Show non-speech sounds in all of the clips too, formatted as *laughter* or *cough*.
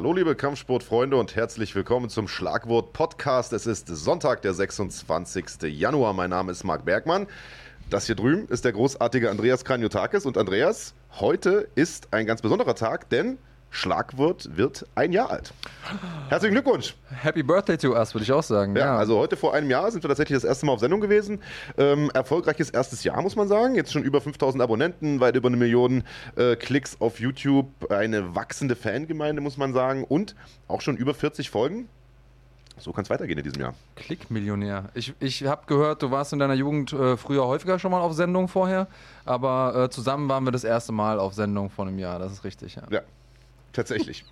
Hallo liebe Kampfsportfreunde und herzlich willkommen zum Schlagwort Podcast. Es ist Sonntag, der 26. Januar. Mein Name ist Marc Bergmann. Das hier drüben ist der großartige Andreas Kranjotakis. Und Andreas, heute ist ein ganz besonderer Tag, denn Schlagwort wird ein Jahr alt. Herzlichen Glückwunsch. Happy Birthday to us, würde ich auch sagen. Ja, ja, also heute vor einem Jahr sind wir tatsächlich das erste Mal auf Sendung gewesen. Ähm, erfolgreiches erstes Jahr, muss man sagen. Jetzt schon über 5000 Abonnenten, weit über eine Million äh, Klicks auf YouTube, eine wachsende Fangemeinde, muss man sagen. Und auch schon über 40 Folgen. So kann es weitergehen in diesem Jahr. Klickmillionär. Ich, ich habe gehört, du warst in deiner Jugend äh, früher häufiger schon mal auf Sendung vorher, aber äh, zusammen waren wir das erste Mal auf Sendung vor einem Jahr. Das ist richtig, ja. Ja, Tatsächlich.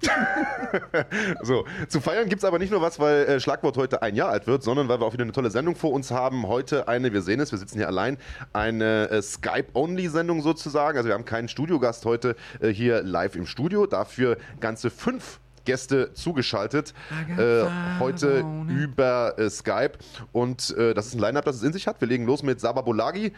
*laughs* so, zu feiern gibt es aber nicht nur was, weil äh, Schlagwort heute ein Jahr alt wird, sondern weil wir auch wieder eine tolle Sendung vor uns haben. Heute eine, wir sehen es, wir sitzen hier allein, eine äh, Skype-Only-Sendung sozusagen. Also wir haben keinen Studiogast heute äh, hier live im Studio, dafür ganze fünf Gäste zugeschaltet. Äh, heute über äh, Skype. Und äh, das ist ein Line-Up, das es in sich hat. Wir legen los mit Saba Bolagi.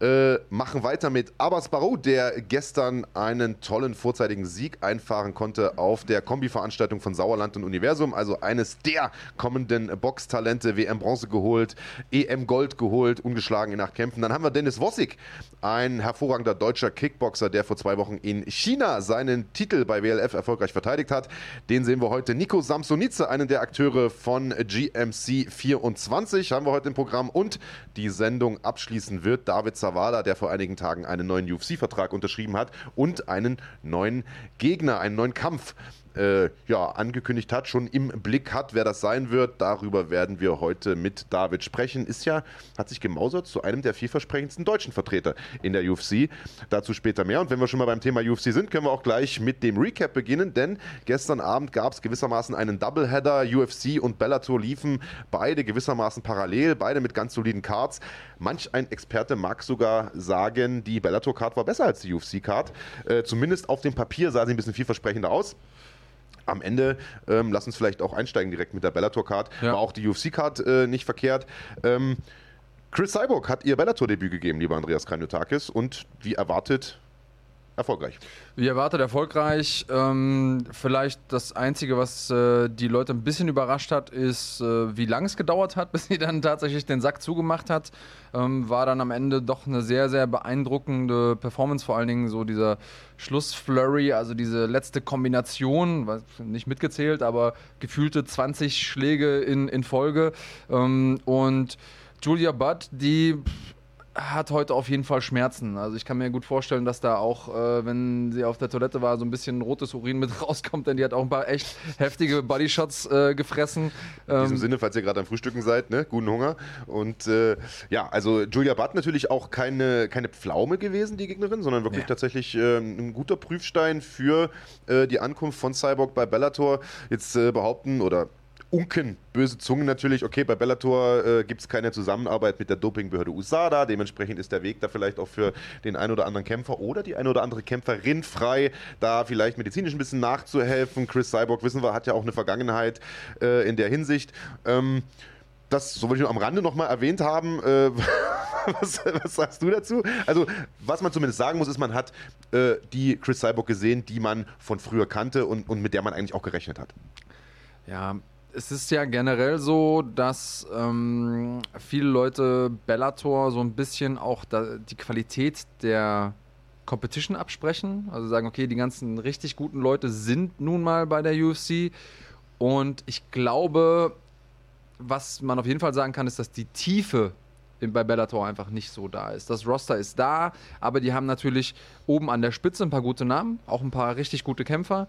Äh, machen weiter mit Abbas Barou, der gestern einen tollen vorzeitigen Sieg einfahren konnte auf der Kombi-Veranstaltung von Sauerland und Universum. Also eines der kommenden Boxtalente, WM Bronze geholt, EM Gold geholt, ungeschlagen in acht Kämpfen. Dann haben wir Dennis Wossig, ein hervorragender deutscher Kickboxer, der vor zwei Wochen in China seinen Titel bei WLF erfolgreich verteidigt hat. Den sehen wir heute. Nico Samsonice, einen der Akteure von GMC 24, haben wir heute im Programm. Und die Sendung abschließen wird David Savard Zavala, der vor einigen Tagen einen neuen UFC-Vertrag unterschrieben hat und einen neuen Gegner, einen neuen Kampf äh, ja, angekündigt hat, schon im Blick hat, wer das sein wird. Darüber werden wir heute mit David sprechen. Ist ja, hat sich gemausert zu einem der vielversprechendsten deutschen Vertreter in der UFC. Dazu später mehr. Und wenn wir schon mal beim Thema UFC sind, können wir auch gleich mit dem Recap beginnen, denn gestern Abend gab es gewissermaßen einen Doubleheader. UFC und Bellator liefen beide gewissermaßen parallel, beide mit ganz soliden Cards. Manch ein Experte mag sogar sagen, die Bellator-Card war besser als die UFC-Card. Äh, zumindest auf dem Papier sah sie ein bisschen vielversprechender aus am Ende, ähm, lass uns vielleicht auch einsteigen direkt mit der Bellator-Card, ja. war auch die UFC-Card äh, nicht verkehrt. Ähm, Chris Cyborg hat ihr Bellator-Debüt gegeben, lieber Andreas Kranjotakis, und wie erwartet erfolgreich. Wie erwartet erfolgreich. Ähm, vielleicht das Einzige, was äh, die Leute ein bisschen überrascht hat, ist, äh, wie lange es gedauert hat, *laughs* bis sie dann tatsächlich den Sack zugemacht hat. Ähm, war dann am Ende doch eine sehr, sehr beeindruckende Performance, vor allen Dingen so dieser Schlussflurry, also diese letzte Kombination, nicht mitgezählt, aber gefühlte 20 Schläge in, in Folge. Ähm, und Julia Budd, die hat heute auf jeden Fall Schmerzen. Also ich kann mir gut vorstellen, dass da auch, äh, wenn sie auf der Toilette war, so ein bisschen rotes Urin mit *laughs* rauskommt, denn die hat auch ein paar echt heftige Bodyshots äh, gefressen. In diesem ähm, Sinne, falls ihr gerade am Frühstücken seid, ne? guten Hunger. Und äh, ja, also Julia Budd natürlich auch keine, keine Pflaume gewesen, die Gegnerin, sondern wirklich ja. tatsächlich ähm, ein guter Prüfstein für äh, die Ankunft von Cyborg bei Bellator. Jetzt äh, behaupten oder Unken, böse Zungen natürlich, okay, bei Bellator äh, gibt es keine Zusammenarbeit mit der Dopingbehörde USADA, dementsprechend ist der Weg da vielleicht auch für den einen oder anderen Kämpfer oder die eine oder andere Kämpferin frei, da vielleicht medizinisch ein bisschen nachzuhelfen. Chris Cyborg, wissen wir, hat ja auch eine Vergangenheit äh, in der Hinsicht. Ähm, das, so wollte ich nur am Rande nochmal erwähnt haben. Äh, *laughs* was, was, sagst du dazu? Also, was man zumindest sagen muss, ist, man hat äh, die Chris Cyborg gesehen, die man von früher kannte und, und mit der man eigentlich auch gerechnet hat. Ja, es ist ja generell so, dass ähm, viele Leute Bellator so ein bisschen auch da, die Qualität der Competition absprechen. Also sagen, okay, die ganzen richtig guten Leute sind nun mal bei der UFC. Und ich glaube, was man auf jeden Fall sagen kann, ist, dass die Tiefe bei Bellator einfach nicht so da ist. Das Roster ist da, aber die haben natürlich oben an der Spitze ein paar gute Namen, auch ein paar richtig gute Kämpfer.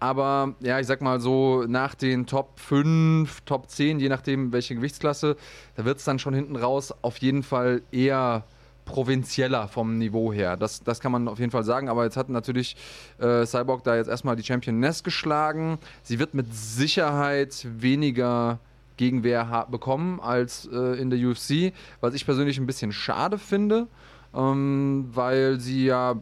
Aber ja, ich sag mal so, nach den Top 5, Top 10, je nachdem welche Gewichtsklasse, da wird es dann schon hinten raus auf jeden Fall eher provinzieller vom Niveau her. Das, das kann man auf jeden Fall sagen. Aber jetzt hat natürlich äh, Cyborg da jetzt erstmal die Championess geschlagen. Sie wird mit Sicherheit weniger Gegenwehr bekommen als äh, in der UFC, was ich persönlich ein bisschen schade finde, ähm, weil sie ja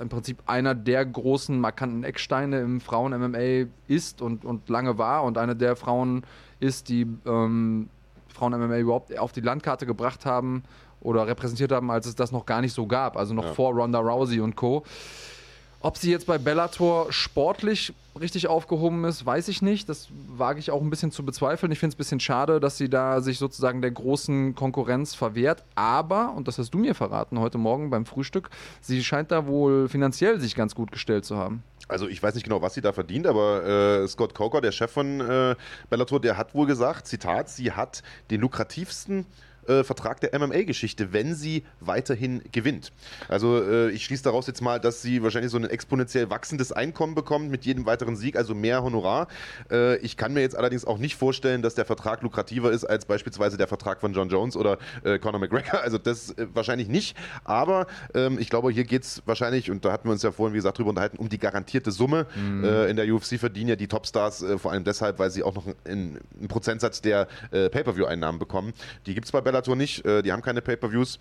im Prinzip einer der großen markanten Ecksteine im Frauen-MMA ist und, und lange war und eine der Frauen ist, die ähm, Frauen-MMA überhaupt auf die Landkarte gebracht haben oder repräsentiert haben, als es das noch gar nicht so gab, also noch ja. vor Ronda Rousey und Co. Ob sie jetzt bei Bellator sportlich richtig aufgehoben ist, weiß ich nicht. Das wage ich auch ein bisschen zu bezweifeln. Ich finde es ein bisschen schade, dass sie da sich sozusagen der großen Konkurrenz verwehrt. Aber, und das hast du mir verraten heute Morgen beim Frühstück, sie scheint da wohl finanziell sich ganz gut gestellt zu haben. Also ich weiß nicht genau, was sie da verdient, aber äh, Scott Coker, der Chef von äh, Bellator, der hat wohl gesagt, Zitat, sie hat den lukrativsten äh, Vertrag der MMA-Geschichte, wenn sie weiterhin gewinnt. Also äh, ich schließe daraus jetzt mal, dass sie wahrscheinlich so ein exponentiell wachsendes Einkommen bekommt mit jedem weiteren Sieg, also mehr Honorar. Äh, ich kann mir jetzt allerdings auch nicht vorstellen, dass der Vertrag lukrativer ist als beispielsweise der Vertrag von John Jones oder äh, Conor McGregor. *laughs* Also das äh, wahrscheinlich nicht. Aber ähm, ich glaube, hier geht es wahrscheinlich, und da hatten wir uns ja vorhin, wie gesagt, drüber unterhalten, um die garantierte Summe. Mhm. Äh, in der UFC verdienen ja die Topstars vor allem deshalb, weil sie auch noch einen, einen Prozentsatz der Pay-Per-View-Einnahmen bekommen. Die gibt es bei Bella Bellator nicht, äh, die haben keine Pay-Per-Views.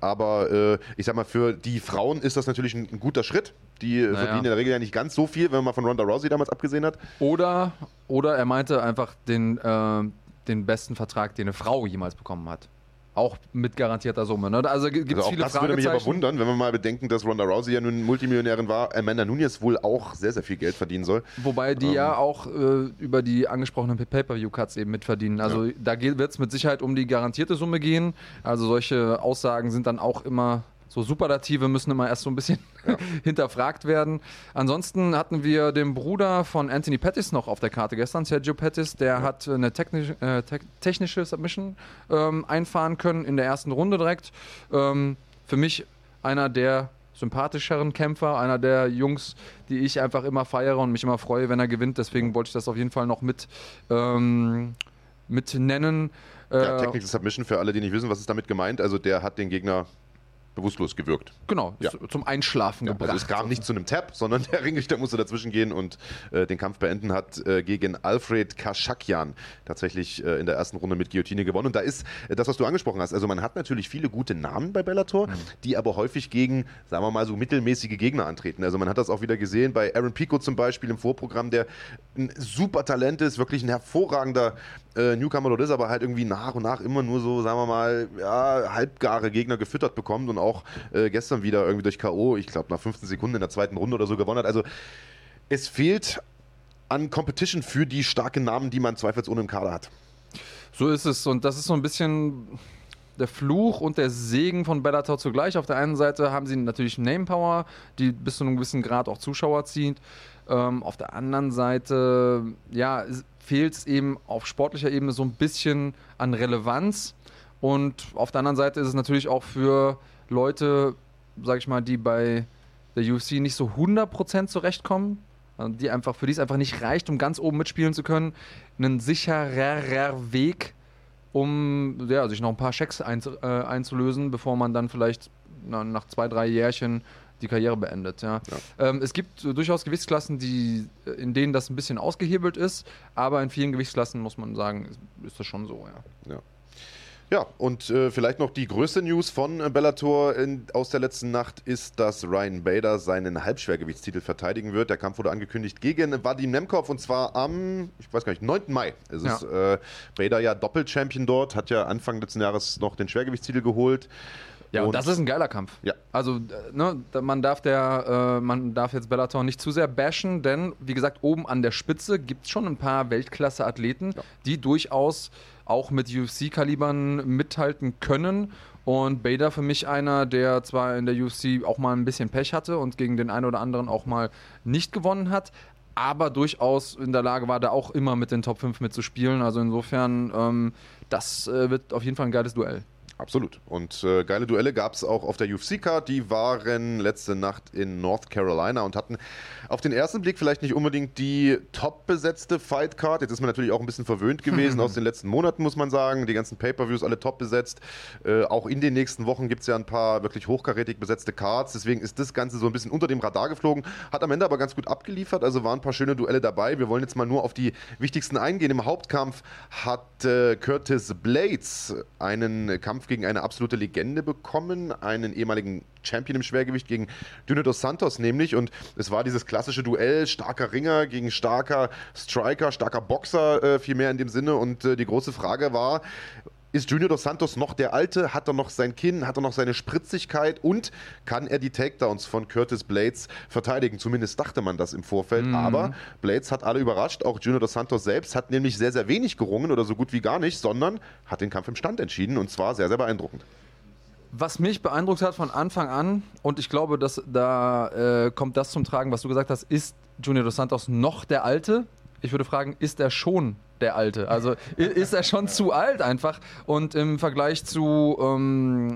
Aber äh, ich sag mal, für die Frauen ist das natürlich ein, ein guter Schritt. Die naja. verdienen in der Regel ja nicht ganz so viel, wenn man mal von Ronda Rousey damals abgesehen hat. Oder, oder er meinte einfach den, äh, den besten Vertrag, den eine Frau jemals bekommen hat auch mit garantierter Summe. Ne? Also gibt es also viele das würde mich aber wundern, wenn wir mal bedenken, dass Ronda Rousey ja nun Multimillionärin war, Amanda Nunes wohl auch sehr, sehr viel Geld verdienen soll. Wobei die ähm. ja auch äh, über die angesprochenen Pay-Per-View-Cuts eben mitverdienen. Also ja. da wird es mit Sicherheit um die garantierte Summe gehen. Also solche Aussagen sind dann auch immer so Superlative müssen immer erst so ein bisschen *laughs* ja. *laughs* hinterfragt werden. Ansonsten hatten wir den Bruder von Anthony Pettis noch auf der Karte gestern, Sergio Pettis, der ja. hat eine technisch, äh, te technische Submission ähm, einfahren können in der ersten Runde direkt. Ähm, für mich einer der sympathischeren Kämpfer, einer der Jungs, die ich einfach immer feiere und mich immer freue, wenn er gewinnt. Deswegen wollte ich das auf jeden Fall noch mit, ähm, mit nennen. Ja, äh, Technical Submission für alle, die nicht wissen, was ist damit gemeint. Also der hat den Gegner bewusstlos gewirkt. Genau, ja. zum Einschlafen ja, gebracht. Also es kam nicht zu einem Tap, sondern *laughs* der Ringrichter musste dazwischen gehen und äh, den Kampf beenden hat äh, gegen Alfred Kaschakian tatsächlich äh, in der ersten Runde mit Guillotine gewonnen. Und da ist äh, das, was du angesprochen hast. Also man hat natürlich viele gute Namen bei Bellator, mhm. die aber häufig gegen, sagen wir mal, so mittelmäßige Gegner antreten. Also man hat das auch wieder gesehen bei Aaron Pico zum Beispiel im Vorprogramm, der ein super Talent ist, wirklich ein hervorragender äh, Newcomer dort ist, aber halt irgendwie nach und nach immer nur so, sagen wir mal, ja, halbgare Gegner gefüttert bekommt und auch äh, gestern wieder irgendwie durch K.O., ich glaube nach 15 Sekunden in der zweiten Runde oder so gewonnen hat. Also es fehlt an Competition für die starken Namen, die man zweifelsohne im Kader hat. So ist es und das ist so ein bisschen der Fluch und der Segen von Bellator zugleich. Auf der einen Seite haben sie natürlich Name Power, die bis zu einem gewissen Grad auch Zuschauer zieht. Ähm, auf der anderen Seite, ja, fehlt es eben auf sportlicher Ebene so ein bisschen an Relevanz. Und auf der anderen Seite ist es natürlich auch für Leute, sag ich mal, die bei der UFC nicht so 100% zurechtkommen, also die einfach, für die es einfach nicht reicht, um ganz oben mitspielen zu können, ein sicherer Weg, um ja, sich noch ein paar Schecks einzu, äh, einzulösen, bevor man dann vielleicht na, nach zwei, drei Jährchen die Karriere beendet. Ja. ja. Ähm, es gibt durchaus Gewichtsklassen, die, in denen das ein bisschen ausgehebelt ist, aber in vielen Gewichtsklassen muss man sagen, ist das schon so. Ja. ja. Ja, und äh, vielleicht noch die größte News von äh, Bellator in, aus der letzten Nacht ist, dass Ryan Bader seinen Halbschwergewichtstitel verteidigen wird. Der Kampf wurde angekündigt gegen Vadim Nemkov und zwar am, ich weiß gar nicht, 9. Mai. Es ja. ist äh, Bader ja Doppelchampion dort, hat ja Anfang letzten Jahres noch den Schwergewichtstitel geholt. Ja, und, und, das ist ein geiler Kampf. Ja. Also, ne, man darf der, äh, man darf jetzt Bellator nicht zu sehr bashen, denn wie gesagt, oben an der Spitze gibt es schon ein paar Weltklasse-Athleten, ja. die durchaus auch mit UFC-Kalibern mithalten können. Und Bader für mich einer, der zwar in der UFC auch mal ein bisschen Pech hatte und gegen den einen oder anderen auch mal nicht gewonnen hat, aber durchaus in der Lage war, da auch immer mit den Top 5 mitzuspielen. Also insofern, ähm, das äh, wird auf jeden Fall ein geiles Duell. Absolut. Und äh, geile Duelle gab es auch auf der UFC-Card. Die waren letzte Nacht in North Carolina und hatten auf den ersten Blick vielleicht nicht unbedingt die top besetzte Fight-Card. Jetzt ist man natürlich auch ein bisschen verwöhnt gewesen *laughs* aus den letzten Monaten, muss man sagen. Die ganzen Pay-Per-Views alle top besetzt. Äh, auch in den nächsten Wochen gibt es ja ein paar wirklich hochkarätig besetzte Cards. Deswegen ist das Ganze so ein bisschen unter dem Radar geflogen. Hat am Ende aber ganz gut abgeliefert. Also waren ein paar schöne Duelle dabei. Wir wollen jetzt mal nur auf die wichtigsten eingehen. Im Hauptkampf hat äh, Curtis Blades einen Kampf gegen eine absolute Legende bekommen, einen ehemaligen Champion im Schwergewicht gegen Junior dos Santos nämlich. Und es war dieses klassische Duell, starker Ringer gegen starker Striker, starker Boxer äh, vielmehr in dem Sinne. Und äh, die große Frage war, ist Junior dos Santos noch der Alte? Hat er noch sein Kinn? Hat er noch seine Spritzigkeit? Und kann er die Takedowns von Curtis Blades verteidigen? Zumindest dachte man das im Vorfeld. Mhm. Aber Blades hat alle überrascht. Auch Junior dos Santos selbst hat nämlich sehr, sehr wenig gerungen oder so gut wie gar nicht, sondern hat den Kampf im Stand entschieden und zwar sehr, sehr beeindruckend. Was mich beeindruckt hat von Anfang an, und ich glaube, dass da äh, kommt das zum Tragen, was du gesagt hast, ist Junior dos Santos noch der Alte? Ich würde fragen, ist er schon der Alte. Also ist er schon zu alt einfach. Und im Vergleich zu, ähm,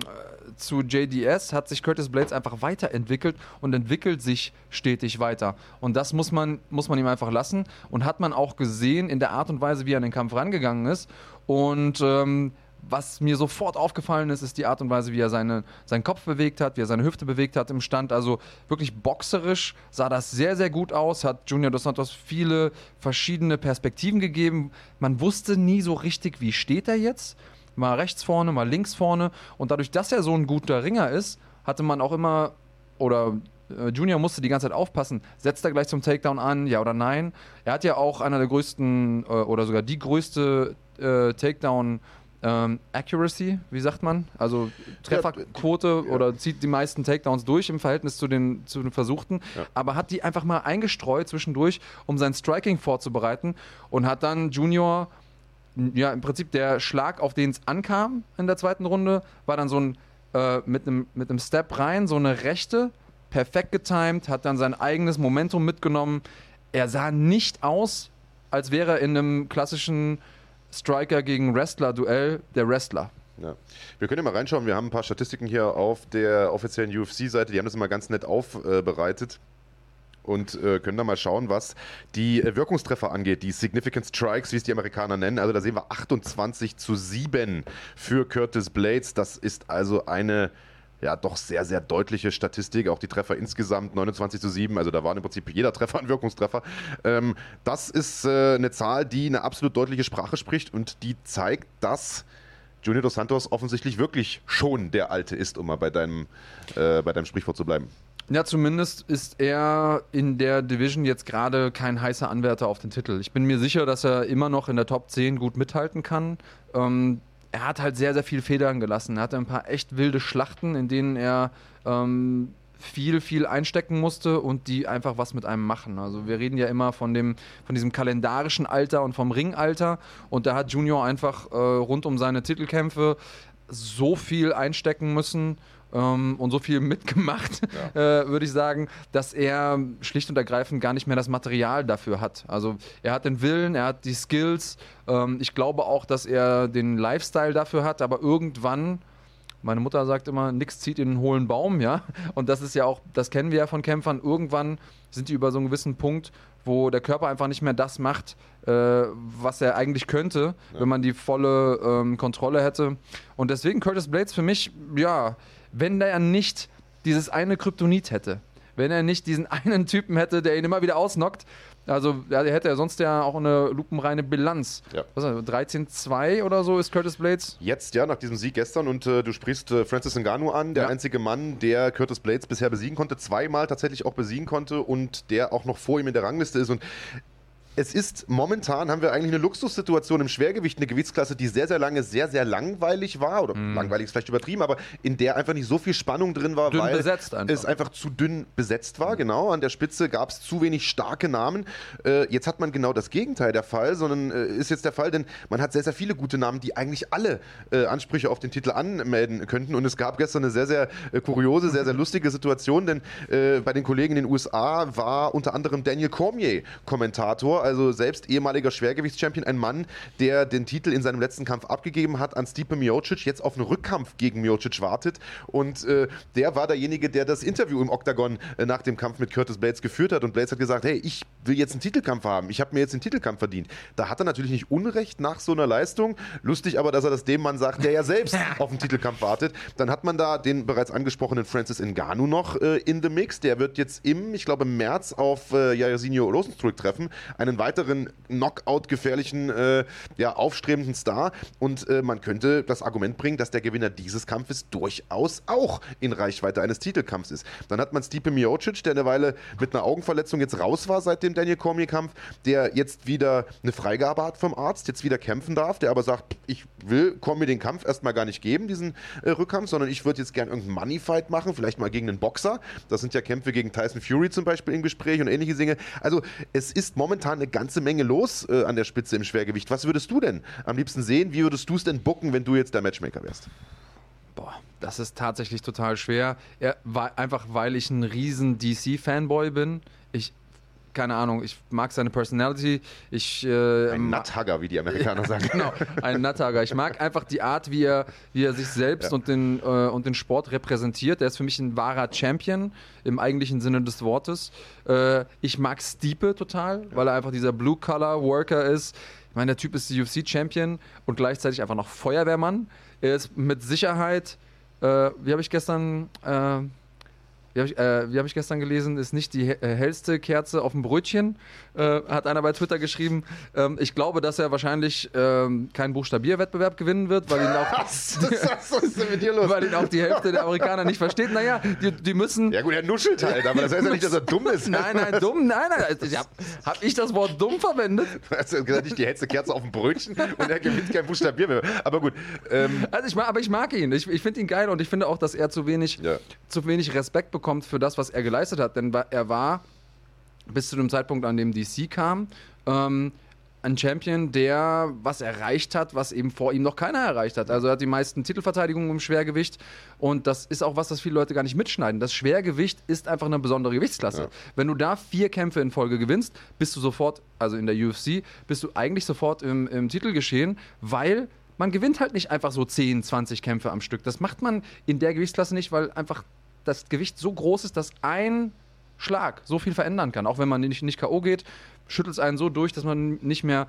zu JDS hat sich Curtis Blades einfach weiterentwickelt und entwickelt sich stetig weiter. Und das muss man, muss man ihm einfach lassen. Und hat man auch gesehen in der Art und Weise, wie er an den Kampf rangegangen ist. Und ähm, was mir sofort aufgefallen ist, ist die Art und Weise, wie er seine, seinen Kopf bewegt hat, wie er seine Hüfte bewegt hat im Stand. Also wirklich boxerisch sah das sehr, sehr gut aus. Hat Junior Dos Santos viele verschiedene Perspektiven gegeben. Man wusste nie so richtig, wie steht er jetzt. Mal rechts vorne, mal links vorne. Und dadurch, dass er so ein guter Ringer ist, hatte man auch immer, oder äh, Junior musste die ganze Zeit aufpassen, setzt er gleich zum Takedown an, ja oder nein. Er hat ja auch einer der größten äh, oder sogar die größte äh, Takedown- ähm, Accuracy, wie sagt man? Also Trefferquote ja, ja. oder zieht die meisten Takedowns durch im Verhältnis zu den, zu den Versuchten, ja. aber hat die einfach mal eingestreut zwischendurch, um sein Striking vorzubereiten und hat dann Junior, ja, im Prinzip der Schlag, auf den es ankam in der zweiten Runde, war dann so ein äh, mit einem mit Step rein, so eine rechte, perfekt getimed, hat dann sein eigenes Momentum mitgenommen. Er sah nicht aus, als wäre er in einem klassischen Striker gegen Wrestler-Duell der Wrestler. Ja. Wir können ja mal reinschauen. Wir haben ein paar Statistiken hier auf der offiziellen UFC-Seite. Die haben das immer ganz nett aufbereitet. und äh, können da mal schauen, was die äh, Wirkungstreffer angeht, die Significant Strikes, wie es die Amerikaner nennen. Also da sehen wir 28 zu 7 für Curtis Blades. Das ist also eine ja doch sehr, sehr deutliche Statistik. Auch die Treffer insgesamt 29 zu 7. Also da war im Prinzip jeder Treffer ein Wirkungstreffer. Ähm, das ist äh, eine Zahl, die eine absolut deutliche Sprache spricht und die zeigt, dass Junior dos Santos offensichtlich wirklich schon der Alte ist, um mal bei deinem, äh, bei deinem Sprichwort zu bleiben. Ja, zumindest ist er in der Division jetzt gerade kein heißer Anwärter auf den Titel. Ich bin mir sicher, dass er immer noch in der Top 10 gut mithalten kann. Ähm, er hat halt sehr, sehr viel Federn gelassen. Er hatte ein paar echt wilde Schlachten, in denen er ähm, viel, viel einstecken musste und die einfach was mit einem machen. Also wir reden ja immer von, dem, von diesem kalendarischen Alter und vom Ringalter und da hat Junior einfach äh, rund um seine Titelkämpfe so viel einstecken müssen ähm, und so viel *laughs* mitgemacht, ja. äh, würde ich sagen, dass er schlicht und ergreifend gar nicht mehr das Material dafür hat. Also er hat den Willen, er hat die Skills. Ähm, ich glaube auch, dass er den Lifestyle dafür hat, aber irgendwann meine Mutter sagt immer, nichts zieht in einen hohlen Baum, ja. Und das ist ja auch, das kennen wir ja von Kämpfern. Irgendwann sind die über so einen gewissen Punkt, wo der Körper einfach nicht mehr das macht, äh, was er eigentlich könnte, ja. wenn man die volle ähm, Kontrolle hätte. Und deswegen Curtis Blades für mich, ja, wenn er nicht dieses eine Kryptonit hätte, wenn er nicht diesen *laughs* einen Typen hätte, der ihn immer wieder ausnockt, also er hätte er sonst ja auch eine lupenreine Bilanz. Ja. 13-2 oder so ist Curtis Blades? Jetzt, ja, nach diesem Sieg gestern. Und äh, du sprichst äh, Francis Ngannou an, der ja. einzige Mann, der Curtis Blades bisher besiegen konnte, zweimal tatsächlich auch besiegen konnte und der auch noch vor ihm in der Rangliste ist. Und es ist momentan, haben wir eigentlich eine Luxussituation im Schwergewicht, eine Gewichtsklasse, die sehr, sehr lange sehr, sehr langweilig war. Oder mm. langweilig ist vielleicht übertrieben, aber in der einfach nicht so viel Spannung drin war, dünn weil einfach. es einfach zu dünn besetzt war. Mm. Genau, an der Spitze gab es zu wenig starke Namen. Äh, jetzt hat man genau das Gegenteil der Fall, sondern äh, ist jetzt der Fall, denn man hat sehr, sehr viele gute Namen, die eigentlich alle äh, Ansprüche auf den Titel anmelden könnten. Und es gab gestern eine sehr, sehr äh, kuriose, sehr, sehr *laughs* lustige Situation, denn äh, bei den Kollegen in den USA war unter anderem Daniel Cormier Kommentator also selbst ehemaliger Schwergewichtschampion, ein Mann, der den Titel in seinem letzten Kampf abgegeben hat an Stipe Miocic, jetzt auf einen Rückkampf gegen Miocic wartet. Und äh, der war derjenige, der das Interview im Oktagon äh, nach dem Kampf mit Curtis Blades geführt hat. Und Blades hat gesagt, hey, ich will jetzt einen Titelkampf haben. Ich habe mir jetzt den Titelkampf verdient. Da hat er natürlich nicht Unrecht nach so einer Leistung. Lustig aber, dass er das dem Mann sagt, der ja selbst *laughs* auf den Titelkampf wartet. Dann hat man da den bereits angesprochenen Francis Ngannou noch äh, in the Mix. Der wird jetzt im, ich glaube, im März auf äh, Jairzinho Rosenstruck treffen. Einen einen weiteren Knockout-gefährlichen, äh, ja, aufstrebenden Star. Und äh, man könnte das Argument bringen, dass der Gewinner dieses Kampfes durchaus auch in Reichweite eines Titelkampfs ist. Dann hat man Stipe Miocic, der eine Weile mit einer Augenverletzung jetzt raus war seit dem Daniel Cormier-Kampf, der jetzt wieder eine Freigabe hat vom Arzt, jetzt wieder kämpfen darf, der aber sagt, ich will Cormier den Kampf erstmal gar nicht geben, diesen äh, Rückkampf, sondern ich würde jetzt gerne irgendeinen Money-Fight machen, vielleicht mal gegen einen Boxer. Das sind ja Kämpfe gegen Tyson Fury zum Beispiel im Gespräch und ähnliche Dinge. Also es ist momentan eine ganze Menge los äh, an der Spitze im Schwergewicht. Was würdest du denn am liebsten sehen? Wie würdest du es denn bucken, wenn du jetzt der Matchmaker wärst? Boah, das ist tatsächlich total schwer. Er, war, einfach weil ich ein riesen DC-Fanboy bin. Ich, keine Ahnung, ich mag seine Personality. Ich, äh, ein Nutthugger, wie die Amerikaner *laughs* sagen. genau, ein Nutthugger. Ich mag einfach die Art, wie er, wie er sich selbst ja. und, den, äh, und den Sport repräsentiert. Der ist für mich ein wahrer Champion im eigentlichen Sinne des Wortes. Äh, ich mag Stiepe total, ja. weil er einfach dieser Blue-Collar-Worker ist. Ich meine, der Typ ist UFC-Champion und gleichzeitig einfach noch Feuerwehrmann. Er ist mit Sicherheit, äh, wie habe ich gestern äh, wie habe ich, äh, hab ich, gestern gelesen, ist nicht die äh, hellste Kerze auf dem Brötchen, äh, hat einer bei Twitter geschrieben. Ähm, ich glaube, dass er wahrscheinlich ähm, keinen Buchstabierwettbewerb gewinnen wird, weil ihn auch, *laughs* was, *laughs* was ist denn mit dir los? weil ihn auch die Hälfte der Amerikaner nicht versteht. Naja, die, die müssen. Ja, gut, er nuschelt halt, aber das heißt ja nicht, dass er dumm ist. nein, nein, dumm, nein, nein. Also, Habe hab ich das Wort dumm verwendet? *laughs* Hast du gesagt, nicht die hellste Kerze auf dem Brötchen und er gewinnt kein Buchstabierwettbewerb. Aber gut. Ähm, also ich, aber ich mag ihn. Ich, ich finde ihn geil und ich finde auch, dass er zu wenig, ja. zu wenig Respekt bekommt bekommt für das, was er geleistet hat. Denn er war bis zu dem Zeitpunkt, an dem DC kam, ähm, ein Champion, der was erreicht hat, was eben vor ihm noch keiner erreicht hat. Also er hat die meisten Titelverteidigungen im Schwergewicht und das ist auch was, das viele Leute gar nicht mitschneiden. Das Schwergewicht ist einfach eine besondere Gewichtsklasse. Ja. Wenn du da vier Kämpfe in Folge gewinnst, bist du sofort, also in der UFC, bist du eigentlich sofort im, im Titelgeschehen, weil man gewinnt halt nicht einfach so 10, 20 Kämpfe am Stück. Das macht man in der Gewichtsklasse nicht, weil einfach das Gewicht so groß ist, dass ein Schlag so viel verändern kann. Auch wenn man nicht, nicht K.O. geht, schüttelt es einen so durch, dass man nicht mehr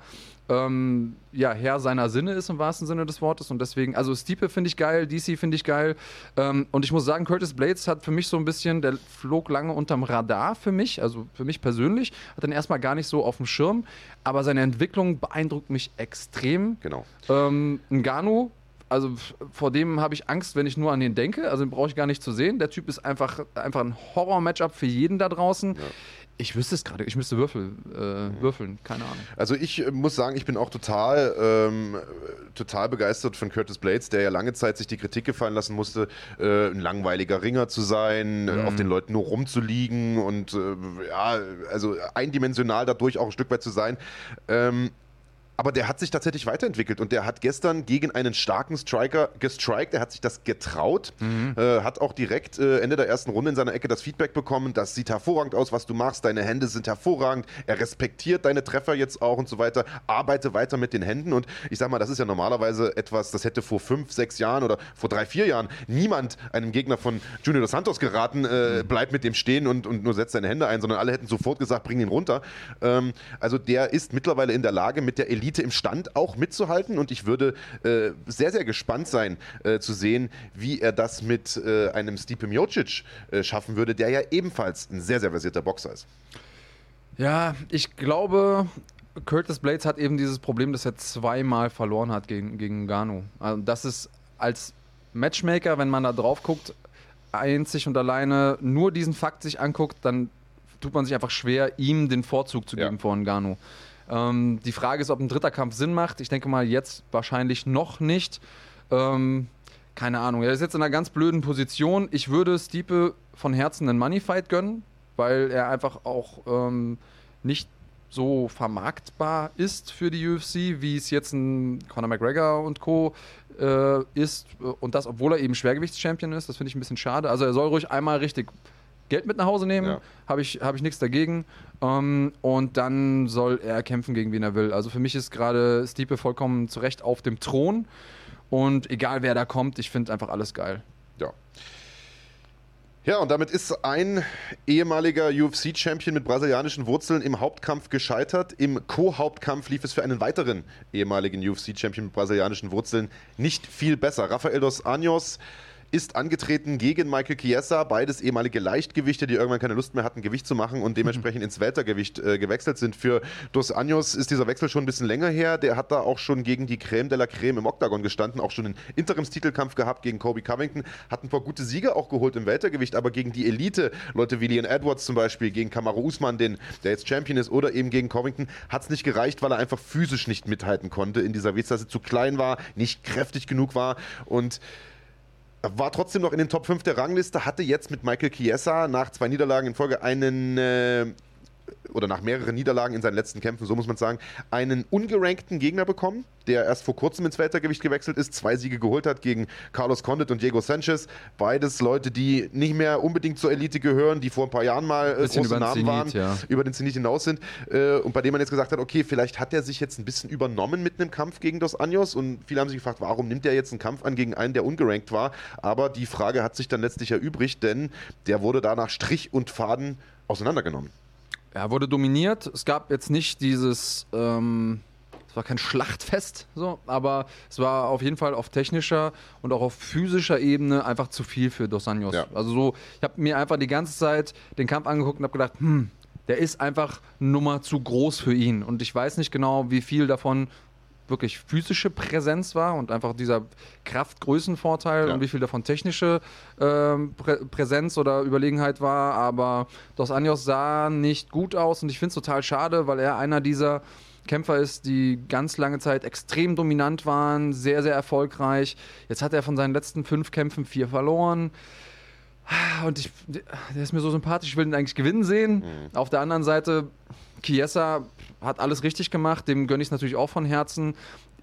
ähm, ja, Herr seiner Sinne ist im wahrsten Sinne des Wortes. Und deswegen, also Stiepe finde ich geil, DC finde ich geil. Ähm, und ich muss sagen, Curtis Blades hat für mich so ein bisschen, der flog lange unterm Radar für mich, also für mich persönlich, hat dann erstmal gar nicht so auf dem Schirm. Aber seine Entwicklung beeindruckt mich extrem. Genau. Ähm, Ngannou also vor dem habe ich Angst, wenn ich nur an den denke. Also den brauche ich gar nicht zu sehen. Der Typ ist einfach, einfach ein Horror-Matchup für jeden da draußen. Ja. Ich wüsste es gerade, ich müsste würfel, äh, würfeln, keine Ahnung. Also ich äh, muss sagen, ich bin auch total, ähm, total begeistert von Curtis Blades, der ja lange Zeit sich die Kritik gefallen lassen musste, äh, ein langweiliger Ringer zu sein, mhm. auf den Leuten nur rumzuliegen und äh, ja, also eindimensional dadurch auch ein Stück weit zu sein. Ähm, aber der hat sich tatsächlich weiterentwickelt und der hat gestern gegen einen starken Striker gestrikt. Er hat sich das getraut, mhm. äh, hat auch direkt äh, Ende der ersten Runde in seiner Ecke das Feedback bekommen. Das sieht hervorragend aus, was du machst. Deine Hände sind hervorragend. Er respektiert deine Treffer jetzt auch und so weiter. Arbeite weiter mit den Händen. Und ich sag mal, das ist ja normalerweise etwas, das hätte vor fünf, sechs Jahren oder vor drei, vier Jahren niemand einem Gegner von Junior dos Santos geraten. Äh, mhm. bleib mit dem stehen und, und nur setz deine Hände ein, sondern alle hätten sofort gesagt, bring ihn runter. Ähm, also der ist mittlerweile in der Lage, mit der Elite Elite im Stand auch mitzuhalten und ich würde äh, sehr, sehr gespannt sein äh, zu sehen, wie er das mit äh, einem Stipe Miocic äh, schaffen würde, der ja ebenfalls ein sehr, sehr versierter Boxer ist. Ja, ich glaube, Curtis Blades hat eben dieses Problem, dass er zweimal verloren hat gegen, gegen Gano. Also das ist als Matchmaker, wenn man da drauf guckt, einzig und alleine nur diesen Fakt sich anguckt, dann tut man sich einfach schwer, ihm den Vorzug zu geben ja. vor Ngannou. Ähm, die Frage ist, ob ein dritter Kampf Sinn macht. Ich denke mal jetzt wahrscheinlich noch nicht. Ähm, keine Ahnung. Er ist jetzt in einer ganz blöden Position. Ich würde Stiepe von Herzen einen Moneyfight gönnen, weil er einfach auch ähm, nicht so vermarktbar ist für die UFC, wie es jetzt ein Conor McGregor und Co. Äh, ist. Und das, obwohl er eben Schwergewichtschampion ist. Das finde ich ein bisschen schade. Also er soll ruhig einmal richtig Geld mit nach Hause nehmen, ja. habe ich, hab ich nichts dagegen. Ähm, und dann soll er kämpfen gegen wen er will. Also für mich ist gerade Stiepe vollkommen zurecht auf dem Thron. Und egal wer da kommt, ich finde einfach alles geil. Ja. Ja, und damit ist ein ehemaliger UFC-Champion mit brasilianischen Wurzeln im Hauptkampf gescheitert. Im Co-Hauptkampf lief es für einen weiteren ehemaligen UFC-Champion mit brasilianischen Wurzeln nicht viel besser. Rafael dos Anjos ist angetreten gegen Michael Chiesa, beides ehemalige Leichtgewichte, die irgendwann keine Lust mehr hatten, Gewicht zu machen und *laughs* dementsprechend ins Weltergewicht äh, gewechselt sind. Für Dos Anjos ist dieser Wechsel schon ein bisschen länger her. Der hat da auch schon gegen die Creme de la Creme im Oktagon gestanden, auch schon einen Interimstitelkampf gehabt gegen Kobe Covington, hat ein paar gute Siege auch geholt im Weltergewicht, aber gegen die Elite, Leute wie Leon Edwards zum Beispiel, gegen Kamaru Usman, den, der jetzt Champion ist, oder eben gegen Covington, hat es nicht gereicht, weil er einfach physisch nicht mithalten konnte in dieser Gewichtsklasse, zu klein war, nicht kräftig genug war und war trotzdem noch in den Top 5 der Rangliste, hatte jetzt mit Michael Chiesa nach zwei Niederlagen in Folge einen äh, oder nach mehreren Niederlagen in seinen letzten Kämpfen, so muss man sagen, einen ungerankten Gegner bekommen, der erst vor kurzem ins Weltergewicht gewechselt ist, zwei Siege geholt hat gegen Carlos Condit und Diego Sanchez. Beides Leute, die nicht mehr unbedingt zur Elite gehören, die vor ein paar Jahren mal äh, große Namen Zenit, waren, ja. über den Zenit hinaus sind äh, und bei dem man jetzt gesagt hat, okay, vielleicht hat er sich jetzt ein bisschen übernommen mit einem Kampf gegen Dos Anjos und viele haben sich gefragt, warum nimmt er jetzt einen Kampf an gegen einen, der ungerankt war? Aber die Frage hat sich dann letztlich erübrigt, denn der wurde danach Strich und Faden auseinandergenommen. Er wurde dominiert. Es gab jetzt nicht dieses, ähm, es war kein Schlachtfest, so, aber es war auf jeden Fall auf technischer und auch auf physischer Ebene einfach zu viel für Dos Anjos. Ja. Also so, ich habe mir einfach die ganze Zeit den Kampf angeguckt und habe gedacht, hm, der ist einfach Nummer zu groß für ihn. Und ich weiß nicht genau, wie viel davon wirklich physische Präsenz war und einfach dieser Kraft-Größenvorteil ja. und wie viel davon technische ähm, Prä Präsenz oder Überlegenheit war. Aber Dos Anjos sah nicht gut aus und ich finde es total schade, weil er einer dieser Kämpfer ist, die ganz lange Zeit extrem dominant waren, sehr, sehr erfolgreich. Jetzt hat er von seinen letzten fünf Kämpfen vier verloren. Und ich, der ist mir so sympathisch, ich will ihn eigentlich gewinnen sehen. Mhm. Auf der anderen Seite, Chiesa hat alles richtig gemacht, dem gönne ich es natürlich auch von Herzen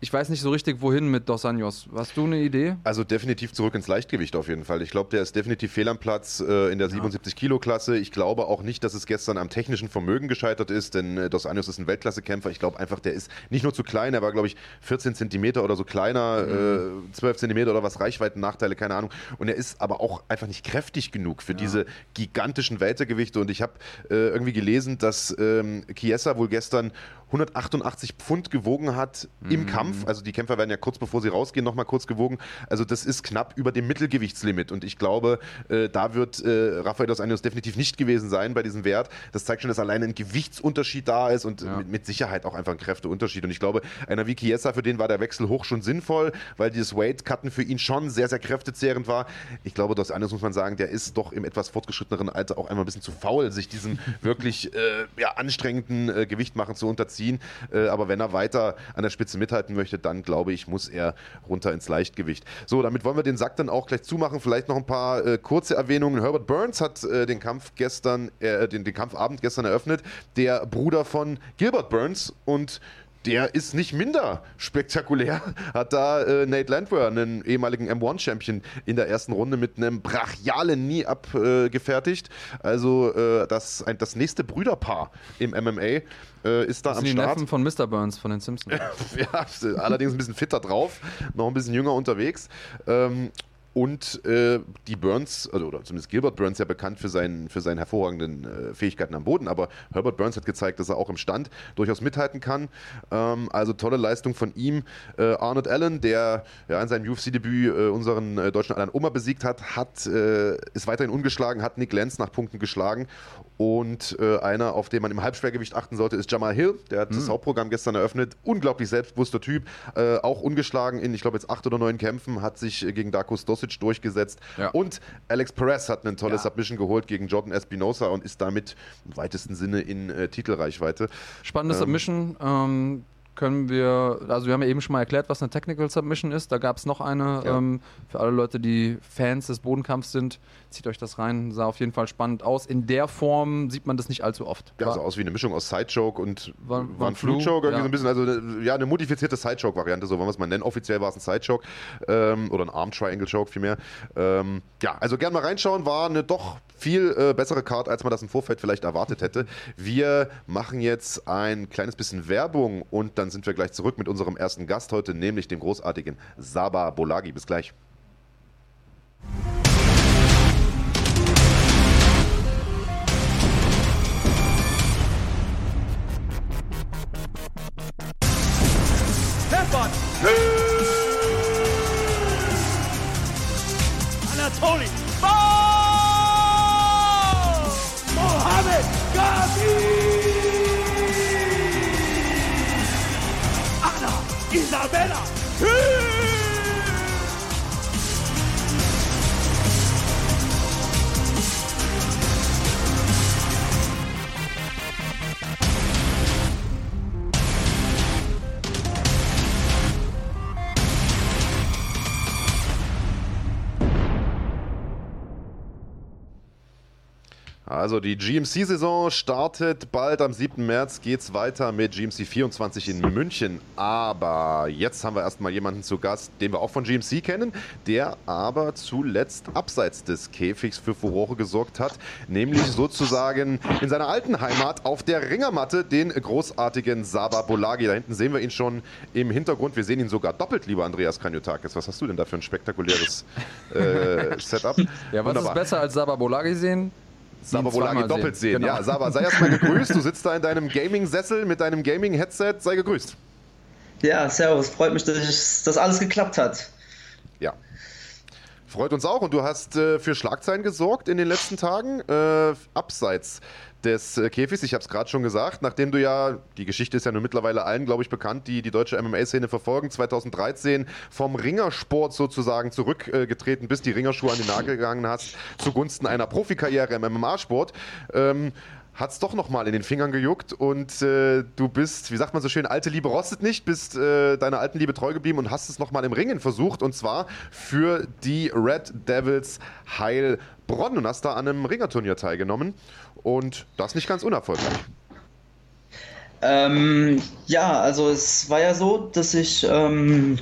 ich weiß nicht so richtig, wohin mit Dos Anjos. Hast du eine Idee? Also definitiv zurück ins Leichtgewicht auf jeden Fall. Ich glaube, der ist definitiv fehl am Platz äh, in der ja. 77-Kilo-Klasse. Ich glaube auch nicht, dass es gestern am technischen Vermögen gescheitert ist, denn äh, Dos Anjos ist ein Weltklasse-Kämpfer. Ich glaube einfach, der ist nicht nur zu klein, er war, glaube ich, 14 Zentimeter oder so kleiner, mhm. äh, 12 Zentimeter oder was, Reichweiten-Nachteile, keine Ahnung. Und er ist aber auch einfach nicht kräftig genug für ja. diese gigantischen Weltergewichte. Und ich habe äh, irgendwie gelesen, dass ähm, Chiesa wohl gestern 188 Pfund gewogen hat mhm. im Kampf. Also die Kämpfer werden ja kurz bevor sie rausgehen nochmal kurz gewogen. Also das ist knapp über dem Mittelgewichtslimit. Und ich glaube, äh, da wird äh, Rafael dos Anjos definitiv nicht gewesen sein bei diesem Wert. Das zeigt schon, dass alleine ein Gewichtsunterschied da ist und ja. mit, mit, Sicherheit auch einfach ein Kräfteunterschied. Und ich glaube, einer wie Chiesa, für den war der Wechsel hoch schon sinnvoll, weil dieses Weight-Cutten für ihn schon sehr, sehr kräftezehrend war. Ich glaube, dos Anjos muss man sagen, der ist doch im etwas fortgeschritteneren Alter auch einmal ein bisschen zu faul, sich diesem *laughs* wirklich äh, ja, anstrengenden äh, Gewichtmachen zu unterziehen ziehen. Äh, aber wenn er weiter an der Spitze mithalten möchte, dann glaube ich, muss er runter ins Leichtgewicht. So, damit wollen wir den Sack dann auch gleich zumachen. Vielleicht noch ein paar äh, kurze Erwähnungen. Herbert Burns hat äh, den Kampf gestern, den, den Kampfabend gestern eröffnet. Der Bruder von Gilbert Burns und der ist nicht minder spektakulär. Hat da äh, Nate Landwehr, einen ehemaligen M1-Champion, in der ersten Runde mit einem brachialen Nie abgefertigt. Äh, also äh, das, ein, das nächste Brüderpaar im MMA äh, ist da das am sind Start. Die Neffen von Mr. Burns von den Simpsons. *laughs* ja, allerdings ein bisschen fitter drauf, noch ein bisschen jünger unterwegs. Ähm, und äh, die Burns, also, oder zumindest Gilbert Burns, ja bekannt für seinen, für seinen hervorragenden äh, Fähigkeiten am Boden, aber Herbert Burns hat gezeigt, dass er auch im Stand durchaus mithalten kann. Ähm, also tolle Leistung von ihm. Äh, Arnold Allen, der ja, in seinem UFC-Debüt äh, unseren äh, deutschen Alan Oma besiegt hat, hat äh, ist weiterhin ungeschlagen, hat Nick Lenz nach Punkten geschlagen. Und einer, auf den man im Halbschwergewicht achten sollte, ist Jamal Hill. Der hat mhm. das Hauptprogramm gestern eröffnet. Unglaublich selbstbewusster Typ, auch ungeschlagen in, ich glaube, jetzt acht oder neun Kämpfen, hat sich gegen Darkus Dos Dosic durchgesetzt. Ja. Und Alex Perez hat eine tolle ja. Submission geholt gegen Jordan Espinosa und ist damit im weitesten Sinne in äh, Titelreichweite. Spannende ähm, Submission. Ähm, können wir, also wir haben ja eben schon mal erklärt, was eine Technical Submission ist. Da gab es noch eine ja. ähm, für alle Leute, die Fans des Bodenkampfs sind. Zieht euch das rein, sah auf jeden Fall spannend aus. In der Form sieht man das nicht allzu oft. Ja, sah aus wie eine Mischung aus Sidechoke und war, war ein Flugchoke, ja. so ein bisschen, also ja, eine modifizierte Sidechoke-Variante, so wollen wir es mal nennen. Offiziell war es ein Sidechoke ähm, oder ein Arm-Triangle-Choke vielmehr. Ähm, ja, also gerne mal reinschauen, war eine doch viel äh, bessere Card, als man das im Vorfeld vielleicht erwartet hätte. Wir machen jetzt ein kleines bisschen Werbung und dann sind wir gleich zurück mit unserem ersten Gast heute, nämlich dem großartigen Saba Bolagi. Bis gleich. Holy Ball! Isabella! Also die GMC-Saison startet bald. Am 7. März geht es weiter mit GMC 24 in München. Aber jetzt haben wir erstmal jemanden zu Gast, den wir auch von GMC kennen, der aber zuletzt abseits des Käfigs für Furore gesorgt hat, nämlich sozusagen in seiner alten Heimat auf der Ringermatte den großartigen Saba Bolagi. Da hinten sehen wir ihn schon im Hintergrund. Wir sehen ihn sogar doppelt, lieber Andreas Kanyotakis. Was hast du denn da für ein spektakuläres äh, Setup? *laughs* Ja, was Wunderbar. ist besser als Saba Bolagi sehen? Saba Bolagi doppelt sehen. Genau. Ja, Saba, sei erstmal *laughs* gegrüßt. Du sitzt da in deinem Gaming-Sessel mit deinem Gaming-Headset. Sei gegrüßt. Ja, servus. Freut mich, dass das alles geklappt hat. Ja. Freut uns auch. Und du hast äh, für Schlagzeilen gesorgt in den letzten Tagen. Äh, abseits des äh, Käfigs. Ich habe es gerade schon gesagt, nachdem du ja, die Geschichte ist ja nun mittlerweile allen, glaube ich, bekannt, die die deutsche MMA-Szene verfolgen, 2013 vom Ringersport sozusagen zurückgetreten bist, die Ringerschuhe an den Nagel gegangen hast, zugunsten einer Profikarriere im MMA-Sport. Ähm, hat es doch nochmal in den Fingern gejuckt und äh, du bist, wie sagt man so schön, alte Liebe rostet nicht, bist äh, deiner alten Liebe treu geblieben und hast es nochmal im Ringen versucht und zwar für die Red Devils Heilbronn und hast da an einem Ringerturnier teilgenommen und das nicht ganz unerfolgreich. Ähm, ja, also es war ja so, dass ich ähm,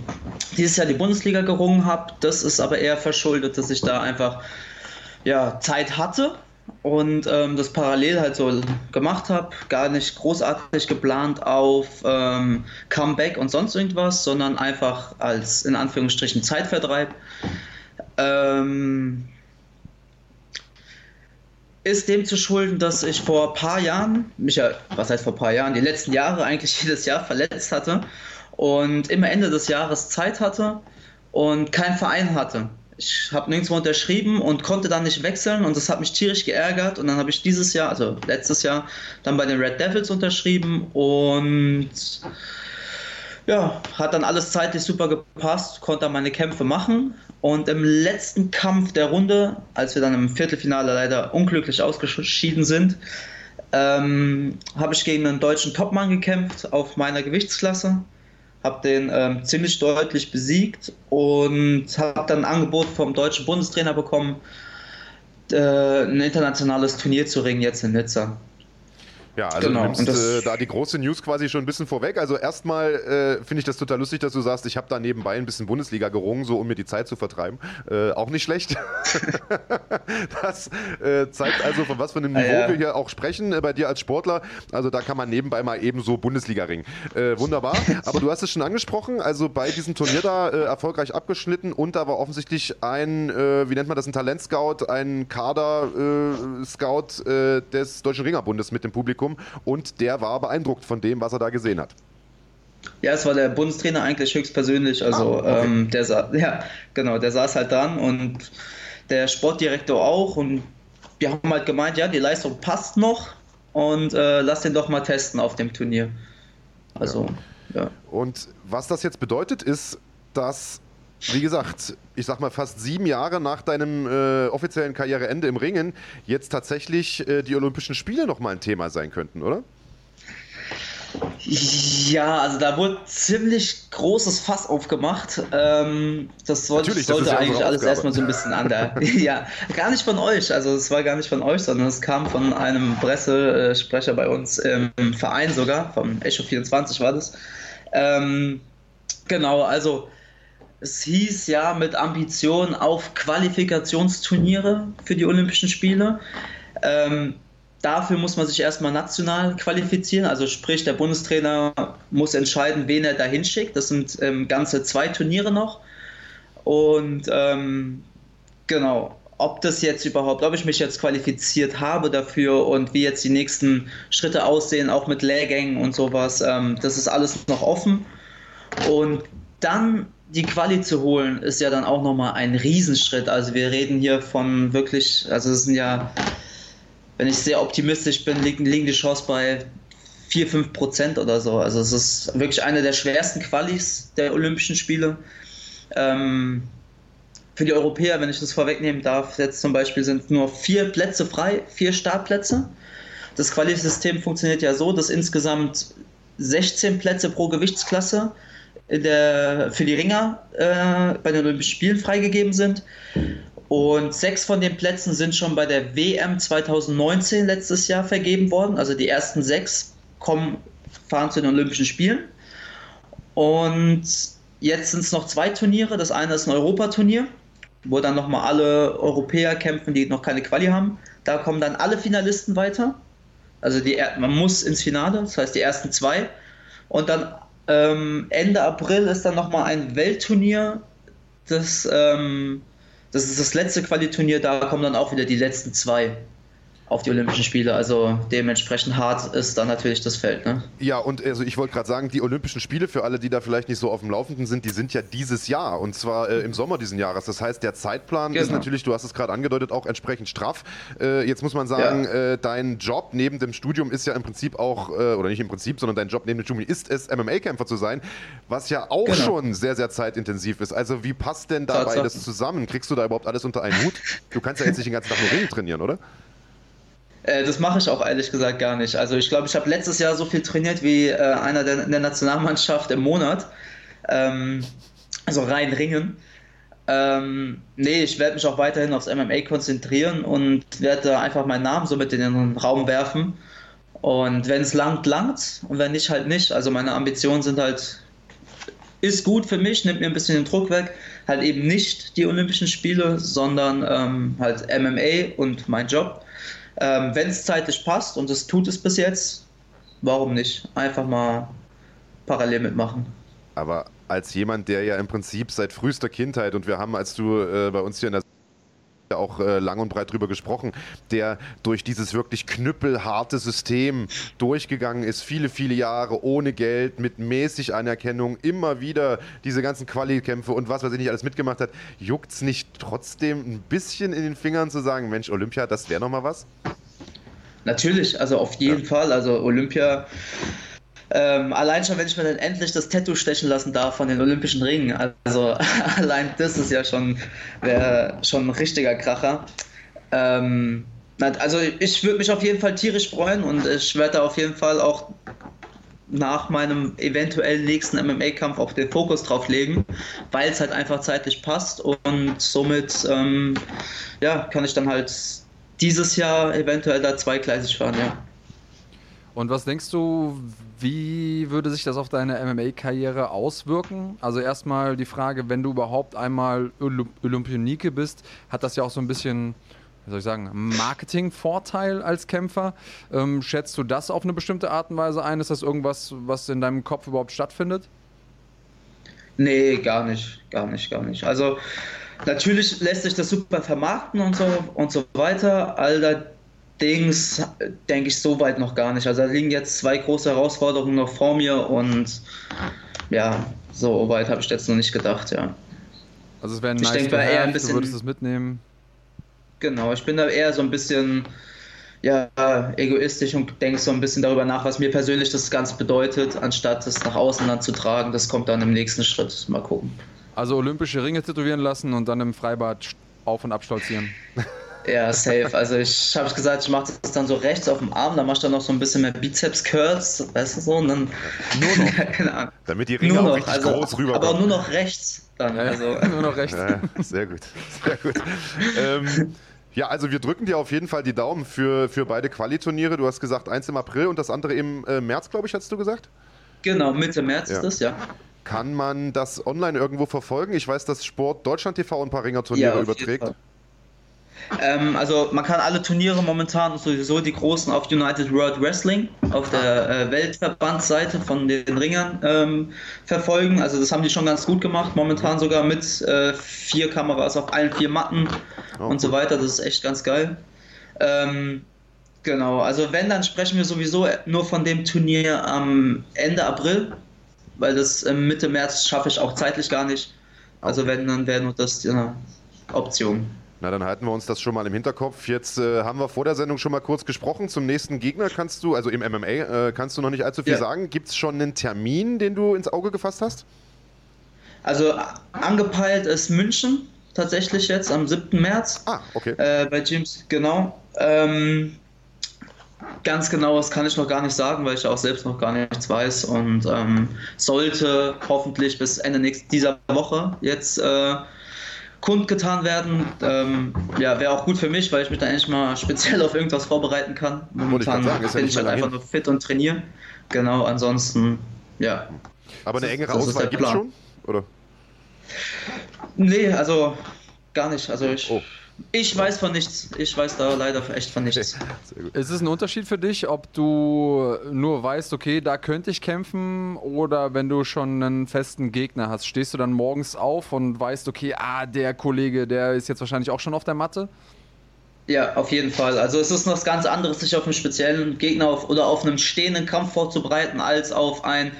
dieses Jahr die Bundesliga gerungen habe. Das ist aber eher verschuldet, dass ich da einfach ja, Zeit hatte und ähm, das parallel halt so gemacht habe. Gar nicht großartig geplant auf ähm, Comeback und sonst irgendwas, sondern einfach als in Anführungsstrichen Zeitvertreib. Ähm, ist dem zu schulden, dass ich vor ein paar Jahren, mich ja, was heißt vor ein paar Jahren, die letzten Jahre eigentlich *laughs* jedes Jahr verletzt hatte und immer Ende des Jahres Zeit hatte und keinen Verein hatte. Ich habe nirgendwo unterschrieben und konnte dann nicht wechseln und das hat mich tierisch geärgert und dann habe ich dieses Jahr, also letztes Jahr, dann bei den Red Devils unterschrieben und ja, hat dann alles zeitlich super gepasst, konnte dann meine Kämpfe machen und im letzten Kampf der Runde, als wir dann im Viertelfinale leider unglücklich ausgeschieden sind, ähm, habe ich gegen einen deutschen Topmann gekämpft auf meiner Gewichtsklasse. Habe den ähm, ziemlich deutlich besiegt und habe dann ein Angebot vom deutschen Bundestrainer bekommen, äh, ein internationales Turnier zu ringen jetzt in Nizza. Ja, also genau. du nimmst äh, da die große News quasi schon ein bisschen vorweg. Also erstmal äh, finde ich das total lustig, dass du sagst, ich habe da nebenbei ein bisschen Bundesliga gerungen, so um mir die Zeit zu vertreiben. Äh, auch nicht schlecht. *laughs* das äh, zeigt also, von was für einem Niveau ah, ja. wir hier auch sprechen äh, bei dir als Sportler. Also da kann man nebenbei mal eben so Bundesliga ringen. Äh, wunderbar. Aber du hast es schon angesprochen, also bei diesem Turnier da erfolgreich abgeschnitten und da war offensichtlich ein, wie nennt man das, ein Talentscout, ein Kader-Scout des Deutschen Ringerbundes mit dem Publikum Publikum und der war beeindruckt von dem, was er da gesehen hat. Ja, es war der Bundestrainer eigentlich höchstpersönlich. Also ah, okay. ähm, der *laughs* ja, genau, der saß halt dran und der Sportdirektor auch. Und wir haben halt gemeint, ja, die Leistung passt noch und äh, lass den doch mal testen auf dem Turnier. Also, ja. ja. Und was das jetzt bedeutet, ist, dass wie gesagt, ich sag mal fast sieben Jahre nach deinem äh, offiziellen Karriereende im Ringen jetzt tatsächlich äh, die Olympischen Spiele nochmal ein Thema sein könnten, oder? Ja, also da wurde ziemlich großes Fass aufgemacht. Ähm, das sollte, das sollte eigentlich alles erstmal so ein bisschen an der. *laughs* ja, gar nicht von euch. Also es war gar nicht von euch, sondern es kam von einem Pressesprecher bei uns im Verein sogar, vom Echo 24 war das. Ähm, genau, also es hieß ja mit Ambition auf Qualifikationsturniere für die Olympischen Spiele. Ähm, dafür muss man sich erstmal national qualifizieren, also sprich der Bundestrainer muss entscheiden, wen er da hinschickt. Das sind ähm, ganze zwei Turniere noch. Und ähm, genau, ob das jetzt überhaupt, ob ich mich jetzt qualifiziert habe dafür und wie jetzt die nächsten Schritte aussehen, auch mit Lehrgängen und sowas, ähm, das ist alles noch offen. Und dann die Quali zu holen, ist ja dann auch nochmal ein Riesenschritt. Also wir reden hier von wirklich, also es sind ja, wenn ich sehr optimistisch bin, liegen, liegen die Chance bei 4, 5 Prozent oder so. Also es ist wirklich eine der schwersten Qualis der Olympischen Spiele. Ähm, für die Europäer, wenn ich das vorwegnehmen darf, jetzt zum Beispiel sind nur vier Plätze frei, vier Startplätze. Das Qualisystem funktioniert ja so, dass insgesamt 16 Plätze pro Gewichtsklasse der, für die Ringer äh, bei den Olympischen Spielen freigegeben sind. Und sechs von den Plätzen sind schon bei der WM 2019 letztes Jahr vergeben worden. Also die ersten sechs kommen, fahren zu den Olympischen Spielen. Und jetzt sind es noch zwei Turniere. Das eine ist ein Europaturnier, wo dann nochmal alle Europäer kämpfen, die noch keine Quali haben. Da kommen dann alle Finalisten weiter. Also die, man muss ins Finale, das heißt die ersten zwei. Und dann ähm, Ende April ist dann nochmal ein Weltturnier. Das, ähm, das ist das letzte Qualiturnier, da kommen dann auch wieder die letzten zwei auf die Olympischen Spiele. Also dementsprechend hart ist dann natürlich das Feld. Ne? Ja, und also ich wollte gerade sagen, die Olympischen Spiele, für alle, die da vielleicht nicht so auf dem Laufenden sind, die sind ja dieses Jahr und zwar äh, im Sommer diesen Jahres. Das heißt, der Zeitplan genau. ist natürlich, du hast es gerade angedeutet, auch entsprechend straff. Äh, jetzt muss man sagen, ja. äh, dein Job neben dem Studium ist ja im Prinzip auch, äh, oder nicht im Prinzip, sondern dein Job neben dem Studium ist es, MMA-Kämpfer zu sein, was ja auch genau. schon sehr, sehr zeitintensiv ist. Also wie passt denn da beides zusammen? Kriegst du da überhaupt alles unter einen Hut? Du kannst ja jetzt nicht den ganzen Tag nur Ring trainieren, oder? Äh, das mache ich auch ehrlich gesagt gar nicht. Also ich glaube, ich habe letztes Jahr so viel trainiert wie äh, einer der, der, Nationalmannschaft im Monat. Ähm, also rein ringen. Ähm, nee, ich werde mich auch weiterhin aufs MMA konzentrieren und werde einfach meinen Namen so mit in den Raum werfen. Und wenn es langt, langt. Und wenn nicht, halt nicht. Also meine Ambitionen sind halt, ist gut für mich, nimmt mir ein bisschen den Druck weg. Halt eben nicht die Olympischen Spiele, sondern ähm, halt MMA und mein Job. Ähm, Wenn es zeitlich passt und es tut es bis jetzt, warum nicht? Einfach mal parallel mitmachen. Aber als jemand, der ja im Prinzip seit frühester Kindheit und wir haben, als du äh, bei uns hier in der auch äh, lang und breit drüber gesprochen, der durch dieses wirklich knüppelharte System durchgegangen ist, viele, viele Jahre ohne Geld, mit mäßig Anerkennung, immer wieder diese ganzen Quali-Kämpfe und was weiß ich nicht alles mitgemacht hat, juckt es nicht trotzdem ein bisschen in den Fingern zu sagen, Mensch, Olympia, das wäre nochmal was? Natürlich, also auf jeden ja. Fall. Also Olympia ähm, allein schon, wenn ich mir dann endlich das Tattoo stechen lassen darf von den Olympischen Ringen. Also *laughs* allein das ist ja schon, schon ein richtiger Kracher. Ähm, also ich würde mich auf jeden Fall tierisch freuen und ich werde auf jeden Fall auch nach meinem eventuellen nächsten MMA-Kampf auch den Fokus drauf legen, weil es halt einfach zeitlich passt und somit ähm, ja, kann ich dann halt dieses Jahr eventuell da zweigleisig fahren, ja. Und was denkst du, wie würde sich das auf deine MMA-Karriere auswirken? Also erstmal die Frage, wenn du überhaupt einmal Olympionike bist, hat das ja auch so ein bisschen, wie soll ich sagen, Marketing-Vorteil als Kämpfer. Ähm, schätzt du das auf eine bestimmte Art und Weise ein? Ist das irgendwas, was in deinem Kopf überhaupt stattfindet? Nee, gar nicht, gar nicht, gar nicht. Also natürlich lässt sich das super vermarkten und so und so weiter. All Dings denke ich soweit noch gar nicht. Also da liegen jetzt zwei große Herausforderungen noch vor mir und ja, so weit habe ich jetzt noch nicht gedacht, ja. Also es wäre nice ich denke, eher ein bisschen, du würdest es mitnehmen. Genau, ich bin da eher so ein bisschen ja, egoistisch und denke so ein bisschen darüber nach, was mir persönlich das Ganze bedeutet, anstatt es nach außen dann zu tragen. Das kommt dann im nächsten Schritt. Mal gucken. Also olympische Ringe tätowieren lassen und dann im Freibad auf und abstolzieren. *laughs* Ja, safe. Also ich habe gesagt, ich mache das dann so rechts auf dem Arm, dann machst du dann noch so ein bisschen mehr Bizeps-Curls, weißt du so, und dann nur noch. *laughs* Keine Ahnung. Damit die Ringe auch richtig also, groß rüberkommen. Aber nur noch rechts dann. Also. *laughs* nur noch rechts. Ja, sehr gut, sehr gut. ähm, ja, also wir drücken dir auf jeden Fall die Daumen für, für beide Quali-Turniere. Du hast gesagt, eins im April und das andere im äh, März, glaube ich, hast du gesagt? Genau, Mitte März ja. ist das, ja. Kann man das online irgendwo verfolgen? Ich weiß, dass Sport Deutschland TV ein paar Ringer-Turniere ja, überträgt. Ähm, also man kann alle Turniere momentan sowieso die großen auf United World Wrestling auf der äh, Weltverbandsseite von den Ringern ähm, verfolgen. Also das haben die schon ganz gut gemacht. Momentan sogar mit äh, vier Kameras auf allen vier Matten oh, und so weiter. Das ist echt ganz geil. Ähm, genau, also wenn, dann sprechen wir sowieso nur von dem Turnier am Ende April, weil das Mitte März schaffe ich auch zeitlich gar nicht. Also wenn, dann wäre nur das eine Option. Na, dann halten wir uns das schon mal im Hinterkopf. Jetzt äh, haben wir vor der Sendung schon mal kurz gesprochen. Zum nächsten Gegner kannst du, also im MMA, äh, kannst du noch nicht allzu viel Ja. sagen. Gibt es schon einen Termin, den du ins Auge gefasst hast? Also angepeilt ist München tatsächlich jetzt am 7. März. Ah, okay. Äh, bei James, genau. Ähm, ganz genau, das kann ich noch gar nicht sagen, weil ich auch selbst noch gar nichts weiß und ähm, sollte hoffentlich bis Ende nächst, dieser Woche jetzt äh, kundgetan werden. Ähm, ja, wäre auch gut für mich, weil ich mich dann endlich mal speziell auf irgendwas vorbereiten kann. Momentan sagen, ja bin nicht ich halt einfach lang nur fit und trainiere. Genau, ansonsten, ja. Aber eine engere das ist Auswahl gibt es schon? Oder? Nee, also gar nicht. Also ich, Oh. Ich weiß von nichts. Ich weiß da leider echt von nichts. *laughs* Ist es ein Unterschied für dich, ob du nur weißt, okay, da könnte ich kämpfen oder wenn du schon einen festen Gegner hast? Stehst du dann morgens auf und weißt, okay, ah, der Kollege, der ist jetzt wahrscheinlich auch schon auf der Matte? Ja, auf jeden Fall. Also es ist noch was ganz anderes, sich auf einen speziellen Gegner auf, oder auf einen stehenden Kampf vorzubereiten, als auf ein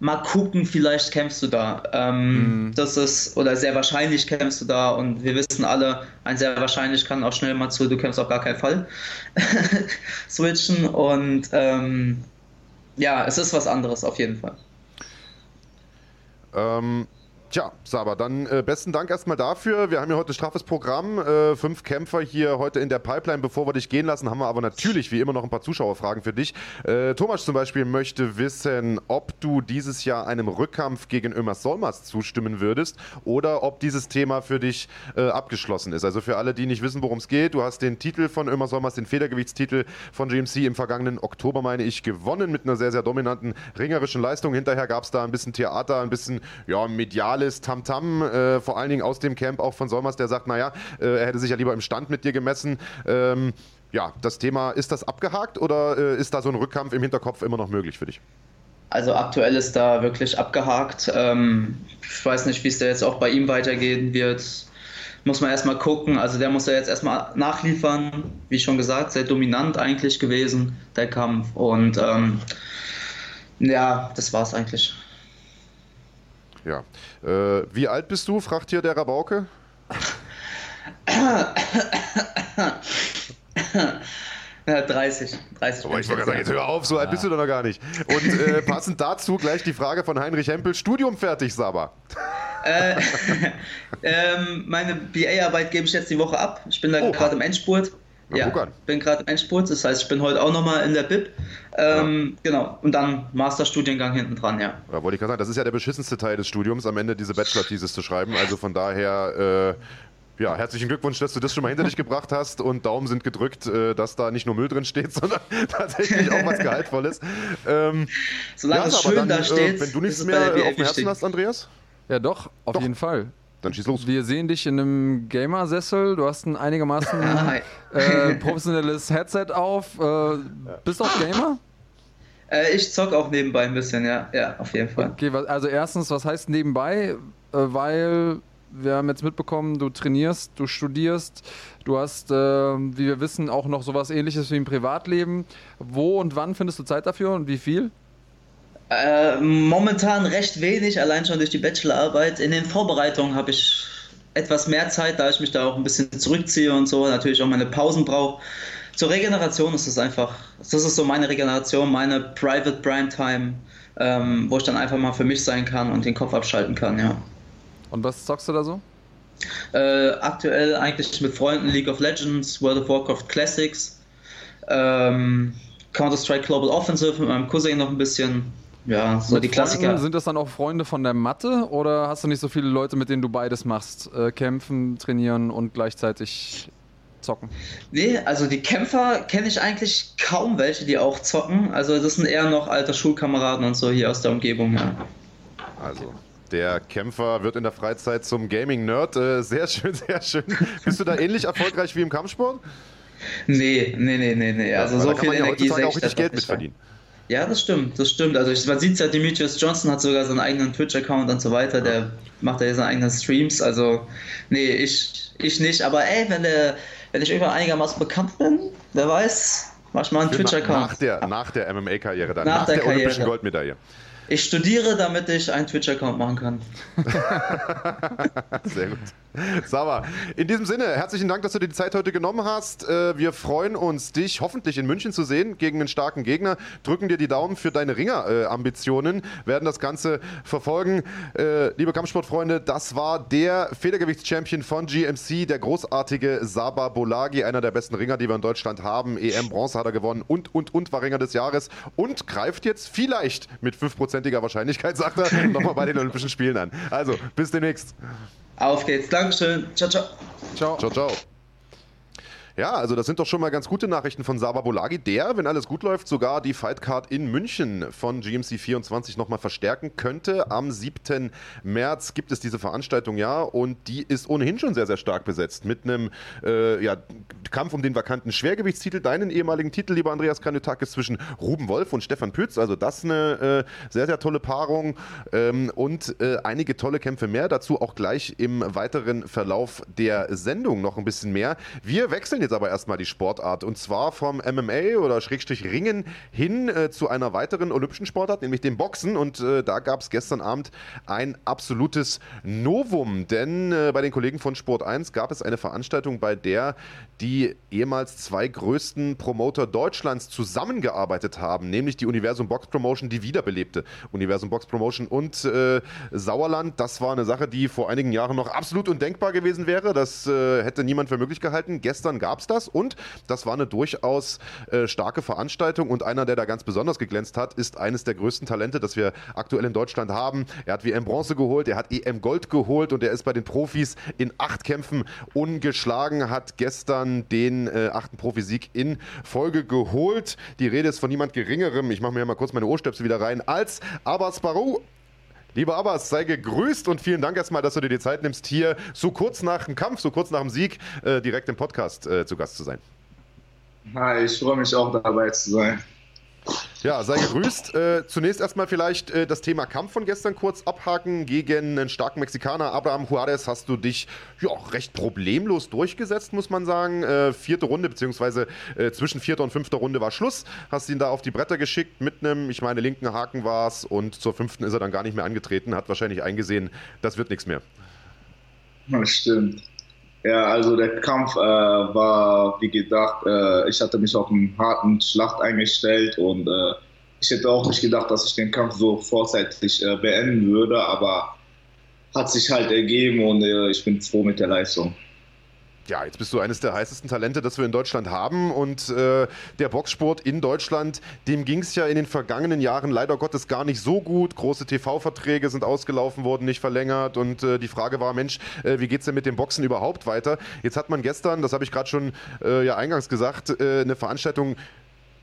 mal gucken, vielleicht kämpfst du da. Ähm, Das ist, oder sehr wahrscheinlich kämpfst du da und wir wissen alle, ein sehr wahrscheinlich kann auch schnell mal zu, du kämpfst auf gar keinen Fall *laughs* switchen und ähm, ja, es ist was anderes auf jeden Fall. Ähm, tja, Saba, dann äh, besten Dank erstmal dafür. Wir haben ja heute ein straffes Programm. Äh, fünf Kämpfer hier heute in der Pipeline. Bevor wir dich gehen lassen, haben wir aber natürlich wie immer noch ein paar Zuschauerfragen für dich. Äh, Thomas zum Beispiel möchte wissen, ob du dieses Jahr einem Rückkampf gegen Ömer Solmas zustimmen würdest oder ob dieses Thema für dich äh, abgeschlossen ist. Also für alle, die nicht wissen, worum es geht, du hast den Titel von Ömer Solmas, den Federgewichtstitel von GMC im vergangenen Oktober, meine ich, gewonnen mit einer sehr, sehr dominanten ringerischen Leistung. Hinterher gab es da ein bisschen Theater, ein bisschen ja, mediales Tamtam, äh, vor allen Dingen aus dem Camp auch von Solmas, der sagt, naja, äh, er hätte sich ja lieber im Stand mit dir gemessen. Ähm, ja, das Thema, ist das abgehakt oder äh, ist da so ein Rückkampf im Hinterkopf immer noch möglich für dich? Also aktuell ist da wirklich abgehakt. Ähm, ich weiß nicht, wie es da jetzt auch bei ihm weitergehen wird. Muss man erstmal gucken. Also der muss ja jetzt erstmal nachliefern. Wie schon gesagt, sehr dominant eigentlich gewesen, der Kampf. Und ähm, ja, das war's eigentlich. Ja. Äh, wie alt bist du, fragt hier der Rabauke? Ja, 30. 30 Aber ich wollte gerade sagen, jetzt hör auf, so alt bist du doch noch gar nicht. Und äh, *laughs* passend dazu gleich die Frage von Heinrich Hempel: Studium fertig, Saba. Äh, *laughs* ähm, meine BA-Arbeit gebe ich jetzt die Woche ab. Ich bin da Oha. gerade im Endspurt. Na, ja, an. bin gerade im Endspurt. Das heißt, ich bin heute auch nochmal in der BIP. Ähm, Genau. Und dann Masterstudiengang hinten dran, ja. Ja, wollte ich gerade sagen, das ist ja der beschissenste Teil des Studiums, am Ende diese Bachelor-Thesis zu schreiben. Also von daher, äh, ja, herzlichen Glückwunsch, dass du das schon mal hinter dich gebracht hast und Daumen sind gedrückt, äh, dass da nicht nur Müll drin steht, *laughs* sondern tatsächlich auch was Gehaltvolles. Ähm, Solange es aber schön dann, da äh, steht, wenn du nichts es mehr auf dem Herzen hast, Andreas, Ja, doch, auf Doch. jeden Fall. dann schieß los. Wir sehen dich in einem Gamersessel. Du hast ein einigermaßen *laughs* äh, professionelles Headset auf. Äh, bist du auch Gamer? Äh, ich zock auch nebenbei ein bisschen, ja. Ja, auf jeden Fall. Okay, also erstens, was heißt nebenbei? Äh, weil wir haben jetzt mitbekommen, du trainierst, du studierst, du hast, äh, wie wir wissen, auch noch sowas ähnliches wie im Privatleben. Wo und wann findest du Zeit dafür und wie viel? Äh, momentan recht wenig, allein schon durch die Bachelorarbeit. In den Vorbereitungen habe ich etwas mehr Zeit, da ich mich da auch ein bisschen zurückziehe und so, natürlich auch meine Pausen brauche. Zur Regeneration ist es einfach, das ist so meine Regeneration, meine Private Prime Time, ähm, wo ich dann einfach mal für mich sein kann und den Kopf abschalten kann, ja. Und was zockst du da so? Äh, aktuell eigentlich mit Freunden League of Legends, World of Warcraft Classics, ähm, Counter-Strike Global Offensive mit meinem Cousin noch ein bisschen. Ja, so Mit die Klassiker. Freunden, sind das dann auch Freunde von der Matte oder hast du nicht so viele Leute, mit denen du beides machst? Äh, kämpfen, trainieren und gleichzeitig zocken? Nee, also die Kämpfer kenne ich eigentlich kaum welche, die auch zocken. Also das sind eher noch alte Schulkameraden und so hier aus der Umgebung. Ja. Also, der Kämpfer wird in der Freizeit zum Gaming-Nerd. Äh, sehr schön, *laughs* sehr schön. Bist du da ähnlich erfolgreich wie im Kampfsport? Nee, nee, nee, nee, nee. Also Weil so da kann viel man ja Energie sehe auch ich richtig Geld doch mit nicht rein. verdienen. Ja, das stimmt, das stimmt. Also ich, man sieht ja, Demetrius Johnson hat sogar seinen eigenen Twitch-Account und so weiter. Der macht ja seine eigenen Streams. Also, nee, ich, ich nicht. Aber ey, wenn, der, wenn ich irgendwann einigermaßen bekannt bin, wer weiß, mach ich mal einen Nach Twitch-Account. der, nach der MMA-Karriere dann, Nach nach, der der, olympischen Karriere. Goldmedaille. Ich studiere, damit ich einen Twitch-Account machen kann. *laughs* *laughs* Sehr gut. Saba, in diesem Sinne, herzlichen Dank, dass du dir die Zeit heute genommen hast. Äh, wir freuen uns, dich hoffentlich in München zu sehen gegen einen starken Gegner. Drücken dir die Daumen für deine Ringer-Ambitionen, werden das Ganze verfolgen. Äh, liebe Kampfsportfreunde, das war der Federgewichtschampion von GMC, der großartige Saba Bolagi, einer der besten Ringer, die wir in Deutschland haben. EM-Bronze hat er gewonnen und, und, und war Ringer des Jahres und greift jetzt vielleicht mit fünfprozentiger Wahrscheinlichkeit, sagt er, *laughs* nochmal bei den Olympischen Spielen an. Also, bis demnächst. Auf geht's. Dankeschön. Ciao, ciao. Ciao. Ciao, ciao. Ja, also das sind doch schon mal ganz gute Nachrichten von Saba Bolagi, der, wenn alles gut läuft, sogar die Fightcard in München von GMC 24 nochmal verstärken könnte. Am 7. März gibt es diese Veranstaltung ja und die ist ohnehin schon sehr, sehr stark besetzt mit einem äh, ja, Kampf um den vakanten Schwergewichtstitel, deinen ehemaligen Titel, lieber Andreas Kanutakis, zwischen Ruben Wolf und Stefan Pütz. Also das eine äh, sehr, sehr tolle Paarung ähm, und äh, einige tolle Kämpfe mehr. Dazu auch gleich im weiteren Verlauf der Sendung noch ein bisschen mehr. Wir wechseln jetzt jetzt aber erstmal die Sportart. Und zwar vom MMA oder Schrägstrich Ringen hin äh, zu einer weiteren olympischen Sportart, nämlich dem Boxen. Und äh, da gab es gestern Abend ein absolutes Novum. Denn äh, bei den Kollegen von Sport 1 gab es eine Veranstaltung, bei der die ehemals zwei größten Promoter Deutschlands zusammengearbeitet haben, nämlich die Universum Box Promotion, die wiederbelebte Universum Box Promotion und äh, Sauerland. Das war eine Sache, die vor einigen Jahren noch absolut undenkbar gewesen wäre. Das äh, hätte niemand für möglich gehalten. Gestern gab es das und das war eine durchaus äh, starke Veranstaltung und einer, der da ganz besonders geglänzt hat, ist eines der größten Talente, das wir aktuell in Deutschland haben. Er hat WM Bronze geholt, er hat EM Gold geholt und er ist bei den Profis in acht Kämpfen ungeschlagen, hat gestern den äh, achten Profisieg in Folge geholt. Die Rede ist von niemand Geringerem, ich mache mir mal kurz meine Ohrstöpsel wieder rein, als Abbas Barou. Lieber Abbas, sei gegrüßt und vielen Dank erstmal, dass du dir die Zeit nimmst, hier so kurz nach dem Kampf, so kurz nach dem Sieg äh, direkt im Podcast äh, zu Gast zu sein. Hi, ich freue mich auch dabei zu sein. Ja, sei gegrüßt. Äh, zunächst erstmal vielleicht äh, das Thema Kampf von gestern kurz abhaken. Gegen einen starken Mexikaner, Abraham Juarez, hast du dich ja, recht problemlos durchgesetzt, muss man sagen. Äh, vierte Runde, beziehungsweise äh, zwischen vierter und fünfter Runde war Schluss. Hast ihn da auf die Bretter geschickt mit einem, ich meine, linken Haken war es und zur fünften ist er dann gar nicht mehr angetreten. Hat wahrscheinlich eingesehen, das wird nichts mehr. Das stimmt. Ja, also der Kampf äh, war wie gedacht, äh, ich hatte mich auf einen harten Schlacht eingestellt und äh, ich hätte auch nicht gedacht, dass ich den Kampf so vorzeitig äh, beenden würde, aber hat sich halt ergeben und äh, ich bin froh mit der Leistung ja, jetzt bist du eines der heißesten Talente, das wir in Deutschland haben. Und äh, der Boxsport in Deutschland, dem ging es ja in den vergangenen Jahren leider Gottes gar nicht so gut. Große TV-Verträge sind ausgelaufen worden, nicht verlängert. Und äh, die Frage war, Mensch, äh, wie geht es denn mit dem Boxen überhaupt weiter? Jetzt hat man gestern, das habe ich gerade schon äh, ja eingangs gesagt, äh, eine Veranstaltung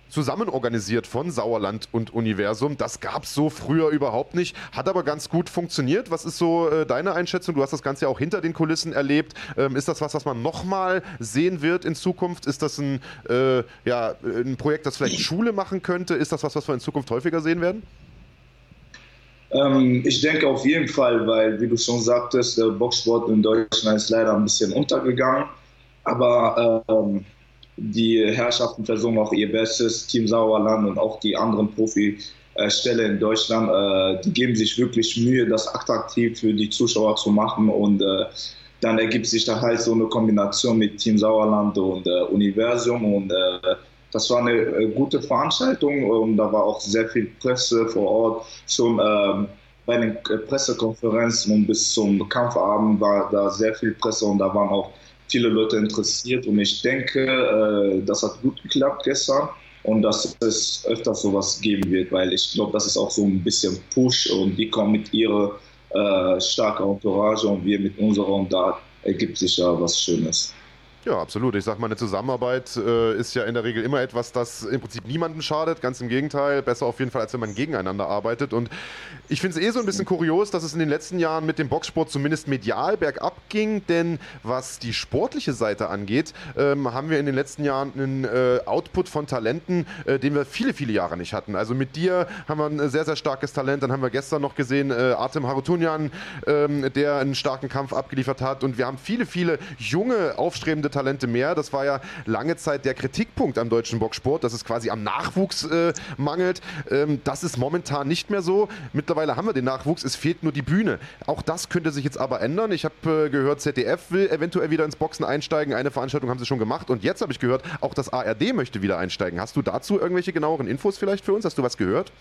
zusammen organisiert von Sauerland und Universum. Das gab es so früher überhaupt nicht, hat aber ganz gut funktioniert. Was ist so äh, deine Einschätzung? Du hast das Ganze ja auch hinter den Kulissen erlebt. Ähm, ist das was, was man nochmal sehen wird in Zukunft? Ist das ein, äh, ja, ein Projekt, das vielleicht Schule machen könnte? Ist das was, was wir in Zukunft häufiger sehen werden? Ähm, ich denke auf jeden Fall, weil, wie du schon sagtest, der Boxsport in Deutschland ist leider ein bisschen untergegangen. Aber ähm, die Herrschaften versuchen auch ihr Bestes, Team Sauerland und auch die anderen Profi-Ställe in Deutschland, äh, die geben sich wirklich Mühe, das attraktiv für die Zuschauer zu machen. Und äh, dann ergibt sich da halt so eine Kombination mit Team Sauerland und äh, Universum. Und das war eine gute Veranstaltung. Und da war auch sehr viel Presse vor Ort. Schon ähm, bei den Pressekonferenzen und bis zum Kampfabend war da sehr viel Presse. Und da waren auch viele Leute interessiert und ich denke, äh, das hat gut geklappt gestern und dass es öfters sowas geben wird, weil ich glaube, das ist auch so ein bisschen Push und die kommen mit ihrer äh, starken Entourage und wir mit unserer und da ergibt sich ja was Schönes. Ja, absolut. Ich sag mal, eine Zusammenarbeit äh, ist ja in der Regel immer etwas, das im Prinzip niemandem schadet. Ganz im Gegenteil. Besser auf jeden Fall, als wenn man gegeneinander arbeitet. Und ich finde es eh so ein bisschen kurios, dass es in den letzten Jahren mit dem Boxsport zumindest medial bergab ging. Denn was die sportliche Seite angeht, ähm, haben wir in den letzten Jahren einen äh, Output von Talenten, äh, den wir viele, viele Jahre nicht hatten. Also mit dir haben wir ein sehr, sehr starkes Talent. Dann haben wir gestern noch gesehen, äh, Artem Harutunyan, ähm, der einen starken Kampf abgeliefert hat. Und wir haben viele, viele junge, aufstrebende Talente Talente mehr. Das war ja lange Zeit der Kritikpunkt am deutschen Boxsport, dass es quasi am Nachwuchs äh, mangelt. Ähm, das ist momentan nicht mehr so. Mittlerweile haben wir den Nachwuchs, es fehlt nur die Bühne. Auch das könnte sich jetzt aber ändern. Ich habe äh, gehört, ZDF will eventuell wieder ins Boxen einsteigen. Eine Veranstaltung haben sie schon gemacht. Und jetzt habe ich gehört, auch das ARD möchte wieder einsteigen. Hast du dazu irgendwelche genaueren Infos vielleicht für uns? Hast du was gehört?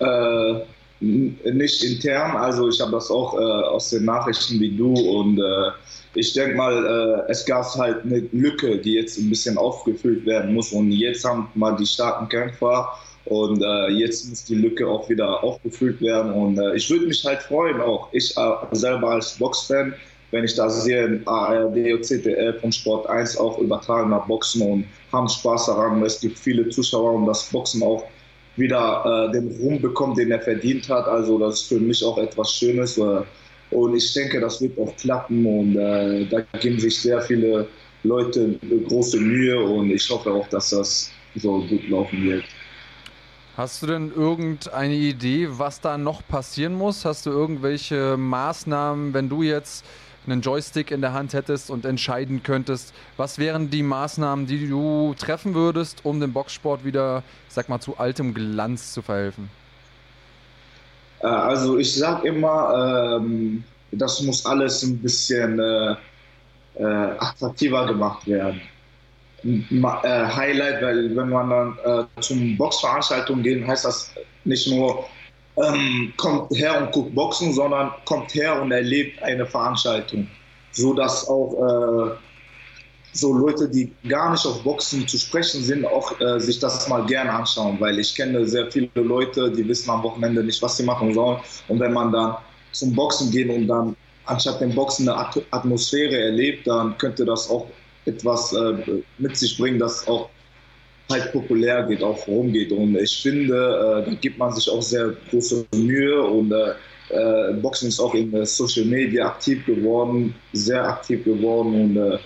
Äh, nicht intern, also ich habe das auch äh, aus den Nachrichten wie du und äh, ich denke mal, äh, es gab halt eine Lücke, die jetzt ein bisschen aufgefüllt werden muss und jetzt haben mal die starken Kämpfer und äh, jetzt muss die Lücke auch wieder aufgefüllt werden und äh, ich würde mich halt freuen auch, ich äh, selber als Boxfan, wenn ich da sehe, ARD und ZDF und Sport 1 auch übertragen nach Boxen und haben Spaß daran, es gibt viele Zuschauer und das Boxen auch wieder äh, den Ruhm bekommt, den er verdient hat. Also das ist für mich auch etwas Schönes. Und ich denke, das wird auch klappen und äh, da geben sich sehr viele Leute große Mühe und ich hoffe auch, dass das so gut laufen wird. Hast du denn irgendeine Idee, was da noch passieren muss? Hast du irgendwelche Maßnahmen, wenn du jetzt einen Joystick in der Hand hättest und entscheiden könntest, was wären die Maßnahmen, die du treffen würdest, um dem Boxsport wieder, sag mal, zu altem Glanz zu verhelfen? Äh, also ich sag immer, ähm, das muss alles ein bisschen äh, äh, attraktiver gemacht werden. Ma äh, Highlight, weil wenn man dann äh, zum Boxveranstaltung geht, heißt das nicht nur ähm, kommt her und guckt Boxen, sondern kommt her und erlebt eine Veranstaltung. So dass auch äh, so Leute, die gar nicht auf Boxen zu sprechen sind, auch äh, sich das mal gerne anschauen, weil ich kenne sehr viele Leute, die wissen am Wochenende nicht, was sie machen sollen. Und wenn man dann zum Boxen geht und dann anstatt dem Boxen eine Atmosphäre erlebt, dann könnte das auch etwas äh, mit sich bringen, das auch halt populär geht, auch rumgeht. Und ich finde, äh, da gibt man sich auch sehr große Mühe und äh, äh Boxen ist auch in Social Media aktiv geworden, sehr aktiv geworden und äh,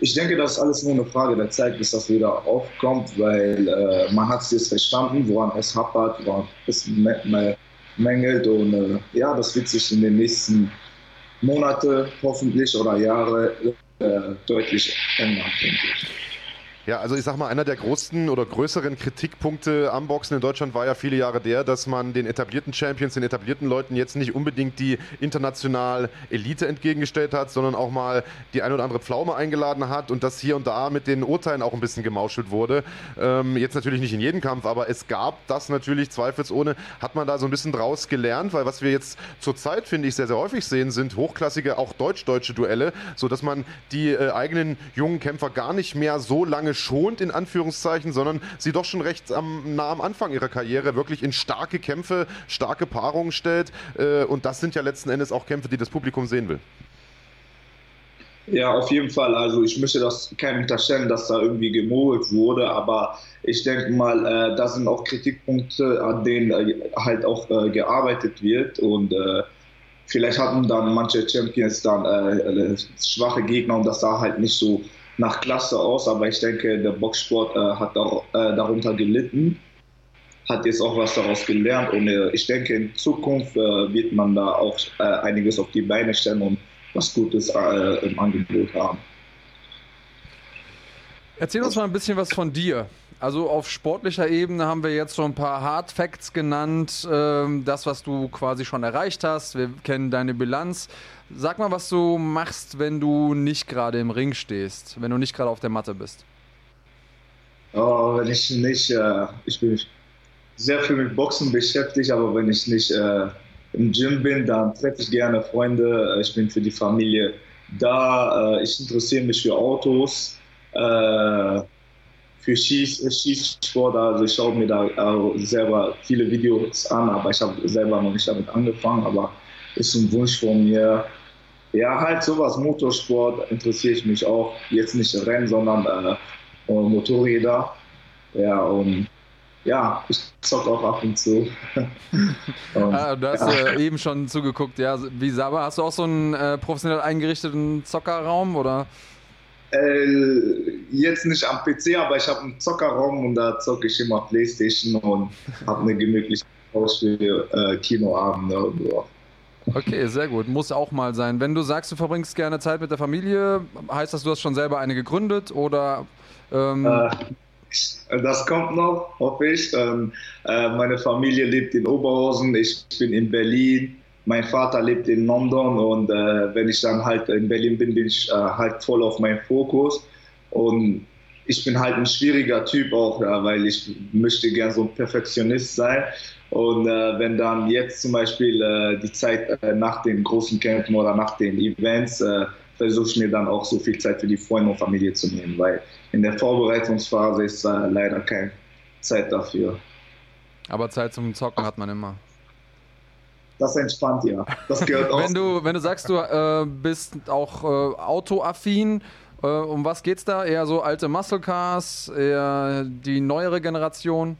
ich denke, das ist alles nur eine Frage der Zeit, bis das wieder aufkommt, weil äh, man hat es jetzt verstanden, woran es hapert, woran es mängelt und ja, das wird sich in den nächsten Monaten hoffentlich oder Jahre deutlich ändern, denke ich. Ja, also ich sag mal, einer der größten oder größeren Kritikpunkte am Boxen in Deutschland war ja viele Jahre der, dass man den etablierten Champions, den etablierten Leuten jetzt nicht unbedingt die international Elite entgegengestellt hat, sondern auch mal die ein oder andere Pflaume eingeladen hat und dass hier und da mit den Urteilen auch ein bisschen gemauschelt wurde. Ähm, jetzt natürlich nicht in jedem Kampf, aber es gab das natürlich zweifelsohne, hat man da so ein bisschen draus gelernt, weil was wir jetzt zurzeit, finde ich, sehr, sehr häufig sehen, sind hochklassige, auch deutsch-deutsche Duelle, sodass man die äh, eigenen jungen Kämpfer gar nicht mehr so lange schont, in Anführungszeichen, sondern sie doch schon recht am, nah am Anfang ihrer Karriere wirklich in starke Kämpfe, starke Paarungen stellt. Äh, und das sind ja letzten Endes auch Kämpfe, die das Publikum sehen will. Ja, auf jeden Fall. Also ich möchte das keinem unterstellen, dass da irgendwie gemogelt wurde, aber ich denke mal, äh, da sind auch Kritikpunkte, an denen äh, halt auch äh, gearbeitet wird und äh, vielleicht hatten dann manche Champions dann äh, schwache Gegner und das sah halt nicht so nach Klasse aus, aber ich denke, der Boxsport äh, hat auch äh, darunter gelitten, hat jetzt auch was daraus gelernt und äh, ich denke, in Zukunft äh, wird man da auch äh, einiges auf die Beine stellen und was Gutes äh, im Angebot haben. Erzähl uns mal ein bisschen was von dir. Also auf sportlicher Ebene haben wir jetzt so ein paar Hard Facts genannt, ähm, das, was du quasi schon erreicht hast. Wir kennen deine Bilanz. Sag mal, was du machst, wenn du nicht gerade im Ring stehst, wenn du nicht gerade auf der Matte bist. Oh, wenn ich nicht, äh, ich bin sehr viel mit Boxen beschäftigt, aber wenn ich nicht äh, im Gym bin, dann treffe ich gerne Freunde. Ich bin für die Familie da. Äh, ich interessiere mich für Autos, äh, für Schieß, Schießsport. Also ich schaue mir da selber viele Videos an, aber ich habe selber noch nicht damit angefangen. Aber ist ein Wunsch von mir. Ja, halt sowas, Motorsport interessiere ich mich auch. Jetzt nicht Rennen, sondern äh, Motorräder. Ja, und ja, ich zocke auch ab und zu. *laughs* und, ah, du hast ja. äh, eben schon zugeguckt, ja. Wie Saba, hast du auch so einen äh, professionell eingerichteten Zockerraum oder? Äh, jetzt nicht am PC, aber ich habe einen Zockerraum und da zocke ich immer Playstation und *laughs* habe eine gemütliche Haus für äh, Kinoabende. Und so. Okay, sehr gut. Muss auch mal sein. Wenn du sagst, du verbringst gerne Zeit mit der Familie, heißt das, du hast schon selber eine gegründet oder? Ähm äh, das kommt noch, hoffe ich. Ähm, äh, meine Familie lebt in Oberhausen, ich bin in Berlin. Mein Vater lebt in London und äh, wenn ich dann halt in Berlin bin, bin ich äh, halt voll auf meinen Fokus. Und ich bin halt ein schwieriger Typ auch, weil ich möchte gern so ein Perfektionist sein. Und äh, wenn dann jetzt zum Beispiel äh, die Zeit äh, nach den großen Kämpfen oder nach den Events, äh, versuche ich mir dann auch so viel Zeit für die Freunde und Familie zu nehmen, weil in der Vorbereitungsphase ist leider keine Zeit dafür. Aber Zeit zum Zocken hat man immer. Das entspannt ja. Das gehört *laughs* auch. wenn, du, wenn du sagst, du äh, bist auch autoaffin, um was geht's da? Eher so alte Muscle Cars, eher die neuere Generation?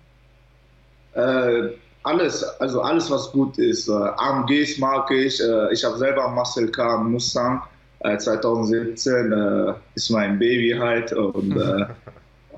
Äh, alles, also alles, was gut ist. Äh, AMGs mag ich. Äh, ich habe selber Muscle Car Mustang. Äh, 2017 äh, ist mein Baby halt. Und äh,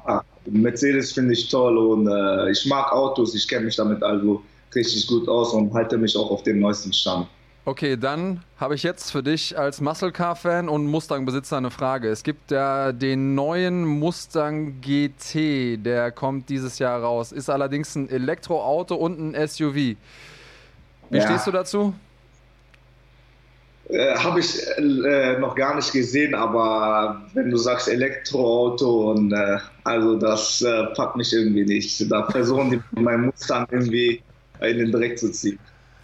*laughs* Mercedes finde ich toll und äh, ich mag Autos. Ich kenne mich damit also richtig gut aus und halte mich auch auf dem neuesten Stand. Okay, dann habe ich jetzt für dich als Muscle Car Fan und Mustang-Besitzer eine Frage. Es gibt ja den neuen Mustang GT, der kommt dieses Jahr raus. Ist allerdings ein Elektroauto und ein SUV. Wie ja. stehst du dazu? Äh, habe ich äh, noch gar nicht gesehen, aber wenn du sagst Elektroauto und äh, also das äh, packt mich irgendwie nicht. Da versuchen die meinen Mustang irgendwie in den Dreck zu ziehen.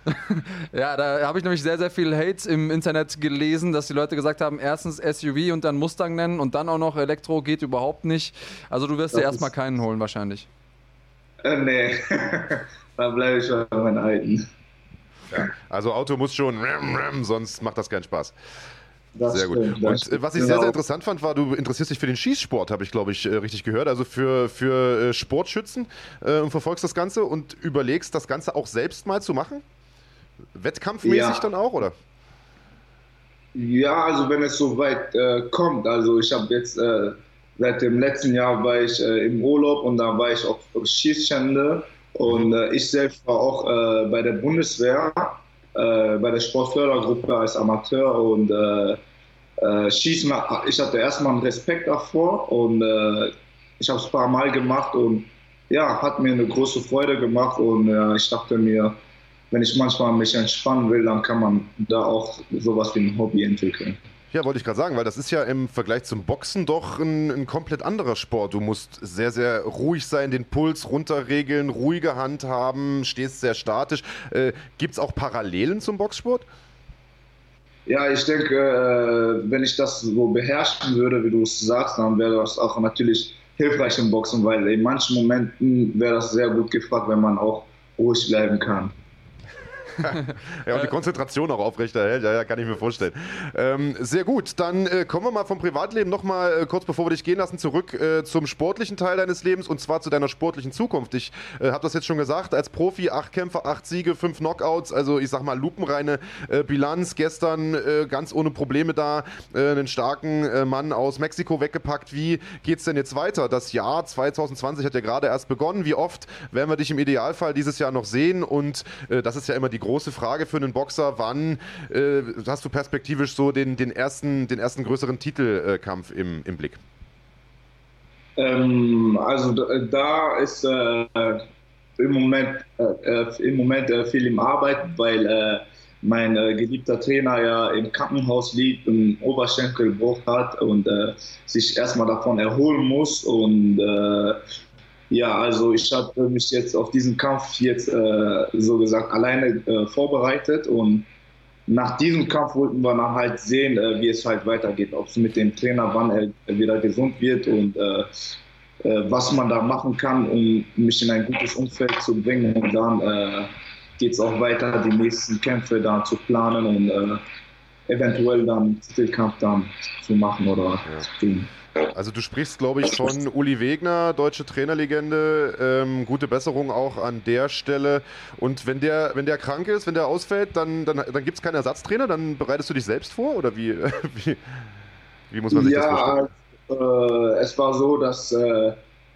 *laughs* ja, da habe ich nämlich sehr, sehr viel Hate im Internet gelesen, dass die Leute gesagt haben, erstens SUV und dann Mustang nennen und dann auch noch Elektro geht überhaupt nicht. Also du wirst das dir erstmal keinen holen wahrscheinlich. Äh, nee, *laughs* da bleibe ich bei meinen alten. Ja, also Auto muss schon, *laughs* sonst macht das keinen Spaß. Das sehr gut. Stimmt, und äh, was ich genau. sehr, sehr interessant fand, war, du interessierst dich für den Schießsport, habe ich, glaube ich, äh, richtig gehört. Also für, für äh, Sportschützen äh, und verfolgst das Ganze und überlegst, das Ganze auch selbst mal zu machen? Wettkampfmäßig ja. dann auch, oder? Ja, also wenn es so weit äh, kommt. Also ich habe jetzt äh, seit dem letzten Jahr war ich im Urlaub und da war ich auf Schießstände und mhm. äh, ich selbst war auch bei der Bundeswehr, äh, bei der Sportfördergruppe als Amateur und Schießen, ich hatte erstmal einen Respekt davor und ich habe es ein paar Mal gemacht und ja, hat mir eine große Freude gemacht und ich dachte mir, wenn ich manchmal mich entspannen will, dann kann man da auch sowas wie ein Hobby entwickeln. Ja, wollte ich gerade sagen, weil das ist ja im Vergleich zum Boxen doch ein, ein, komplett anderer Sport. Du musst sehr, sehr ruhig sein, den Puls runterregeln, ruhige Hand haben, stehst sehr statisch. Äh, Gibt es auch Parallelen zum Boxsport? Ja, ich denke, äh, wenn ich das so beherrschen würde, wie du es sagst, dann wäre das auch natürlich hilfreich im Boxen, weil in manchen Momenten wäre das sehr gut gefragt, wenn man auch ruhig bleiben kann. Ja, und die Konzentration auch aufrechterhält, ja, ja, kann ich mir vorstellen. Ähm, sehr gut, dann äh, kommen wir mal vom Privatleben nochmal äh, kurz bevor wir dich gehen lassen, zurück äh, zum sportlichen Teil deines Lebens und zwar zu deiner sportlichen Zukunft. Ich äh, habe das jetzt schon gesagt, als Profi acht Kämpfe, acht Siege, fünf Knockouts, also ich sag mal lupenreine äh, Bilanz. Gestern äh, ganz ohne Probleme da, einen starken Mann aus Mexiko weggepackt. Wie geht's denn jetzt weiter? Das Jahr 2020 hat ja gerade erst begonnen. Wie oft werden wir dich im Idealfall dieses Jahr noch sehen? Und das ist ja immer die große Frage für einen Boxer, wann äh, hast du perspektivisch so den, den, ersten, den ersten größeren Titelkampf im, im Blick? Ähm, also da ist äh, im Moment, äh, äh im Moment äh, viel im Arbeiten, weil äh, mein geliebter Trainer ja im Krankenhaus liegt, einen Oberschenkelbruch hat und sich erstmal davon erholen muss und ja, also ich habe mich jetzt auf diesen Kampf jetzt äh, so gesagt alleine äh, vorbereitet und nach diesem Kampf wollten wir dann halt sehen, äh, wie es halt weitergeht, ob es mit dem Trainer, wann er wieder gesund wird und äh, äh, was man da machen kann, um mich in ein gutes Umfeld zu bringen. Und dann äh, geht es auch weiter, die nächsten Kämpfe da zu planen und eventuell dann Titelkampf dann zu machen oder ja. zu tun. Also du sprichst, glaube ich, von Uli Wegner, deutsche Trainerlegende. Ähm, gute Besserung auch an der Stelle. Und wenn der, wenn der krank ist, wenn der ausfällt, dann, dann, dann gibt es keinen Ersatztrainer, dann bereitest du dich selbst vor? Oder wie, *laughs* wie, wie muss man sich ja, das vorstellen? Äh, es war so, dass äh,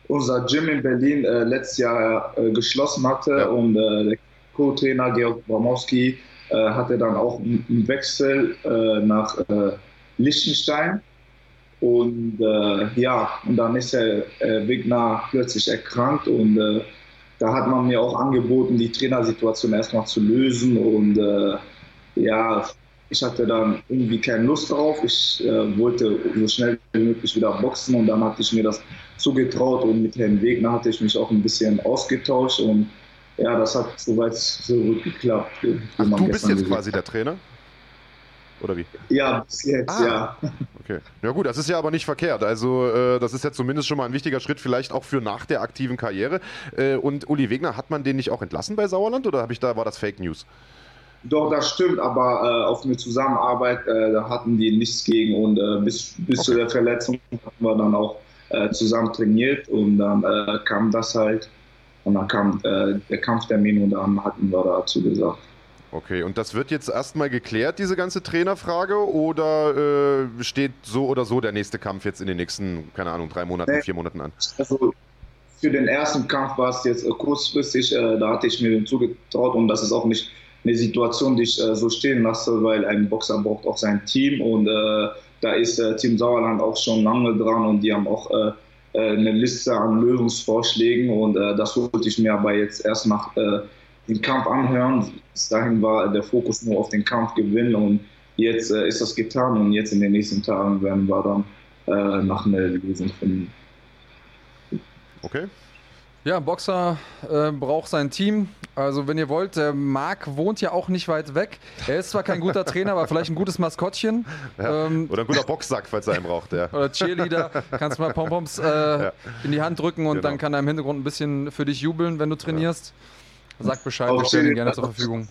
unser Gym in Berlin äh, letztes Jahr äh, geschlossen hatte ja. und äh, der Co-Trainer Georg Bramowski äh, hatte dann auch einen Wechsel äh, nach äh, Liechtenstein. Und äh, ja, und dann ist der äh, Wigner plötzlich erkrankt und äh, da hat man mir auch angeboten, die Trainersituation erstmal zu lösen. Und äh, ja, ich hatte dann irgendwie keine Lust drauf. Ich wollte so schnell wie möglich wieder boxen und dann hatte ich mir das zugetraut und mit Herrn Wegner hatte ich mich auch ein bisschen ausgetauscht und ja, das hat soweit so gut geklappt. Ach, du bist jetzt quasi der Trainer? Oder wie? Ja, bis jetzt, ah, ja. Okay. Ja gut, das ist ja aber nicht verkehrt. Also äh, das ist ja zumindest schon mal ein wichtiger Schritt, vielleicht auch für nach der aktiven Karriere. Äh, und Uli Wegner, hat man den nicht auch entlassen bei Sauerland oder ich da, war das Fake News? Doch, das stimmt, aber äh, auf eine Zusammenarbeit, äh, da hatten die nichts gegen und äh, bis, bis okay. zu der Verletzung haben wir dann auch äh, zusammen trainiert und dann kam das halt und dann kam der Kampftermin und dann hatten wir dazu gesagt. Okay, und das wird jetzt erstmal geklärt, diese ganze Trainerfrage, oder äh, steht so oder so der nächste Kampf jetzt in den nächsten, keine Ahnung, drei Monaten, nee. vier Monaten an? Also für den ersten Kampf war es jetzt äh, kurzfristig, äh, da hatte ich mir zugetraut und das ist auch nicht eine Situation, die ich äh, so stehen lasse, weil ein Boxer braucht auch sein Team und äh, da ist äh, Team Sauerland auch schon lange dran und die haben auch eine Liste an Lösungsvorschlägen und das wollte ich mir aber jetzt erst nach den Kampf anhören. Bis dahin war der Fokus nur auf den Kampf gewinnen und jetzt äh, ist das getan und jetzt in den nächsten Tagen werden wir dann äh, nach einer Lösung finden. Okay. Ja, Boxer äh, braucht sein Team. Also wenn ihr wollt, der Marc wohnt ja auch nicht weit weg. Er ist zwar kein guter Trainer, aber vielleicht ein gutes Maskottchen. *laughs* Ja, ähm, oder ein guter Boxsack, falls er einen braucht. Ja. Oder Cheerleader. Kannst mal Pompoms äh, ja. in die Hand drücken und genau. dann kann er im Hintergrund ein bisschen für dich jubeln, wenn du trainierst. Sag Bescheid, wir stellen ihn gerne zur Verfügung.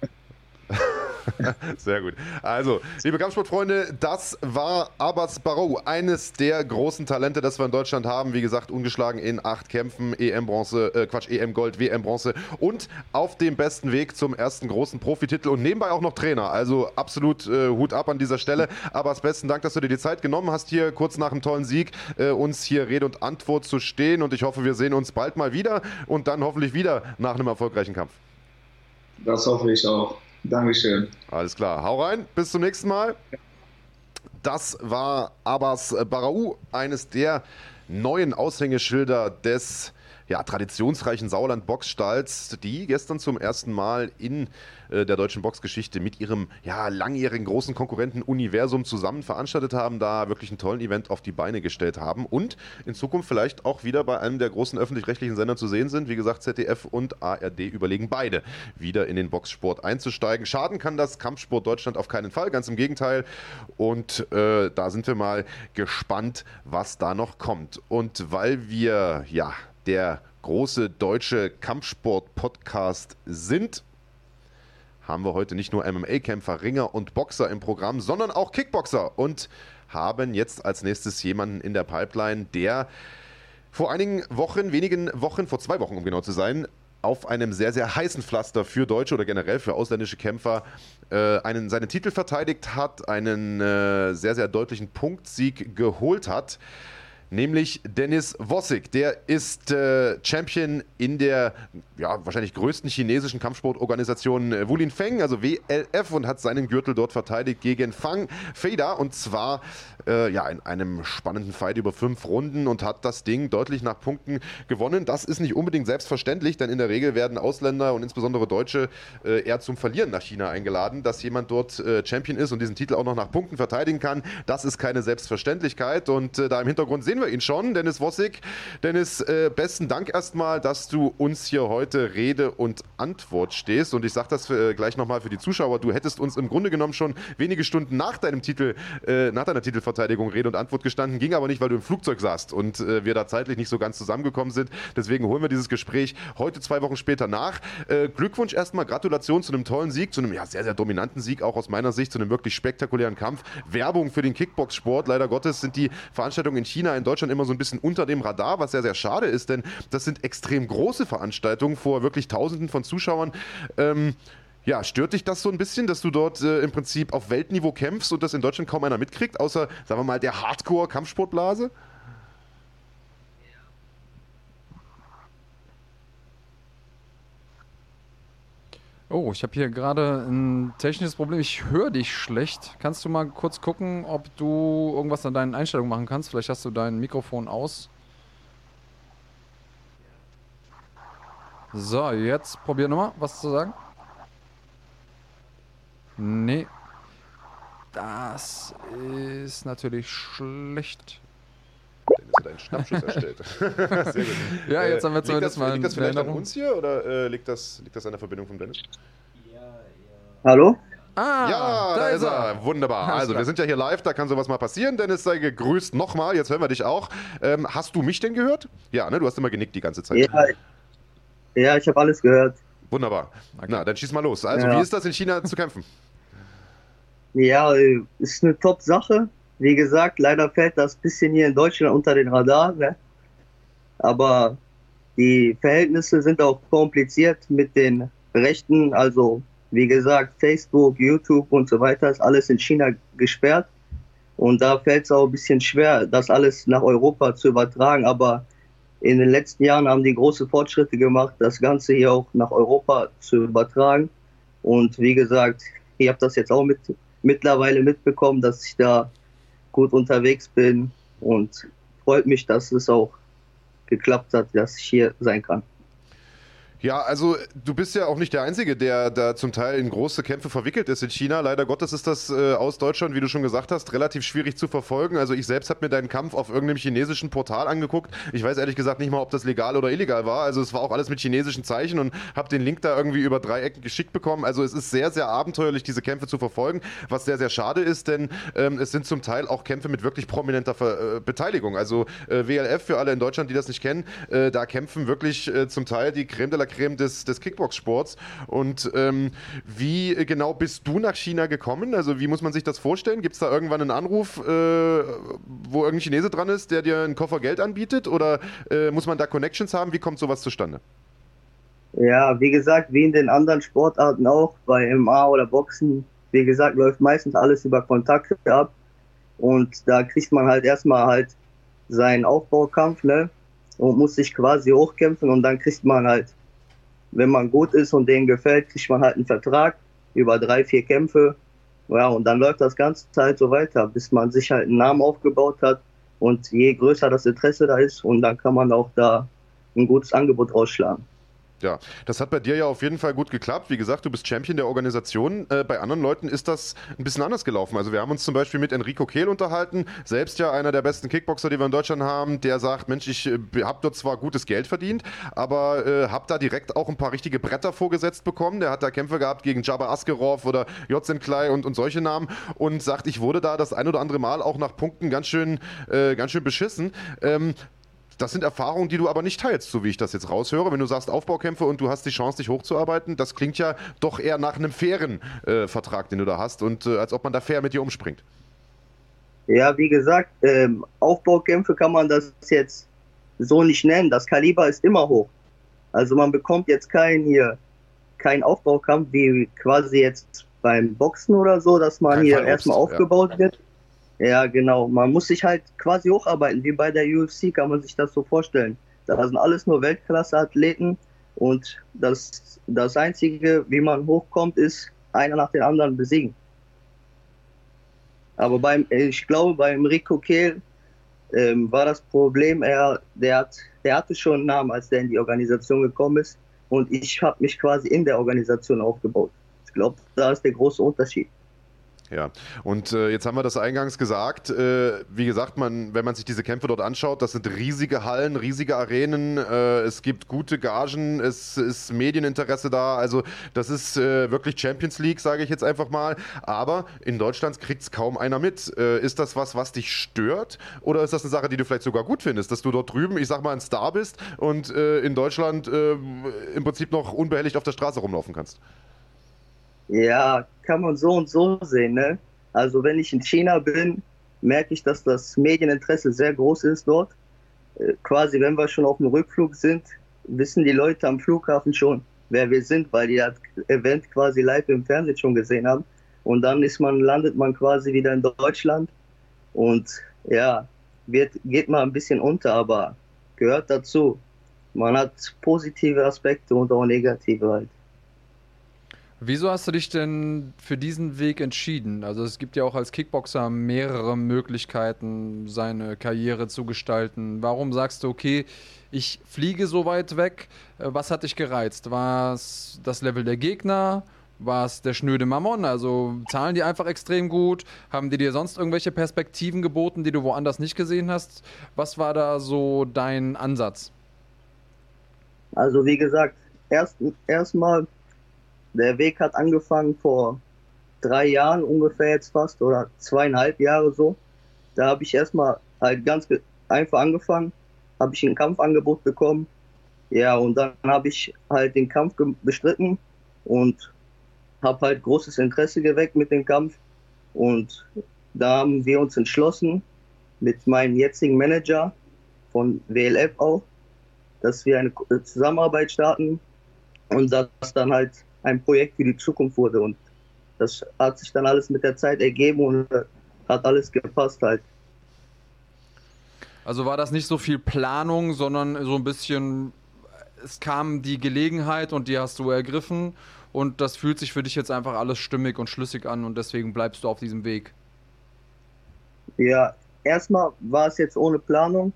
*laughs* *laughs* Sehr gut. Also, liebe Kampfsportfreunde, das war Abbas Barrow, eines der großen Talente, das wir in Deutschland haben. Wie gesagt, ungeschlagen in acht Kämpfen, EM-Bronze, äh, Quatsch, EM-Gold, WM-Bronze und auf dem besten Weg zum ersten großen Profititel und nebenbei auch noch Trainer. Also absolut äh, Hut ab an dieser Stelle. Abbas, besten Dank, dass du dir die Zeit genommen hast, hier kurz nach einem tollen Sieg äh, uns hier Rede und Antwort zu stehen. Und ich hoffe, wir sehen uns bald mal wieder und dann hoffentlich wieder nach einem erfolgreichen Kampf. Das hoffe ich auch. Dankeschön. Alles klar. Hau rein. Bis zum nächsten Mal. Das war Abbas Barau, eines der neuen Aushängeschilder des ja, traditionsreichen Sauerland-Boxstalls, die gestern zum ersten Mal in äh, der deutschen Boxgeschichte mit ihrem ja, langjährigen großen Konkurrenten Universum zusammen veranstaltet haben, da wirklich einen tollen Event auf die Beine gestellt haben und in Zukunft vielleicht auch wieder bei einem der großen öffentlich-rechtlichen Sender zu sehen sind. Wie gesagt, ZDF und ARD überlegen beide, wieder in den Boxsport einzusteigen. Schaden kann das Kampfsport Deutschland auf keinen Fall, ganz im Gegenteil. Und äh, da sind wir mal gespannt, was da noch kommt. Und weil wir ja der große deutsche Kampfsport-Podcast sind, haben wir heute nicht nur MMA-Kämpfer, Ringer und Boxer im Programm, sondern auch Kickboxer und haben jetzt als nächstes jemanden in der Pipeline, der vor einigen Wochen, wenigen Wochen, vor zwei Wochen um genau zu sein, auf einem sehr, sehr heißen Pflaster für Deutsche oder generell für ausländische Kämpfer äh, einen, seinen Titel verteidigt hat, einen äh, sehr, sehr deutlichen Punktsieg geholt hat nämlich Dennis Wossig. Der ist äh, Champion in der ja, wahrscheinlich größten chinesischen Kampfsportorganisation äh, Wulin Feng, also WLF, und hat seinen Gürtel dort verteidigt gegen Fang Feda und zwar äh, ja, in einem spannenden Fight über fünf Runden und hat das Ding deutlich nach Punkten gewonnen. Das ist nicht unbedingt selbstverständlich, denn in der Regel werden Ausländer und insbesondere Deutsche äh, eher zum Verlieren nach China eingeladen. Dass jemand dort äh, Champion ist und diesen Titel auch noch nach Punkten verteidigen kann, das ist keine Selbstverständlichkeit und äh, da im Hintergrund sehen wir ihn schon, Dennis Wossig. Dennis, äh, besten Dank erstmal, dass du uns hier heute Rede und Antwort stehst und ich sage das für, äh, gleich nochmal für die Zuschauer, du hättest uns im Grunde genommen schon wenige Stunden nach deinem Titel, nach deiner Titelverteidigung Rede und Antwort gestanden, ging aber nicht, weil du im Flugzeug saßt und äh, wir da zeitlich nicht so ganz zusammengekommen sind. Deswegen holen wir dieses Gespräch heute zwei Wochen später nach. Äh, Glückwunsch erstmal, Gratulation zu einem tollen Sieg, zu einem ja, sehr, sehr dominanten Sieg, auch aus meiner Sicht, zu einem wirklich spektakulären Kampf. Werbung für den Kickbox-Sport. Leider Gottes sind die Veranstaltungen in China, in Deutschland immer so ein bisschen unter dem Radar, was sehr, sehr schade ist, denn das sind extrem große Veranstaltungen vor wirklich Tausenden von Zuschauern. Ähm, ja, stört dich das so ein bisschen, dass du dort äh, im Prinzip auf Weltniveau kämpfst und das in Deutschland kaum einer mitkriegt, außer, sagen wir mal, der Hardcore-Kampfsportblase? Oh, ich habe hier gerade ein technisches Problem. Ich höre dich schlecht. Kannst du mal kurz gucken, ob du irgendwas an deinen Einstellungen machen kannst? Vielleicht hast du dein Mikrofon aus. So, jetzt probier nochmal, was zu sagen. Nee. Das ist natürlich schlecht. Dennis hat einen Schnappschuss erstellt. *laughs* Sehr gut. Ja, jetzt haben wir Äh, liegt zumindest das, mal liegt das vielleicht an uns hier oder äh, liegt, das, liegt das an der Verbindung von Dennis? Hallo? Ah, ja, da, ist er. Wunderbar. Alles Also, wir sind ja hier live, da kann sowas mal passieren. Dennis, sei gegrüßt nochmal. Jetzt hören wir dich auch. Ähm, hast du mich denn gehört? Ja, ne? Du hast immer genickt die ganze Zeit. Ja, ja ich habe alles gehört. Wunderbar. Okay. Na, dann schieß mal los. Also, Ja. wie ist das in China zu kämpfen? Ja, äh, ist eine Top-Sache. Wie gesagt, leider fällt das bisschen hier in Deutschland unter den Radar. Ne? Aber die Verhältnisse sind auch kompliziert mit den Rechten. Also, wie gesagt, Facebook, YouTube und so weiter ist alles in China gesperrt. Und da fällt es auch ein bisschen schwer, das alles nach Europa zu übertragen. Aber in den letzten Jahren haben die große Fortschritte gemacht, das Ganze hier auch nach Europa zu übertragen. Und wie gesagt, ich habe das jetzt auch mit, mittlerweile mitbekommen, dass ich da gut unterwegs bin und freut mich, dass es auch geklappt hat, dass ich hier sein kann. Ja, also du bist ja auch nicht der Einzige, der da zum Teil in große Kämpfe verwickelt ist in China. Leider Gottes ist das äh, aus Deutschland, wie du schon gesagt hast, relativ schwierig zu verfolgen. Also ich selbst habe mir deinen Kampf auf irgendeinem chinesischen Portal angeguckt. Ich weiß ehrlich gesagt nicht mal, ob das legal oder illegal war. Also es war auch alles mit chinesischen Zeichen und habe den Link da irgendwie über drei Ecken geschickt bekommen. Also es ist sehr, sehr abenteuerlich, diese Kämpfe zu verfolgen, was sehr, sehr schade ist, denn ähm, es sind zum Teil auch Kämpfe mit wirklich prominenter Ver äh, Beteiligung. Also äh, WLF für alle in Deutschland, die das nicht kennen, äh, da kämpfen wirklich äh, zum Teil die Creme de la Creme des, des Kickbox-Sports. Und ähm, wie genau bist du nach China gekommen? Also wie muss man sich das vorstellen? Gibt es da irgendwann einen Anruf, äh, wo irgendein Chinese dran ist, der dir einen Koffer Geld anbietet? Oder äh, muss man da Connections haben? Wie kommt sowas zustande? Ja, wie gesagt, wie in den anderen Sportarten auch, bei MMA oder Boxen, wie gesagt, läuft meistens alles über Kontakte ab. Und da kriegt man halt erstmal halt seinen Aufbaukampf, ne? Und muss sich quasi hochkämpfen und dann kriegt man halt, wenn man gut ist und denen gefällt, kriegt man halt einen Vertrag über drei, vier Kämpfe. Ja, und dann läuft das ganze halt so weiter, bis man sich halt einen Namen aufgebaut hat. Und je größer das Interesse da ist, und dann kann man auch da ein gutes Angebot rausschlagen. Ja, das hat bei dir ja auf jeden Fall gut geklappt. Wie gesagt, du bist Champion der Organisation. Äh, bei anderen Leuten ist das ein bisschen anders gelaufen. Also wir haben uns zum Beispiel mit Enrico Kehl unterhalten, selbst ja einer der besten Kickboxer, die wir in Deutschland haben, der sagt, Mensch, ich äh, habe dort zwar gutes Geld verdient, aber äh, habe da direkt auch ein paar richtige Bretter vorgesetzt bekommen. Der hat da Kämpfe gehabt gegen Jabba Askerov oder Jotzen Klei und, und solche Namen und sagt, ich wurde da das ein oder andere Mal auch nach Punkten ganz schön, äh, ganz schön beschissen. Ähm, das sind Erfahrungen, die du aber nicht teilst, so wie ich das jetzt raushöre. Wenn du sagst Aufbaukämpfe und du hast die Chance, dich hochzuarbeiten, das klingt ja doch eher nach einem fairen äh, Vertrag, den du da hast und äh, als ob man da fair mit dir umspringt. Ja, wie gesagt, ähm, Aufbaukämpfe kann man das jetzt so nicht nennen. Das Kaliber ist immer hoch. Also man bekommt jetzt keinen hier, keinen Aufbaukampf wie quasi jetzt beim Boxen oder so, dass man Kein hier erstmal ja. aufgebaut wird. Ja, genau. Man muss sich halt quasi hocharbeiten, wie bei der UFC kann man sich das so vorstellen. Da sind alles nur Weltklasse-Athleten und das, das Einzige, wie man hochkommt, ist einer nach dem anderen besiegen. Aber beim, ich glaube, beim Rico Kehl ähm, war das Problem, er, der, hat, der hatte schon einen Namen, als der in die Organisation gekommen ist. Und ich habe mich quasi in der Organisation aufgebaut. Ich glaube, da ist der große Unterschied. Ja, und äh, jetzt haben wir das eingangs gesagt. Äh, wie gesagt, man, wenn man sich diese Kämpfe dort anschaut, das sind riesige Hallen, riesige Arenen. Äh, es gibt gute Gagen, es ist Medieninteresse da. Also, das ist äh, wirklich Champions League, sage ich jetzt einfach mal. Aber in Deutschland kriegt es kaum einer mit. Äh, ist das was, was dich stört? Oder ist das eine Sache, die du vielleicht sogar gut findest, dass du dort drüben, ich sag mal, ein Star bist und äh, in Deutschland im Prinzip noch unbehelligt auf der Straße rumlaufen kannst? Ja, kann man so und so sehen. Ne? Also wenn ich in China bin, merke ich, dass das Medieninteresse sehr groß ist dort. Äh, quasi, wenn wir schon auf dem Rückflug sind, wissen die Leute am Flughafen schon, wer wir sind, weil die das Event quasi live im Fernsehen schon gesehen haben. Und dann ist man, landet man quasi wieder in Deutschland und ja, wird, geht mal ein bisschen unter, aber gehört dazu. Man hat positive Aspekte und auch negative halt. Wieso hast du dich denn für diesen Weg entschieden? Also es gibt ja auch als Kickboxer mehrere Möglichkeiten, seine Karriere zu gestalten. Warum sagst du, okay, ich fliege so weit weg? Äh, was hat dich gereizt? War es das Level der Gegner? War es der schnöde Mammon? Also zahlen die einfach extrem gut? Haben die dir sonst irgendwelche Perspektiven geboten, die du woanders nicht gesehen hast? Was war da so dein Ansatz? Also wie gesagt, erst erstmal der Weg hat angefangen vor drei Jahren ungefähr jetzt fast oder zweieinhalb Jahre so. Da habe ich erstmal halt ganz einfach angefangen, habe ich ein Kampfangebot bekommen. Ja, und dann habe ich halt den Kampf bestritten und habe halt großes Interesse geweckt mit dem Kampf. Und da haben wir uns entschlossen, mit meinem jetzigen Manager von WLF auch, dass wir eine Zusammenarbeit starten und das dann halt ein Projekt für die Zukunft wurde. Und das hat sich dann alles mit der Zeit ergeben und hat alles gepasst halt. Also war das nicht so viel Planung, sondern so ein bisschen, es kam die Gelegenheit und die hast du ergriffen und das fühlt sich für dich jetzt einfach alles stimmig und schlüssig an und deswegen bleibst du auf diesem Weg. Ja, erstmal war es jetzt ohne Planung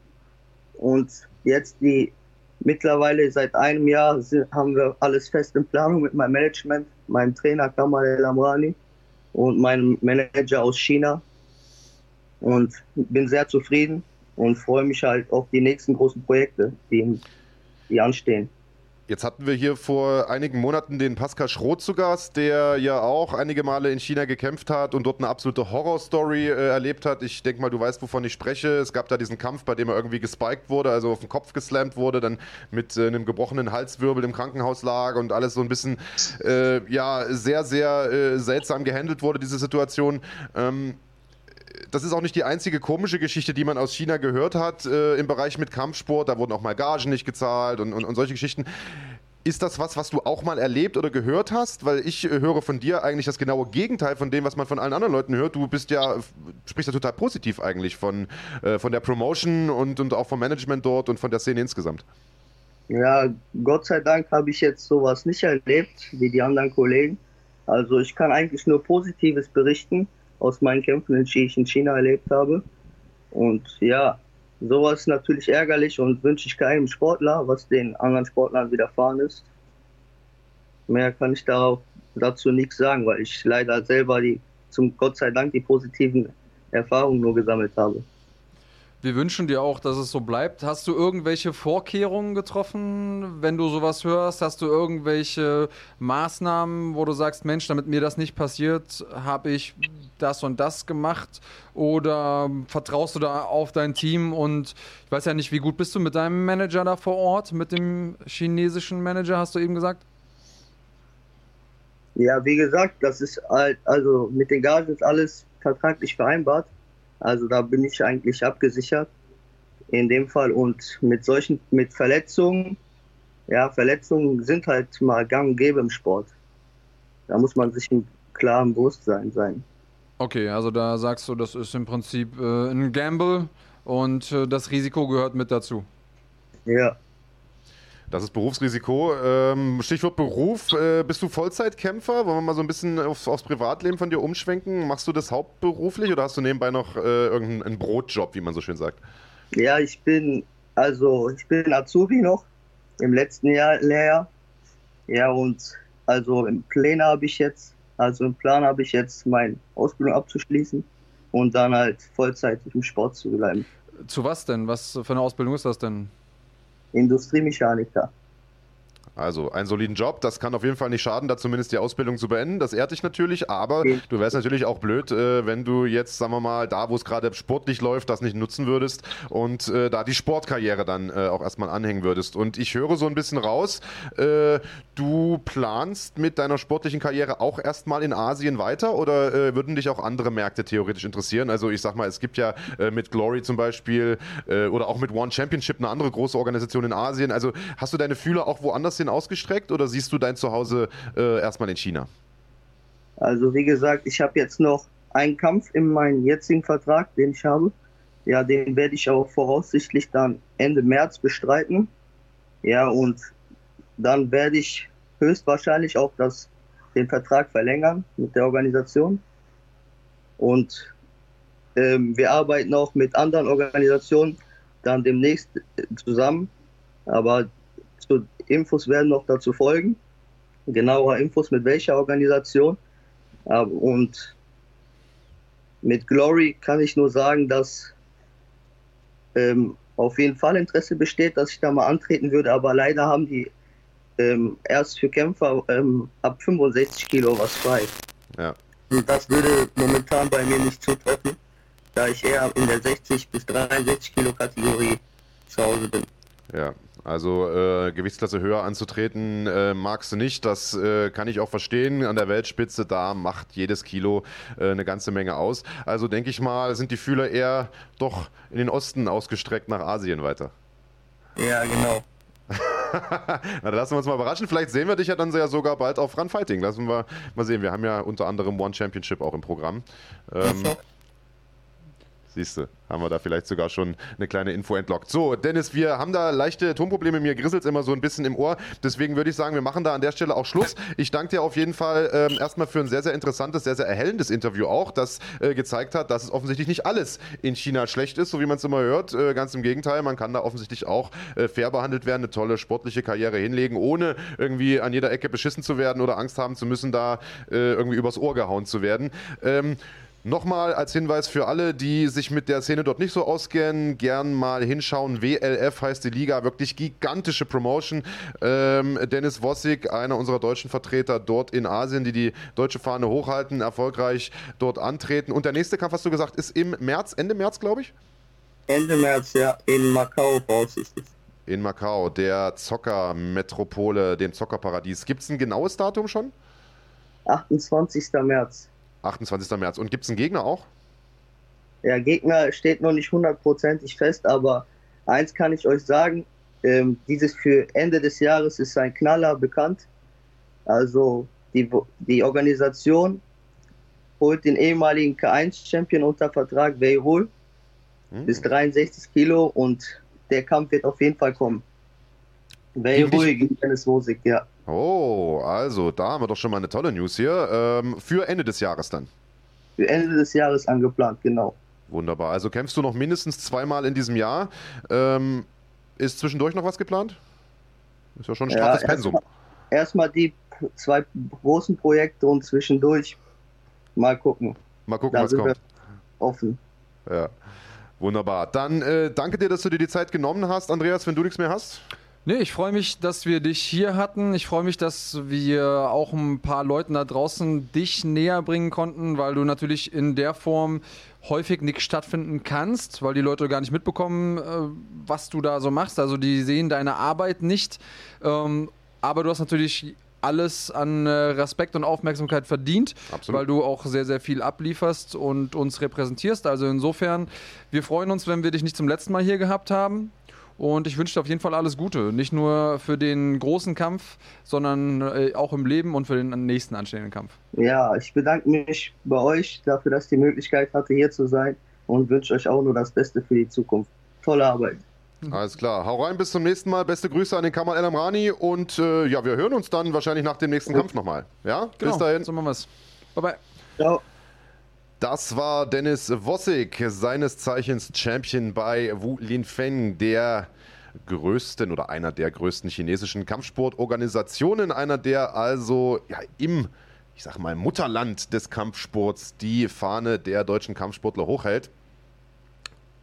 und jetzt die Mittlerweile seit einem Jahr haben wir alles fest in Planung mit meinem Management, meinem Trainer Kamal El Amrani und meinem Manager aus China. Und bin sehr zufrieden und freue mich halt auf die nächsten großen Projekte, die, die anstehen. Jetzt hatten wir hier vor einigen Monaten den Pascal Schroth zu Gast, der ja auch einige Male in China gekämpft hat und dort eine absolute Horrorstory äh, erlebt hat. Ich denke mal, du weißt, wovon ich spreche. Es gab da diesen Kampf, bei dem er irgendwie gespiked wurde, also auf den Kopf geslammt wurde, dann mit äh, einem gebrochenen Halswirbel im Krankenhaus lag und alles so ein bisschen, äh, ja, sehr, sehr äh, seltsam gehandelt wurde, diese Situation. Ähm, das ist auch nicht die einzige komische Geschichte, die man aus China gehört hat äh, im Bereich mit Kampfsport. Da wurden auch mal Gagen nicht gezahlt und, und, und, solche Geschichten. Ist das was, was du auch mal erlebt oder gehört hast? Weil ich äh, höre von dir eigentlich das genaue Gegenteil von dem, was man von allen anderen Leuten hört. Du bist ja, sprichst ja total positiv eigentlich von, äh, von der Promotion und, und auch vom Management dort und von der Szene insgesamt. Ja, Gott sei Dank habe ich jetzt sowas nicht erlebt wie die anderen Kollegen. Also ich kann eigentlich nur Positives berichten aus meinen Kämpfen, die ich in China erlebt habe. Und ja, sowas ist natürlich ärgerlich und wünsche ich keinem Sportler, was den anderen Sportlern widerfahren ist. Mehr kann ich darauf, dazu nichts sagen, weil ich leider selber die, zum Gott sei Dank die positiven Erfahrungen nur gesammelt habe. Wir wünschen dir auch, dass es so bleibt. Hast du irgendwelche Vorkehrungen getroffen, wenn du sowas hörst? Hast du irgendwelche Maßnahmen, wo du sagst, Mensch, damit mir das nicht passiert, habe ich das und das gemacht? Oder vertraust du da auf dein Team? Und ich weiß ja nicht, wie gut bist du mit deinem Manager da vor Ort, mit dem chinesischen Manager, hast du eben gesagt? Ja, wie gesagt, das ist halt, also mit den Gagen ist alles vertraglich vereinbart. Also da bin ich eigentlich abgesichert in dem Fall. Und mit solchen, mit Verletzungen, ja, Verletzungen sind halt mal gang und gäbe im Sport. Da muss man sich im klaren Bewusstsein sein. Okay, also da sagst du, das ist im Prinzip äh, ein Gamble und äh, das Risiko gehört mit dazu. Ja. Das ist Berufsrisiko. Ähm, Stichwort Beruf. Äh, bist du Vollzeitkämpfer? Wollen wir mal so ein bisschen aufs, aufs, Privatleben von dir umschwenken? Machst du das hauptberuflich oder hast du nebenbei noch äh, irgendeinen Brotjob, wie man so schön sagt? Ja, ich bin also ich bin Azubi noch im letzten Jahr Lehrjahr. Ja und also im Plan habe ich jetzt, also im Plan habe ich jetzt meine Ausbildung abzuschließen und dann halt Vollzeit im Sport zu bleiben. Zu was denn? Was für eine Ausbildung ist das denn? Endüstri industriemechanica. Also einen soliden Job, das kann auf jeden Fall nicht schaden, da zumindest die Ausbildung zu beenden. Das ehrt dich natürlich, aber du wärst natürlich auch blöd, äh, wenn du jetzt, sagen wir mal, da wo es gerade sportlich läuft, das nicht nutzen würdest und äh, da die Sportkarriere dann äh, auch erstmal anhängen würdest. Und ich höre so ein bisschen raus, äh, du planst mit deiner sportlichen Karriere auch erstmal in Asien weiter oder äh, würden dich auch andere Märkte theoretisch interessieren? Also ich sag mal, es gibt ja äh, mit Glory zum Beispiel oder auch mit One Championship eine andere große Organisation in Asien. Also hast du deine Fühler auch woanders hin ausgestreckt oder siehst du dein Zuhause äh, erstmal in China? Also wie gesagt, ich habe jetzt noch einen Kampf in meinem jetzigen Vertrag, den ich habe. Ja, den werde ich auch voraussichtlich dann Ende März bestreiten. Ja, und dann werde ich höchstwahrscheinlich auch das den Vertrag verlängern mit der Organisation. Und ähm, wir arbeiten auch mit anderen Organisationen dann demnächst zusammen. Aber Infos werden noch dazu folgen. Genauere Infos mit welcher Organisation. Und mit Glory kann ich nur sagen, dass ähm, auf jeden Fall Interesse besteht, dass ich da mal antreten würde, aber leider haben die ähm, erst für Kämpfer ähm, ab 65 Kilo was frei. Ja. Und das würde momentan bei mir nicht zutreffen, da ich eher in der 60 bis 63 Kilo Kategorie zu Hause bin. Ja, also äh, Gewichtsklasse höher anzutreten äh, magst du nicht, das äh, kann ich auch verstehen. An der Weltspitze, da macht jedes Kilo äh, eine ganze Menge aus. Also denke ich mal, sind die Fühler eher doch in den Osten ausgestreckt nach Asien weiter. Ja, genau. *laughs* Na, lassen wir uns mal überraschen. Vielleicht sehen wir dich ja dann ja sogar bald auf Run Fighting. Lassen wir mal sehen. Wir haben ja unter anderem One Championship auch im Programm. Ähm, Siehst du, haben wir da vielleicht sogar schon eine kleine Info entlockt. So, Dennis, wir haben da leichte Tonprobleme. Mir grisselt es immer so ein bisschen im Ohr. Deswegen würde ich sagen, wir machen da an der Stelle auch Schluss. Ich danke dir auf jeden Fall ähm, erstmal für ein sehr, sehr interessantes, sehr, sehr erhellendes Interview auch, das äh, gezeigt hat, dass es offensichtlich nicht alles in China schlecht ist, so wie man es immer hört. Äh, ganz im Gegenteil, man kann da offensichtlich auch äh, fair behandelt werden, eine tolle sportliche Karriere hinlegen, ohne irgendwie an jeder Ecke beschissen zu werden oder Angst haben zu müssen, da äh, irgendwie übers Ohr gehauen zu werden. Ähm, Nochmal als Hinweis für alle, die sich mit der Szene dort nicht so auskennen, gern mal hinschauen. WLF heißt die Liga, wirklich gigantische Promotion. Ähm, Dennis Wossig, einer unserer deutschen Vertreter dort in Asien, die die deutsche Fahne hochhalten, erfolgreich dort antreten. Und der nächste Kampf, hast du gesagt, ist im März, Ende März, glaube ich? Ende März, ja, in Macau voraussichtlich. In Macau, der Zockermetropole, dem Zockerparadies. Gibt es ein genaues Datum schon? 28. März. 28. März. Und gibt es einen Gegner auch? Ja, Gegner steht noch nicht hundertprozentig fest, aber eins kann ich euch sagen, ähm, dieses für Ende des Jahres ist ein Knaller bekannt. Also die, die Organisation holt den ehemaligen K1-Champion unter Vertrag, Weirul, hm. bis 63 Kilo und der Kampf wird auf jeden Fall kommen. Weirul gegen Dennis Wosig, ja. Oh, also da haben wir doch schon mal eine tolle News hier. Ähm, für Ende des Jahres dann. Für Ende des Jahres angeplant, genau. Wunderbar. Also kämpfst du noch mindestens zweimal in diesem Jahr. Ähm, ist zwischendurch noch was geplant? Ist ja schon ein straffes ja, Pensum. Erstmal erst die zwei großen Projekte und zwischendurch mal gucken. Mal gucken, da was kommt. offen. Ja. Wunderbar. Dann äh, danke dir, dass du dir die Zeit genommen hast, Andreas, wenn du nichts mehr hast. Nee, ich freue mich, dass wir dich hier hatten. Ich freue mich, dass wir auch ein paar Leuten da draußen dich näher bringen konnten, weil du natürlich in der Form häufig nicht stattfinden kannst, weil die Leute gar nicht mitbekommen, äh, was du da so machst. Also die sehen deine Arbeit nicht. Ähm, aber du hast natürlich alles an äh, Respekt und Aufmerksamkeit verdient, Absolut. weil du auch sehr, sehr viel ablieferst und uns repräsentierst. Also insofern, wir freuen uns, wenn wir dich nicht zum letzten Mal hier gehabt haben. Und ich wünsche dir auf jeden Fall alles Gute. Nicht nur für den großen Kampf, sondern äh, auch im Leben und für den nächsten anstehenden Kampf. Ja, ich bedanke mich bei euch dafür, dass ich die Möglichkeit hatte, hier zu sein und wünsche euch auch nur das Beste für die Zukunft. Tolle Arbeit. Alles klar. Hau rein, bis zum nächsten Mal. Beste Grüße an den Kamal El Amrani und äh, ja, wir hören uns dann wahrscheinlich nach dem nächsten. Kampf nochmal. Ja, genau. bis dahin. So machen wir es. Bye bye. Ciao. Das war Dennis Wossig, seines Zeichens Champion bei Wu Linfeng, der größten oder einer der größten chinesischen Kampfsportorganisationen, einer der also ja, im ich sag mal, Mutterland des Kampfsports die Fahne der deutschen Kampfsportler hochhält.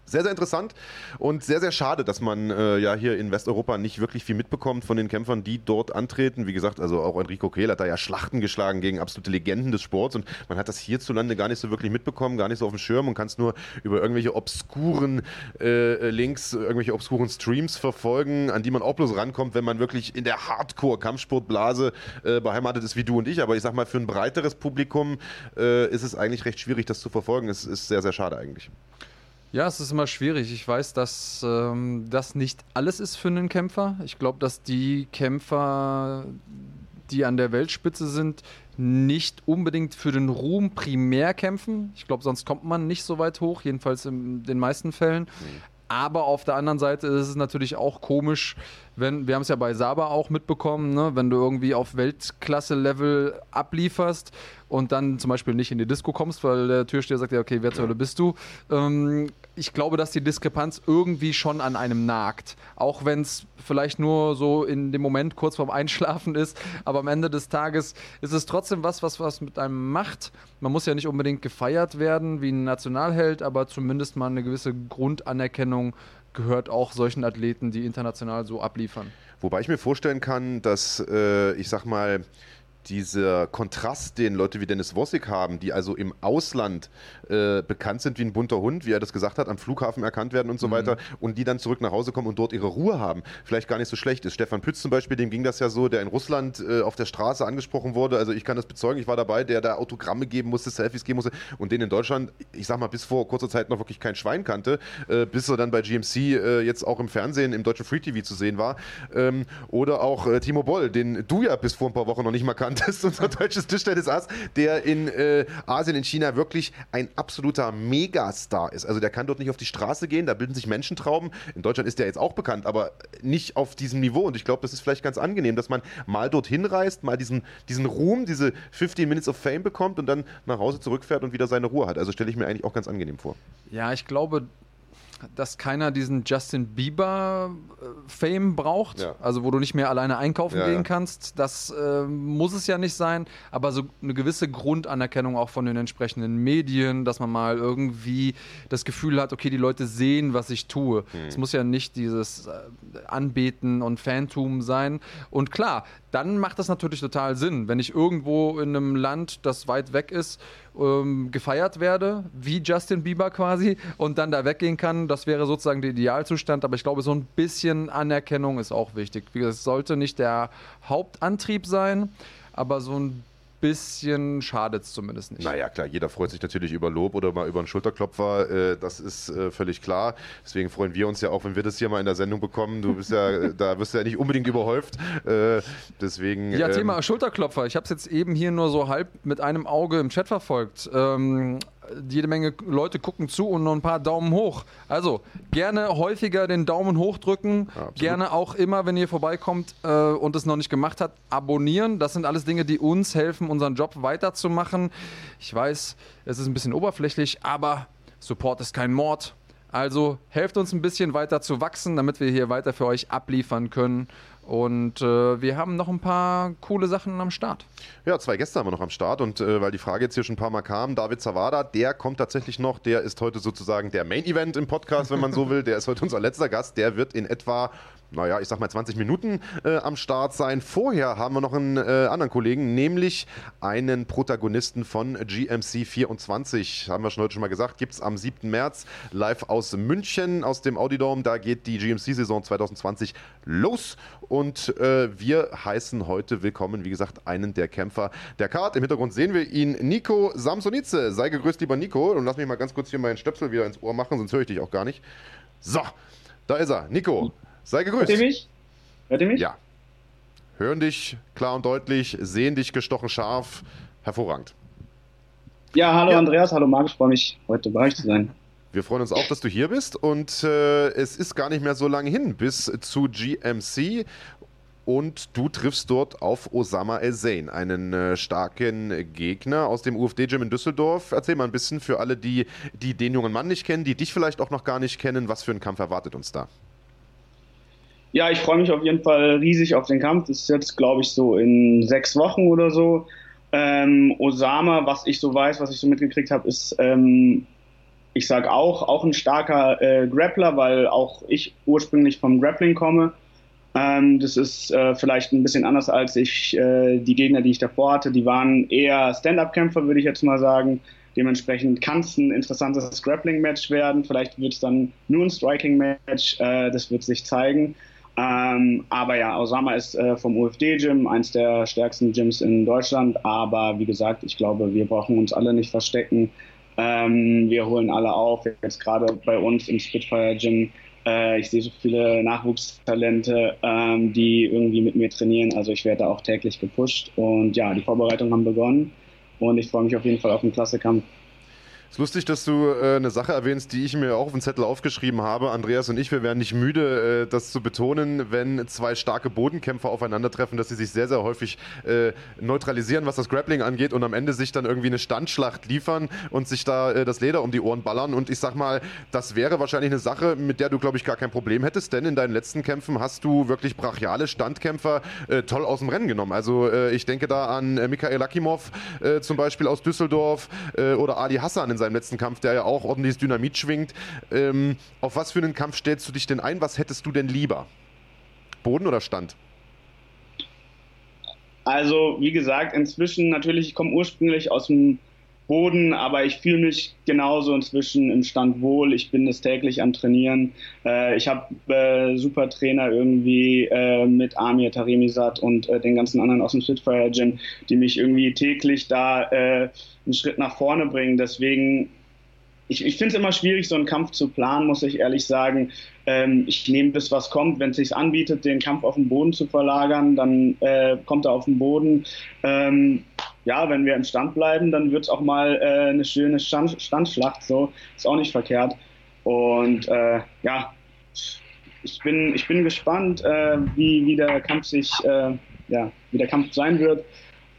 Sehr, sehr interessant und sehr, sehr schade, dass man äh, ja hier in Westeuropa nicht wirklich viel mitbekommt von den Kämpfern, die dort antreten. Wie gesagt, also auch Enrico Kehl hat da ja Schlachten geschlagen gegen absolute Legenden des Sports und man hat das hierzulande gar nicht so wirklich mitbekommen, gar nicht so auf dem Schirm und kann es nur über irgendwelche obskuren äh, Links, irgendwelche obskuren Streams verfolgen, an die man auch bloß rankommt, wenn man wirklich in der Hardcore-Kampfsportblase äh, beheimatet ist wie du und ich. Aber ich sag mal, für ein breiteres Publikum äh, ist es eigentlich recht schwierig, das zu verfolgen. Es ist sehr, sehr schade eigentlich. Ja, es ist immer schwierig. Ich weiß, dass ähm, das nicht alles ist für einen Kämpfer. Ich glaube, dass die Kämpfer, die an der Weltspitze sind, nicht unbedingt für den Ruhm primär kämpfen. Ich glaube, sonst kommt man nicht so weit hoch, jedenfalls in den meisten Fällen. Mhm. Aber auf der anderen Seite ist es natürlich auch komisch, wenn, wir haben es ja bei Saba auch mitbekommen, ne, wenn du irgendwie auf Weltklasse-Level ablieferst und dann zum Beispiel nicht in die Disco kommst, weil der Türsteher sagt ja, okay, wer zur Hölle bist du? Ähm, ich glaube, dass die Diskrepanz irgendwie schon an einem nagt. Auch wenn es vielleicht nur so in dem Moment kurz vorm Einschlafen ist, aber am Ende des Tages ist es trotzdem was, was was mit einem macht. Man muss ja nicht unbedingt gefeiert werden wie ein Nationalheld, aber zumindest mal eine gewisse Grundanerkennung gehört auch solchen Athleten, die international so abliefern. Wobei ich mir vorstellen kann, dass äh, ich sag mal, dieser Kontrast, den Leute wie Dennis Wossig haben, die also im Ausland äh, bekannt sind wie ein bunter Hund, wie er das gesagt hat, am Flughafen erkannt werden und so mhm. weiter, und die dann zurück nach Hause kommen und dort ihre Ruhe haben, vielleicht gar nicht so schlecht ist. Stefan Pütz zum Beispiel, dem ging das ja so, der in Russland äh, auf der Straße angesprochen wurde, also ich kann das bezeugen, ich war dabei, der da Autogramme geben musste, Selfies geben musste und den in Deutschland, ich sag mal, bis vor kurzer Zeit noch wirklich kein Schwein kannte, äh, bis er dann bei GMC äh, jetzt auch im Fernsehen, im deutschen Free TV zu sehen war. Ähm, oder auch äh, Timo Boll, den du ja bis vor ein paar Wochen noch nicht mal kanntest, *laughs* unser deutsches Tischtennisass, der in äh, Asien, in China wirklich ein absoluter Megastar ist. Also der kann dort nicht auf die Straße gehen, da bilden sich Menschentrauben. In Deutschland ist der jetzt auch bekannt, aber nicht auf diesem Niveau. Und ich glaube, das ist vielleicht ganz angenehm, dass man mal dorthin reist, mal diesen, diesen Ruhm, diese 15 Minutes of Fame bekommt und dann nach Hause zurückfährt und wieder seine Ruhe hat. Also stelle ich mir eigentlich auch ganz angenehm vor. Ja, ich glaube, dass keiner diesen Justin Bieber äh, Fame braucht, ja. also wo du nicht mehr alleine einkaufen ja, gehen kannst. Das äh, muss es ja nicht sein, aber so eine gewisse Grundanerkennung auch von den entsprechenden Medien, dass man mal irgendwie das Gefühl hat, okay, die Leute sehen, was ich tue. Hm. Es muss ja nicht dieses äh, Anbeten und Fantum sein. Und klar, dann macht das natürlich total Sinn, wenn ich irgendwo in einem Land, das weit weg ist, ähm, gefeiert werde, wie Justin Bieber quasi, und dann da weggehen kann. Das wäre sozusagen der Idealzustand. Aber ich glaube, so ein bisschen Anerkennung ist auch wichtig. Es sollte nicht der Hauptantrieb sein, aber so ein bisschen schadet es zumindest nicht. Naja, klar, jeder freut sich natürlich über Lob oder mal über einen Schulterklopfer. Äh, das ist äh, völlig klar. Deswegen freuen wir uns ja auch, wenn wir das hier mal in der Sendung bekommen. Du bist ja, *laughs* da wirst du ja nicht unbedingt überhäuft. Äh, deswegen. Ja, ähm, Thema Schulterklopfer. Ich habe es jetzt eben hier nur so halb mit einem Auge im Chat verfolgt. Ähm, jede Menge Leute gucken zu und noch ein paar Daumen hoch. Also gerne häufiger den Daumen hoch drücken. Ja, gerne auch immer, wenn ihr vorbeikommt äh, und es noch nicht gemacht habt, abonnieren. Das sind alles Dinge, die uns helfen, unseren Job weiterzumachen. Ich weiß, es ist ein bisschen oberflächlich, aber Support ist kein Mord. Also helft uns ein bisschen weiter zu wachsen, damit wir hier weiter für euch abliefern können. Und äh, wir haben noch ein paar coole Sachen am Start. Ja, zwei Gäste haben wir noch am Start. Und äh, weil die Frage jetzt hier schon ein paar Mal kam, David Zawada, der kommt tatsächlich noch. Der ist heute sozusagen der Main Event im Podcast, wenn man so *laughs* will. Der ist heute unser letzter Gast. Der wird in etwa naja, ich sag mal 20 Minuten äh, am Start sein. Vorher haben wir noch einen äh, anderen Kollegen, nämlich einen Protagonisten von GMC 24. Haben wir schon heute schon mal gesagt, gibt es am 7. März live aus München, aus dem Audidome. Da geht die GMC-Saison 2020 los. Und äh, wir heißen heute willkommen, wie gesagt, einen der Kämpfer der Card. Im Hintergrund sehen wir ihn, Nico Samsonice. Sei gegrüßt, lieber Nico. Und lass mich mal ganz kurz hier meinen Stöpsel wieder ins Ohr machen, sonst höre ich dich auch gar nicht. So, da ist er. Nico, Sei gegrüßt. Hört ihr mich? Hört ihr mich? Ja. Hören dich klar und deutlich, sehen dich gestochen scharf. Hervorragend. Ja, hallo ja. Andreas, hallo Marc, ich freue mich, heute bei euch zu sein. Wir freuen uns auch, dass du hier bist und äh, es ist gar nicht mehr so lange hin bis zu GMC und du triffst dort auf Osama El einen äh, starken Gegner aus dem UFD-Gym in Düsseldorf. Erzähl mal ein bisschen für alle, die, die den jungen Mann nicht kennen, die dich vielleicht auch noch gar nicht kennen, was für ein Kampf erwartet uns da? Ja, ich freue mich auf jeden Fall riesig auf den Kampf. Das ist jetzt, glaube ich, so in sechs Wochen oder so. Ähm, Osama, was ich so weiß, was ich so mitgekriegt habe, ist, ähm, ich sage auch, auch ein starker äh, Grappler, weil auch ich ursprünglich vom Grappling komme. Ähm, das ist äh, vielleicht ein bisschen anders als ich äh, die Gegner, die ich davor hatte. Die waren eher Stand-up-Kämpfer, würde ich jetzt mal sagen. Dementsprechend kann es ein interessantes Grappling-Match werden. Vielleicht wird es dann nur ein Striking-Match. Äh, das wird sich zeigen. Ähm, aber ja, Osama ist äh, vom UFD-Gym, eins der stärksten Gyms in Deutschland. Aber wie gesagt, ich glaube, wir brauchen uns alle nicht verstecken. Ähm, wir holen alle auf. Jetzt gerade bei uns im Spitfire Gym. Äh, ich sehe so viele Nachwuchstalente, ähm, die irgendwie mit mir trainieren. Also ich werde da auch täglich gepusht. Und ja, die Vorbereitungen haben begonnen. Und ich freue mich auf jeden Fall auf den Klassekampf. Ist lustig, dass du äh, eine Sache erwähnst, die ich mir auch auf den Zettel aufgeschrieben habe. Andreas und ich, wir werden nicht müde, äh, das zu betonen, wenn zwei starke Bodenkämpfer aufeinandertreffen, dass sie sich sehr, sehr häufig äh, neutralisieren, was das Grappling angeht und am Ende sich dann irgendwie eine Standschlacht liefern und sich da äh, das Leder um die Ohren ballern. Und ich sag mal, das wäre wahrscheinlich eine Sache, mit der du, glaube ich, gar kein Problem hättest, denn in deinen letzten Kämpfen hast du wirklich brachiale Standkämpfer äh, toll aus dem Rennen genommen. Also äh, ich denke da an Mikhail Akimov zum Beispiel aus Düsseldorf oder Ali Hassan in seinem letzten Kampf, der ja auch ordentliches Dynamit schwingt. Ähm, auf was für einen Kampf stellst du dich denn ein? Was hättest du denn lieber? Boden oder Stand? Also, wie gesagt, inzwischen natürlich, ich komme ursprünglich aus dem Boden, aber ich fühle mich genauso inzwischen im Stand wohl. Ich bin es täglich am Trainieren. Äh, ich habe äh, super Trainer irgendwie äh, mit Amir Taremisat und äh, den ganzen anderen aus dem Spitfire Gym, die mich irgendwie täglich da äh, einen Schritt nach vorne bringen. Deswegen ich, ich finde es immer schwierig, so einen Kampf zu planen, muss ich ehrlich sagen. Ähm, ich nehme das, was kommt. Wenn es sich anbietet, den Kampf auf den Boden zu verlagern, dann äh, kommt er auf den Boden. Ähm, ja, wenn wir im Stand bleiben, dann wird es auch mal äh, eine schöne Stand, Standschlacht. So ist auch nicht verkehrt. Und äh, ja, ich bin, ich bin gespannt, äh, wie, wie der Kampf sich, äh, ja, wie der Kampf sein wird.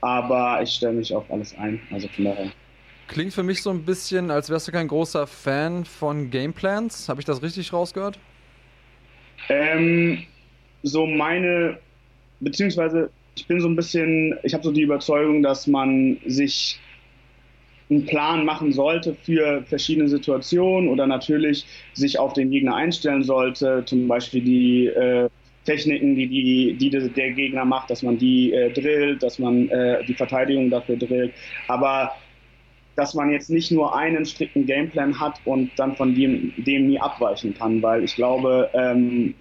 Aber ich stelle mich auf alles ein. Also von daher. Klingt für mich so ein bisschen, als wärst du kein großer Fan von Gameplans. Habe ich das richtig rausgehört? Ähm, so meine, beziehungsweise ich bin so ein bisschen, ich habe so die Überzeugung, dass man sich einen Plan machen sollte für verschiedene Situationen oder natürlich sich auf den Gegner einstellen sollte, zum Beispiel die äh, Techniken, die, die, die der Gegner macht, dass man die äh, drillt, dass man äh, die Verteidigung dafür drillt. Aber dass man jetzt nicht nur einen strikten Gameplan hat und dann von dem, dem nie abweichen kann, weil ich glaube, ähm,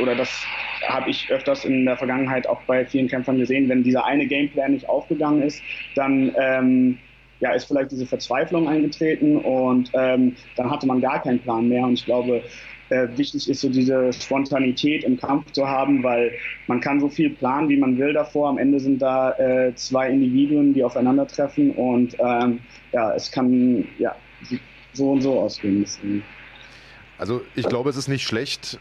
oder das habe ich öfters in der Vergangenheit auch bei vielen Kämpfern gesehen, wenn dieser eine Gameplan nicht aufgegangen ist, dann ähm, ja, ist vielleicht diese Verzweiflung eingetreten und ähm, dann hatte man gar keinen Plan mehr und ich glaube, äh, wichtig ist so diese Spontanität im Kampf zu haben, weil man kann so viel planen, wie man will davor. Am Ende sind da äh, zwei Individuen, die aufeinandertreffen und ähm, ja, es kann ja so und so ausgehen. Also ich glaube, es ist nicht schlecht,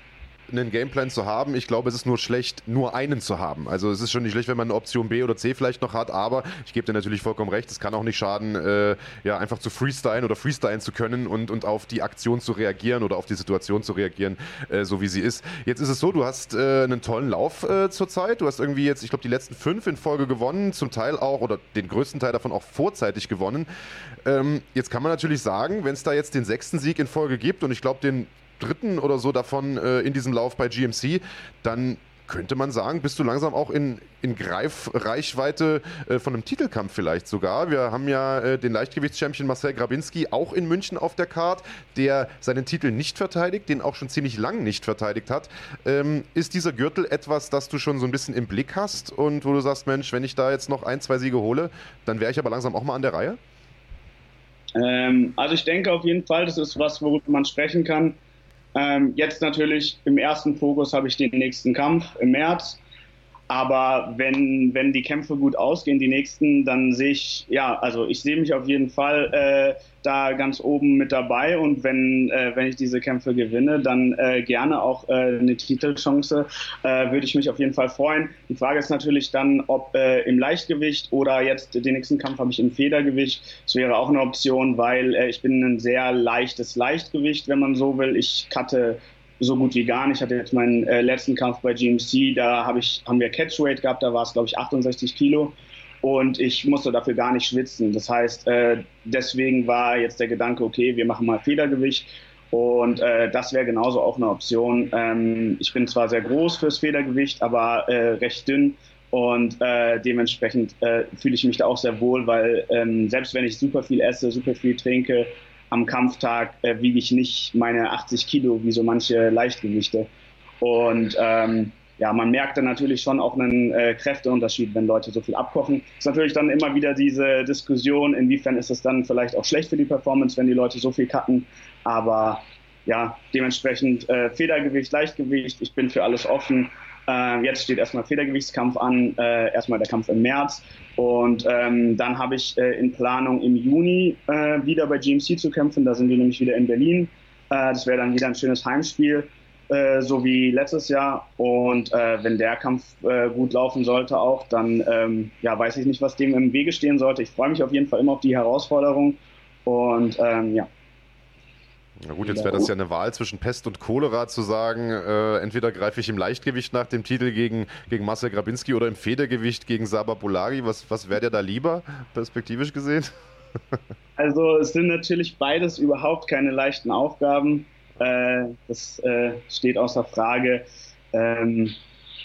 einen Gameplan zu haben. Ich glaube, es ist nur schlecht, nur einen zu haben. Also es ist schon nicht schlecht, wenn man eine Option B oder C vielleicht noch hat, aber ich gebe dir natürlich vollkommen recht, es kann auch nicht schaden, äh, ja, einfach zu freestylen oder freestylen zu können und, und auf die Aktion zu reagieren oder auf die Situation zu reagieren, äh, so wie sie ist. Jetzt ist es so, du hast äh, einen tollen Lauf äh, zurzeit. Du hast irgendwie jetzt, ich glaube, die letzten fünf in Folge gewonnen, zum Teil auch oder den größten Teil davon auch vorzeitig gewonnen. Ähm, jetzt kann man natürlich sagen, wenn es da jetzt den sechsten Sieg in Folge gibt und ich glaube, den dritten oder so davon äh, in diesem Lauf bei GMC, dann könnte man sagen, bist du langsam auch in, in Greifreichweite äh, von einem Titelkampf vielleicht sogar. Wir haben ja äh, den Leichtgewichtschampion Marcel Grabinski auch in München auf der Card, der seinen Titel nicht verteidigt, den auch schon ziemlich lang nicht verteidigt hat. Ähm, ist dieser Gürtel etwas, das du schon so ein bisschen im Blick hast und wo du sagst, Mensch, wenn ich da jetzt noch ein, zwei Siege hole, dann wäre ich aber langsam auch mal an der Reihe? Ähm, also ich denke auf jeden Fall, das ist was, worüber man sprechen kann. Ähm, jetzt natürlich im ersten Fokus habe ich den nächsten Kampf im März. Aber wenn, wenn die Kämpfe gut ausgehen, die nächsten, dann sehe ich, ja, also ich sehe mich auf jeden Fall äh, da ganz oben mit dabei und wenn, äh, wenn ich diese Kämpfe gewinne, dann äh, gerne auch äh, eine Titelchance, äh, würde ich mich auf jeden Fall freuen. Die Frage ist natürlich dann, ob äh, im Leichtgewicht oder jetzt den nächsten Kampf habe ich im Federgewicht. Das wäre auch eine Option, weil äh, ich bin ein sehr leichtes Leichtgewicht, wenn man so will. Ich cutte so gut wie gar nicht. Ich hatte jetzt meinen äh, letzten Kampf bei GMC, da hab ich, haben wir Catchweight gehabt, da war es glaube ich 68 Kilo und ich musste dafür gar nicht schwitzen. Das heißt, äh, deswegen war jetzt der Gedanke, okay, wir machen mal Federgewicht und äh, das wäre genauso auch eine Option. Ähm, ich bin zwar sehr groß fürs Federgewicht, aber äh, recht dünn und äh, dementsprechend äh, fühle ich mich da auch sehr wohl, weil ähm, selbst wenn ich super viel esse, super viel trinke, am Kampftag äh, wiege ich nicht meine 80 Kilo wie so manche Leichtgewichte. Und ähm, ja, man merkt dann natürlich schon auch einen äh, Kräfteunterschied, wenn Leute so viel abkochen. Es ist natürlich dann immer wieder diese Diskussion, inwiefern ist es dann vielleicht auch schlecht für die Performance, wenn die Leute so viel cutten. Aber ja, dementsprechend äh, Federgewicht, Leichtgewicht, ich bin für alles offen. Äh, jetzt steht erstmal Federgewichtskampf an, äh, erstmal der Kampf im März. Und ähm, dann habe ich äh, in Planung im Juni äh, wieder bei GMC zu kämpfen. Da sind wir nämlich wieder in Berlin. Äh, das wäre dann wieder ein schönes Heimspiel, äh, so wie letztes Jahr. Und wenn der Kampf gut laufen sollte auch, dann ähm, ja, weiß ich nicht, was dem im Wege stehen sollte. Ich freue mich auf jeden Fall immer auf die Herausforderung. Und ähm, ja, na gut, jetzt wäre das ja eine Wahl zwischen Pest und Cholera zu sagen, äh, entweder greife ich im Leichtgewicht nach dem Titel gegen, gegen Marcel Grabinski oder im Federgewicht gegen Saba Bolagi. Was, was wäre dir da lieber, perspektivisch gesehen? *laughs* Also es sind natürlich beides überhaupt keine leichten Aufgaben. Äh, das äh, steht außer Frage. Ähm,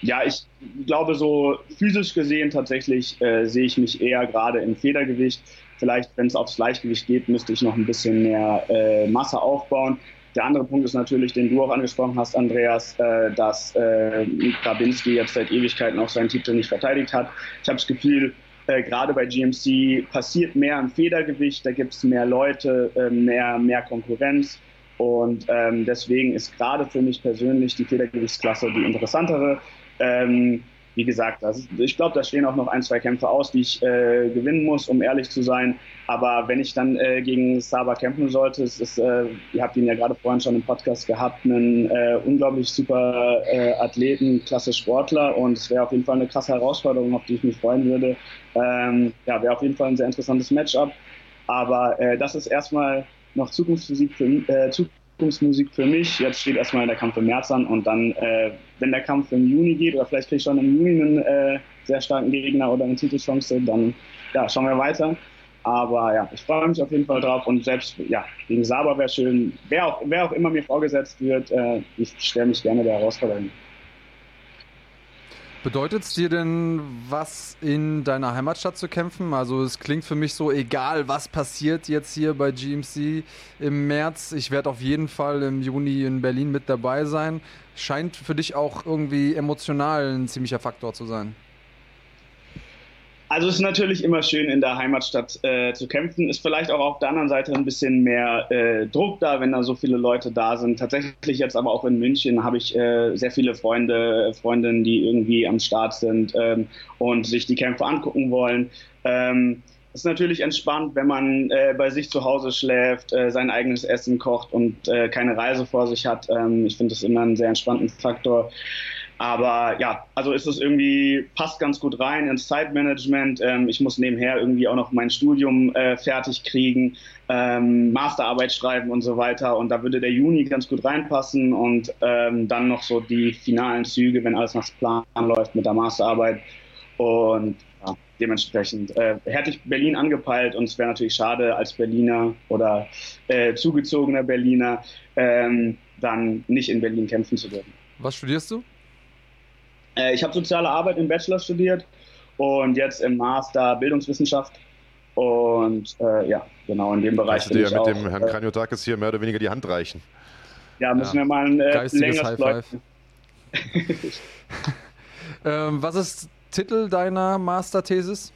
ja, ich glaube, so physisch gesehen tatsächlich äh, sehe ich mich eher gerade im Federgewicht. Vielleicht, wenn es aufs Leichtgewicht geht, müsste ich noch ein bisschen mehr äh, Masse aufbauen. Der andere Punkt ist natürlich, den du auch angesprochen hast, Andreas, äh, dass äh, Grabinski jetzt seit Ewigkeiten auch seinen Titel nicht verteidigt hat. Ich habe das Gefühl, äh, gerade bei GMC passiert mehr im Federgewicht, da gibt es mehr Leute, äh, mehr, mehr Konkurrenz. Und ähm, deswegen ist gerade für mich persönlich die Federgewichtsklasse die interessantere. Ähm, wie gesagt, das, ich glaube, da stehen auch noch ein, zwei Kämpfe aus, die ich äh, gewinnen muss, um ehrlich zu sein. Aber wenn ich dann äh, gegen Saba kämpfen sollte, es ist, äh, ihr habt ihn ja gerade vorhin schon im Podcast gehabt, einen äh, unglaublich super äh, Athleten, klasse Sportler und es wäre auf jeden Fall eine krasse Herausforderung, auf die ich mich freuen würde. Ähm, ja, wäre auf jeden Fall ein sehr interessantes Matchup. Aber äh, das ist erstmal noch Zukunftsmusik für, äh, Zukunftsmusik für mich. Jetzt steht erstmal der Kampf im März an und dann, äh, wenn der Kampf im Juni geht oder vielleicht kriege ich schon im Juni einen äh, sehr starken Gegner oder eine Titelchance, dann ja, schauen wir weiter. Aber ja, ich freue mich auf jeden Fall drauf und selbst ja, gegen Saber wäre schön. Wer auch, wer auch immer mir vorgesetzt wird, äh, ich stelle mich gerne der Herausforderung. Bedeutet es dir denn was, in deiner Heimatstadt zu kämpfen? Also es klingt für mich so, egal was passiert jetzt hier bei GMC im März, ich werde auf jeden Fall im Juni in Berlin mit dabei sein. Scheint für dich auch irgendwie emotional ein ziemlicher Faktor zu sein. Also es ist natürlich immer schön, in der Heimatstadt äh, zu kämpfen. Ist vielleicht auch auf der anderen Seite ein bisschen mehr äh, Druck da, wenn da so viele Leute da sind. Tatsächlich jetzt aber auch in München habe ich äh, sehr viele Freunde, Freundinnen, die irgendwie am Start sind ähm, und sich die Kämpfe angucken wollen. Ähm, ist natürlich entspannt, wenn man äh, bei sich zu Hause schläft, äh, sein eigenes Essen kocht und äh, keine Reise vor sich hat. Ähm, ich finde das immer einen sehr entspannten Faktor. Aber ja, also ist es irgendwie, passt ganz gut rein ins Zeitmanagement. Ähm, ich muss nebenher irgendwie auch noch mein Studium äh, fertig kriegen, ähm, Masterarbeit schreiben und so weiter. Und da würde der Juni ganz gut reinpassen und ähm, dann noch so die finalen Züge, wenn alles nach Plan läuft mit der Masterarbeit. Und ja, dementsprechend äh, hätte ich Berlin angepeilt und es wäre natürlich schade als Berliner oder äh, zugezogener Berliner ähm, dann nicht in Berlin kämpfen zu dürfen. Was studierst du? Äh, ich habe soziale Arbeit im Bachelor studiert und jetzt im Master Bildungswissenschaft. Und äh, ja, genau in dem Bereich. Kannst du dir ja mit auch, dem Herrn äh, Kranjotakis hier mehr oder weniger die Hand reichen? Ja, müssen ja. wir mal ein äh, längeres High *laughs* ähm, Was ist Titel deiner Masterthesis?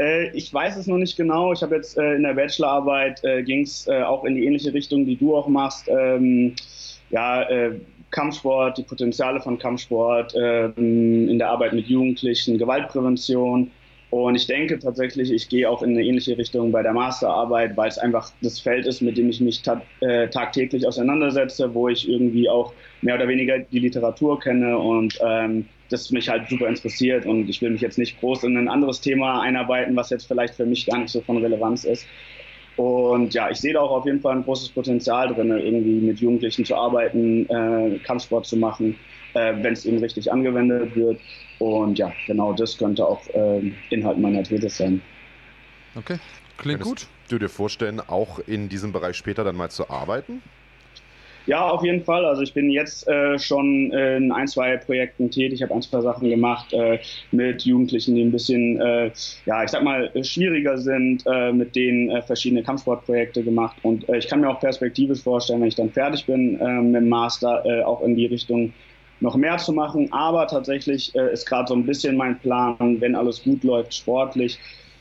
Äh, ich weiß es noch nicht genau. Ich habe jetzt äh, in der Bachelorarbeit äh, ging es äh, auch in die ähnliche Richtung, die du auch machst. Ähm, ja, äh, Kampfsport, die Potenziale von Kampfsport äh, in der Arbeit mit Jugendlichen, Gewaltprävention. Und ich denke tatsächlich, ich gehe auch in eine ähnliche Richtung bei der Masterarbeit, weil es einfach das Feld ist, mit dem ich mich ta äh, tagtäglich auseinandersetze, wo ich irgendwie auch mehr oder weniger die Literatur kenne und ähm, das mich halt super interessiert. Und ich will mich jetzt nicht groß in ein anderes Thema einarbeiten, was jetzt vielleicht für mich gar nicht so von Relevanz ist. Und ja, ich sehe da auch auf jeden Fall ein großes Potenzial drin, irgendwie mit Jugendlichen zu arbeiten, äh, Kampfsport zu machen, äh, wenn es eben richtig angewendet wird. Und ja, genau das könnte auch äh, Inhalt meiner These sein. Okay, klingt Könntest gut. Du dir vorstellen, auch in diesem Bereich später dann mal zu arbeiten? Ja, auf jeden Fall. Also ich bin jetzt äh, schon in ein, zwei Projekten tätig. Ich habe ein, zwei Sachen gemacht äh, mit Jugendlichen, die ein bisschen, äh, ja, ich sag mal, schwieriger sind, äh, mit denen äh, verschiedene Kampfsportprojekte gemacht. Und äh, ich kann mir auch perspektivisch vorstellen, wenn ich dann fertig bin äh, mit dem Master, äh, auch in die Richtung noch mehr zu machen. Aber tatsächlich äh, ist gerade so ein bisschen mein Plan, wenn alles gut läuft, sportlich,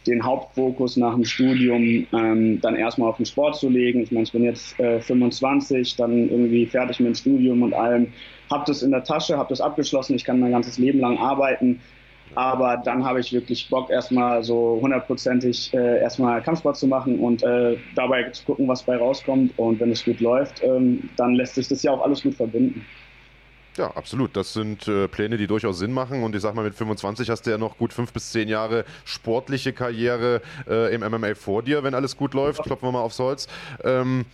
den Hauptfokus nach dem Studium ähm, dann erstmal auf den Sport zu legen. Ich meine, ich bin jetzt äh, 25, dann irgendwie fertig mit dem Studium und allem, habe das in der Tasche, habe das abgeschlossen, ich kann mein ganzes Leben lang arbeiten. Aber dann habe ich wirklich Bock, erstmal so hundertprozentig äh, erstmal Kampfsport zu machen und äh, dabei zu gucken, was bei rauskommt. Und wenn es gut läuft, ähm, dann lässt sich das ja auch alles gut verbinden. Ja, absolut. Das sind äh, Pläne, die durchaus Sinn machen. Und ich sag mal, mit 25 hast du ja noch gut fünf bis zehn Jahre sportliche Karriere äh, im MMA vor dir, wenn alles gut läuft. Klopfen wir mal aufs Holz. Ähm,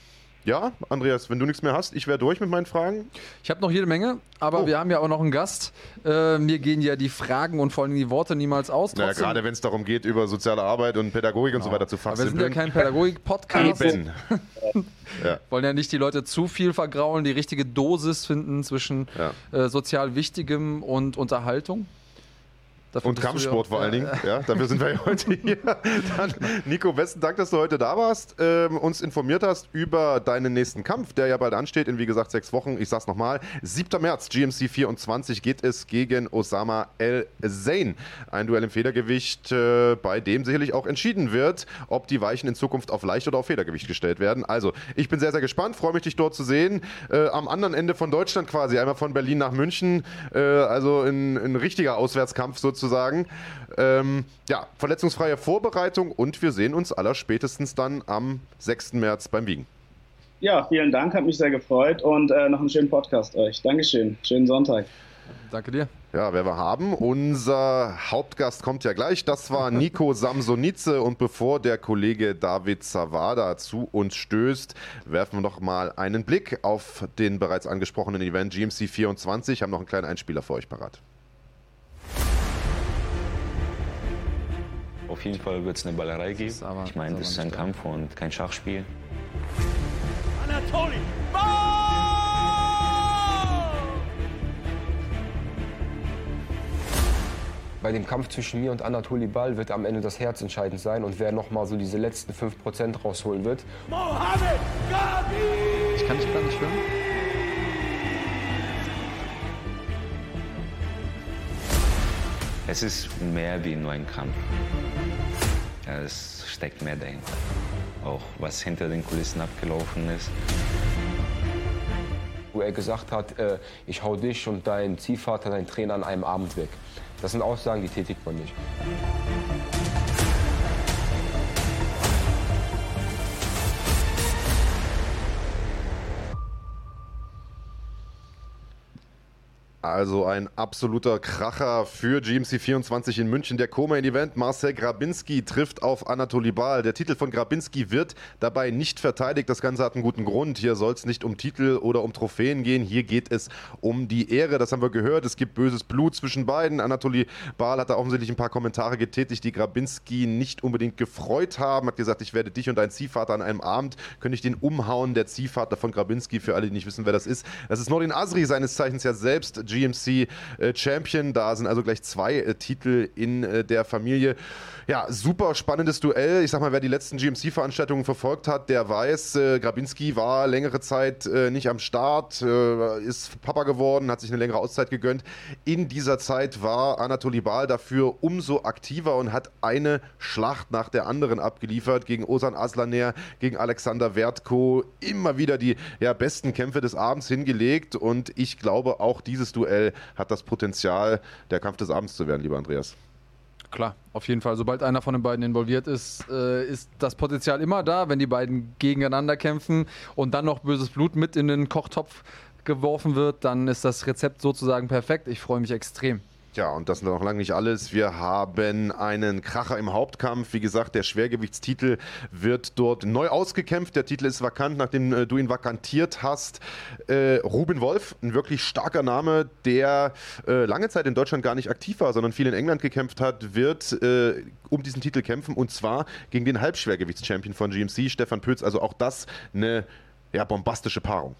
ja, Andreas, wenn du nichts mehr hast, ich wäre durch mit meinen Fragen. Ich habe noch jede Menge, aber oh. wir haben ja auch noch einen Gast. Äh, mir gehen ja die Fragen und vor allem die Worte niemals aus. Ja, gerade wenn es darum geht, über soziale Arbeit und Pädagogik genau. und so weiter zu fassen. Wir sind ja kein Pädagogik-Podcast. Eben. *laughs* ja. Wollen ja nicht die Leute zu viel vergraulen, die richtige Dosis finden zwischen ja. äh, sozial Wichtigem und Unterhaltung. Dafür und Kampfsport vor allen Dingen. Ja, dafür sind wir ja heute *laughs* hier. Dann, Nico, besten Dank, dass du heute da warst, ähm, uns informiert hast über deinen nächsten Kampf, der ja bald ansteht, in wie gesagt sechs Wochen. Ich sag's nochmal: 7. März, GMC 24 geht es gegen Osama El Zain. Ein Duell im Federgewicht, äh, bei dem sicherlich auch entschieden wird, ob die Weichen in Zukunft auf Leicht- oder auf Federgewicht gestellt werden. Also, ich bin sehr, sehr gespannt, freue mich, dich dort zu sehen. Äh, am anderen Ende von Deutschland quasi, einmal von Berlin nach München. Äh, also ein, ein richtiger Auswärtskampf sozusagen sozusagen. Ähm, ja, verletzungsfreie Vorbereitung und wir sehen uns aller spätestens dann am 6. März beim Wiegen. Ja, vielen Dank, hat mich sehr gefreut und äh, noch einen schönen Podcast euch. Dankeschön, schönen Sonntag. Danke dir. Ja, wer wir haben, unser Hauptgast kommt ja gleich. Das war Nico *laughs* Samsonice. Und bevor der Kollege David Zawada zu uns stößt, werfen wir noch mal einen Blick auf den bereits angesprochenen Event GMC 24. Haben noch einen kleinen Einspieler für euch parat. Auf jeden Fall wird es eine Ballerei geben. ich meine, das ist ein Kampf und kein Schachspiel. Anatoly! Bei dem Kampf zwischen mir und Anatoly Ball wird am Ende das Herz entscheidend sein und wer nochmal so diese letzten 5% rausholen wird. Mohamed Gabi! Ich kann dich gar nicht hören. Es ist mehr wie nur ein Kampf. Es steckt mehr dahinter. Auch was hinter den Kulissen abgelaufen ist. Wo er gesagt hat, äh, ich hau dich und dein Ziehvater, dein Trainer an einem Abend weg. Das sind Aussagen, die tätigt man nicht. Also ein absoluter Kracher für GMC 24 in München. Der Co-Main-Event Marcel Grabinski trifft auf Anatoly Bal. Der Titel von Grabinski wird dabei nicht verteidigt. Das Ganze hat einen guten Grund. Hier soll es nicht um Titel oder um Trophäen gehen. Hier geht es um die Ehre. Das haben wir gehört. Es gibt böses Blut zwischen beiden. Anatoly Bal hat da offensichtlich ein paar Kommentare getätigt, die Grabinski nicht unbedingt gefreut haben. Hat gesagt, ich werde dich und deinen Ziehvater an einem Abend, könnte ich den umhauen. Der Ziehvater von Grabinski, für alle, die nicht wissen, wer das ist. Das ist Nordin Asri, seines Zeichens ja selbst GMC äh, Champion. Da sind also gleich zwei äh, Titel in äh, der Familie. Ja, super spannendes Duell. Ich sag mal, wer die letzten GMC-Veranstaltungen verfolgt hat, der weiß, äh, Grabinski war längere Zeit äh, nicht am Start, äh, ist Papa geworden, hat sich eine längere Auszeit gegönnt. In dieser Zeit war Anatoly Bal dafür umso aktiver und hat eine Schlacht nach der anderen abgeliefert gegen Osan Aslaner, gegen Alexander Wertko. Immer wieder die ja, besten Kämpfe des Abends hingelegt und ich glaube, auch dieses Duell hat das Potenzial, der Kampf des Abends zu werden, lieber Andreas. Klar, auf jeden Fall. Sobald einer von den beiden involviert ist, äh, ist das Potenzial immer da, wenn die beiden gegeneinander kämpfen und dann noch böses Blut mit in den Kochtopf geworfen wird, dann ist das Rezept sozusagen perfekt. Ich freue mich extrem. Ja, und das ist noch lange nicht alles. Wir haben einen Kracher im Hauptkampf. Wie gesagt, der Schwergewichtstitel wird dort neu ausgekämpft. Der Titel ist vakant, nachdem äh, du ihn vakantiert hast. Äh, Ruben Wolf, ein wirklich starker Name, der äh, lange Zeit in Deutschland gar nicht aktiv war, sondern viel in England gekämpft hat, wird äh, um diesen Titel kämpfen und zwar gegen den Halbschwergewichtschampion von GMC, Stefan Pütz. Also auch das eine ja, bombastische Paarung.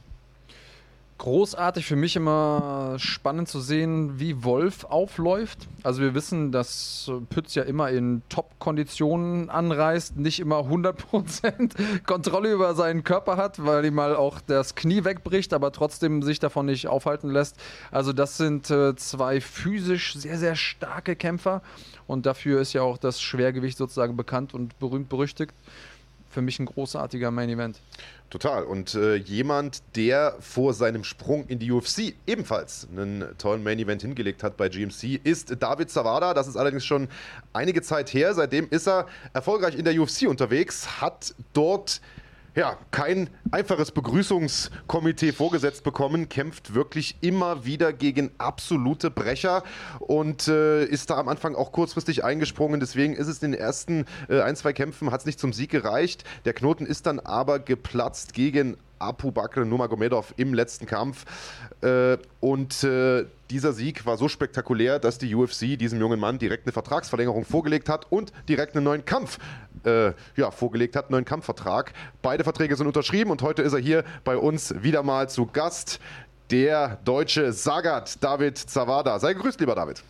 Großartig für mich immer spannend zu sehen, wie Wolf aufläuft. Also wir wissen, dass Pütz ja immer in Top-Konditionen anreist, nicht immer 100% *laughs* Kontrolle über seinen Körper hat, weil ihm mal auch das Knie wegbricht, aber trotzdem sich davon nicht aufhalten lässt. Also das sind äh, zwei physisch sehr, sehr starke Kämpfer und dafür ist ja auch das Schwergewicht sozusagen bekannt und berühmt berüchtigt. Für mich ein großartiger Main Event. Total. Und äh, jemand, der vor seinem Sprung in die UFC ebenfalls einen tollen Main Event hingelegt hat bei GMC, ist David Zawada. Das ist allerdings schon einige Zeit her. Seitdem ist er erfolgreich in der UFC unterwegs, hat dort ja, kein einfaches Begrüßungskomitee vorgesetzt bekommen, kämpft wirklich immer wieder gegen absolute Brecher und äh, ist da am Anfang auch kurzfristig eingesprungen. Deswegen ist es in den ersten äh, ein, zwei Kämpfen, hat es nicht zum Sieg gereicht. Der Knoten ist dann aber geplatzt gegen Abu Bakr Nurmagomedov im letzten Kampf. Äh, und äh, dieser Sieg war so spektakulär, dass die UFC diesem jungen Mann direkt eine Vertragsverlängerung vorgelegt hat und direkt einen neuen Kampf äh, ja, vorgelegt hat, einen neuen Kampfvertrag. Beide Verträge sind unterschrieben und heute ist er hier bei uns wieder mal zu Gast. Der deutsche Sagat David Zawada. Sei gegrüßt, lieber David.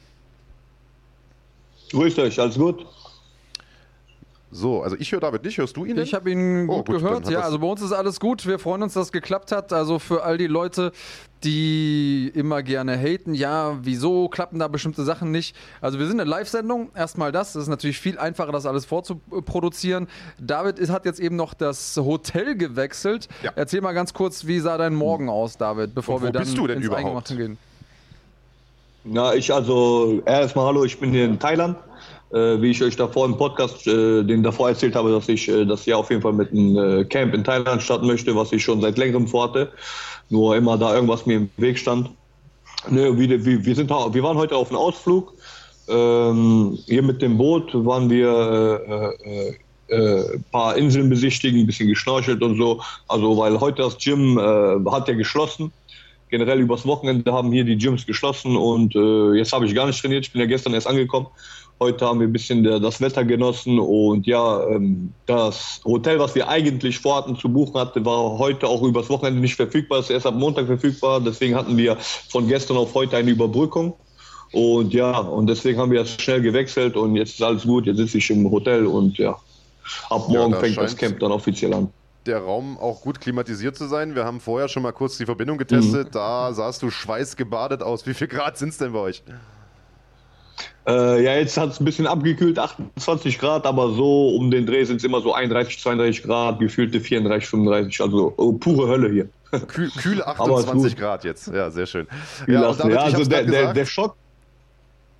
Grüßt euch, alles gut? So, also ich höre David nicht, hörst du ihn? Ich habe ihn oh, gut, gut, gehört, ja. Also bei uns ist alles gut. Wir freuen uns, dass es geklappt hat. Also für all die Leute, die immer gerne haten, ja, wieso klappen da bestimmte Sachen nicht? Also wir sind eine Live-Sendung, erstmal das. Es ist natürlich viel einfacher, das alles vorzuproduzieren. David hat jetzt eben noch das Hotel gewechselt. Ja. Erzähl mal ganz kurz, wie sah dein Morgen aus, David, bevor wir dann bist du denn ins überhaupt? Eingemachte gehen. Na, ich also erstmal hallo, ich bin hier in Thailand äh, wie ich euch davor im Podcast, äh, den davor erzählt habe, dass ich äh, das Jahr auf jeden Fall mit einem äh, Camp in Thailand starten möchte, was ich schon seit längerem vorhatte. Nur immer da irgendwas mir im Weg stand. Nö, wir, wir, sind, wir waren heute auf einem Ausflug. Ähm, hier mit dem Boot waren wir äh, äh, äh, paar Inseln besichtigen, ein bisschen geschnorchelt und so. Also, weil heute das Gym hat ja geschlossen. Generell übers Wochenende haben hier die Gyms geschlossen und äh, jetzt habe ich gar nicht trainiert. Ich bin ja gestern erst angekommen. Heute haben wir ein bisschen das Wetter genossen und ja, ähm, das Hotel, was wir eigentlich vorhatten zu buchen hatten, war heute auch übers Wochenende nicht verfügbar. Es ist erst ab Montag verfügbar. Deswegen hatten wir von gestern auf heute eine Überbrückung. Und ja, und deswegen haben wir jetzt schnell gewechselt und jetzt ist alles gut. Jetzt sitze ich im Hotel und ja, ab morgen ja, fängt das Camp dann offiziell an der Raum auch gut klimatisiert zu sein. Wir haben vorher schon mal kurz die Verbindung getestet. Mhm. Da sahst du schweißgebadet aus. Wie viel Grad sind es denn bei euch? Äh, ja, jetzt hat es ein bisschen abgekühlt, 28 Grad, aber so um den Dreh sind es immer so 31, 32 Grad, gefühlte 34, 35, also oh, pure Hölle hier. *laughs* Kühl, kühle 28 Grad jetzt, ja, sehr schön. Ja, damit, ja also der, der, der Schock.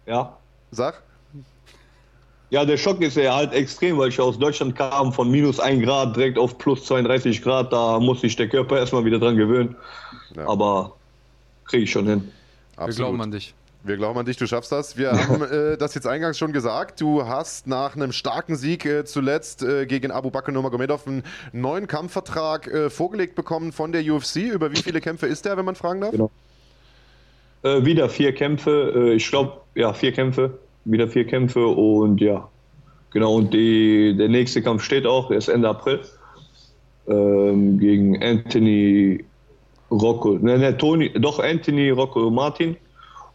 Ja. Sag. Ja, der Schock ist ja halt extrem, weil ich aus Deutschland kam, von minus 1 Grad direkt auf plus 32 Grad. Da muss sich der Körper erstmal wieder dran gewöhnen. Ja. Aber kriege ich schon hin. Absolut. Wir glauben an dich. Wir glauben an dich, du schaffst das. Wir haben *laughs* äh, das jetzt eingangs schon gesagt. Du hast nach einem starken Sieg äh, zuletzt äh, gegen Abu Bakr Nurmagomedov einen neuen Kampfvertrag äh, vorgelegt bekommen von der UFC. Über wie viele Kämpfe ist der, wenn man fragen darf? Genau. Äh, wieder vier Kämpfe. Äh, ich glaube, ja, vier Kämpfe. Wieder vier Kämpfe und ja, genau. Und die, der nächste Kampf steht auch, der ist Ende April. Ähm, gegen Anthony Rocco, ne, ne, Tony, doch Anthony Rocco Martin.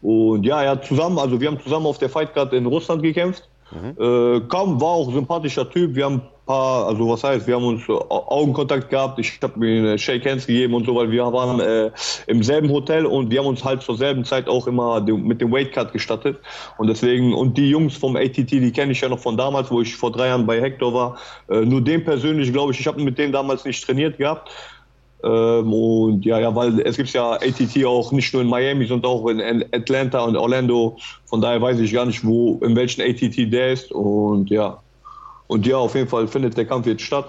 Und ja, hat zusammen, also wir haben zusammen auf der Fightcard in Russland gekämpft. Mhm. Äh, kaum war auch sympathischer Typ. Wir haben ein paar, also was heißt, wir haben uns Augenkontakt gehabt. Ich habe mir Shake Hands gegeben und so, weil wir waren äh, im selben Hotel und wir haben uns halt zur selben Zeit auch immer mit dem Weightcut gestattet. Und deswegen, und die Jungs vom ATT, die kenne ich ja noch von damals, wo ich vor drei Jahren bei Hector war. Äh, nur den persönlich, glaube ich, ich habe mit denen damals nicht trainiert gehabt. Ähm, und ja, ja, weil es gibt ja ATT auch nicht nur in Miami, sondern auch in Atlanta und Orlando. Von daher weiß ich gar nicht, wo, in welchen ATT der ist. Und ja, und ja, auf jeden Fall findet der Kampf jetzt statt.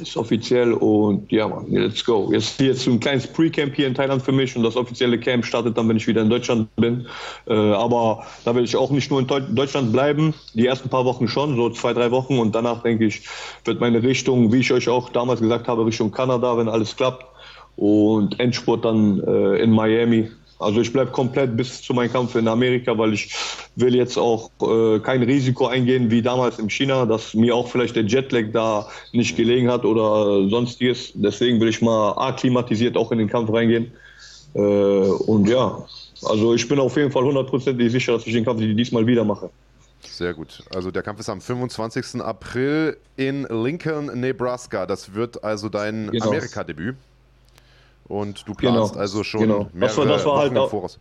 Ist offiziell und ja, man, let's go. Jetzt hier jetzt ein kleines Pre-Camp hier in Thailand für mich und das offizielle Camp startet dann, wenn ich wieder in Deutschland bin. Äh, aber da will ich auch nicht nur in Deutschland bleiben, die ersten paar Wochen schon, so zwei, drei Wochen und danach denke ich, wird meine Richtung, wie ich euch auch damals gesagt habe, Richtung Kanada, wenn alles klappt und Endspurt dann äh, in Miami also ich bleibe komplett bis zu meinem Kampf in Amerika, weil ich will jetzt auch äh, kein Risiko eingehen wie damals in China, dass mir auch vielleicht der Jetlag da nicht gelegen hat oder sonstiges. Deswegen will ich mal akklimatisiert auch in den Kampf reingehen. Äh, und ja, also ich bin auf jeden Fall hundertprozentig sicher, dass ich den Kampf diesmal wieder mache. Sehr gut. Also der Kampf ist am 25. April in Lincoln, Nebraska. Das wird also dein Genau. Amerika-Debüt. Und du planst Genau. also schon Genau. mehrere Das war- das war halt auch- Voraus.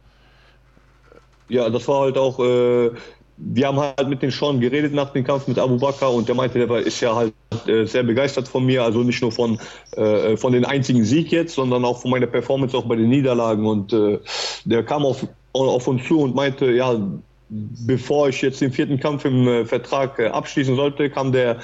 Ja, das war halt auch, äh, wir haben halt mit den Sean geredet nach dem Kampf mit Abu Bakr und der meinte, der ist ja halt äh, sehr begeistert von mir, also nicht nur von, äh, von den einzigen Sieg jetzt, sondern auch von meiner Performance auch bei den Niederlagen und äh, der kam auf, auf uns zu und meinte, ja, bevor ich jetzt den vierten Kampf im äh, Vertrag äh, abschließen sollte, kam der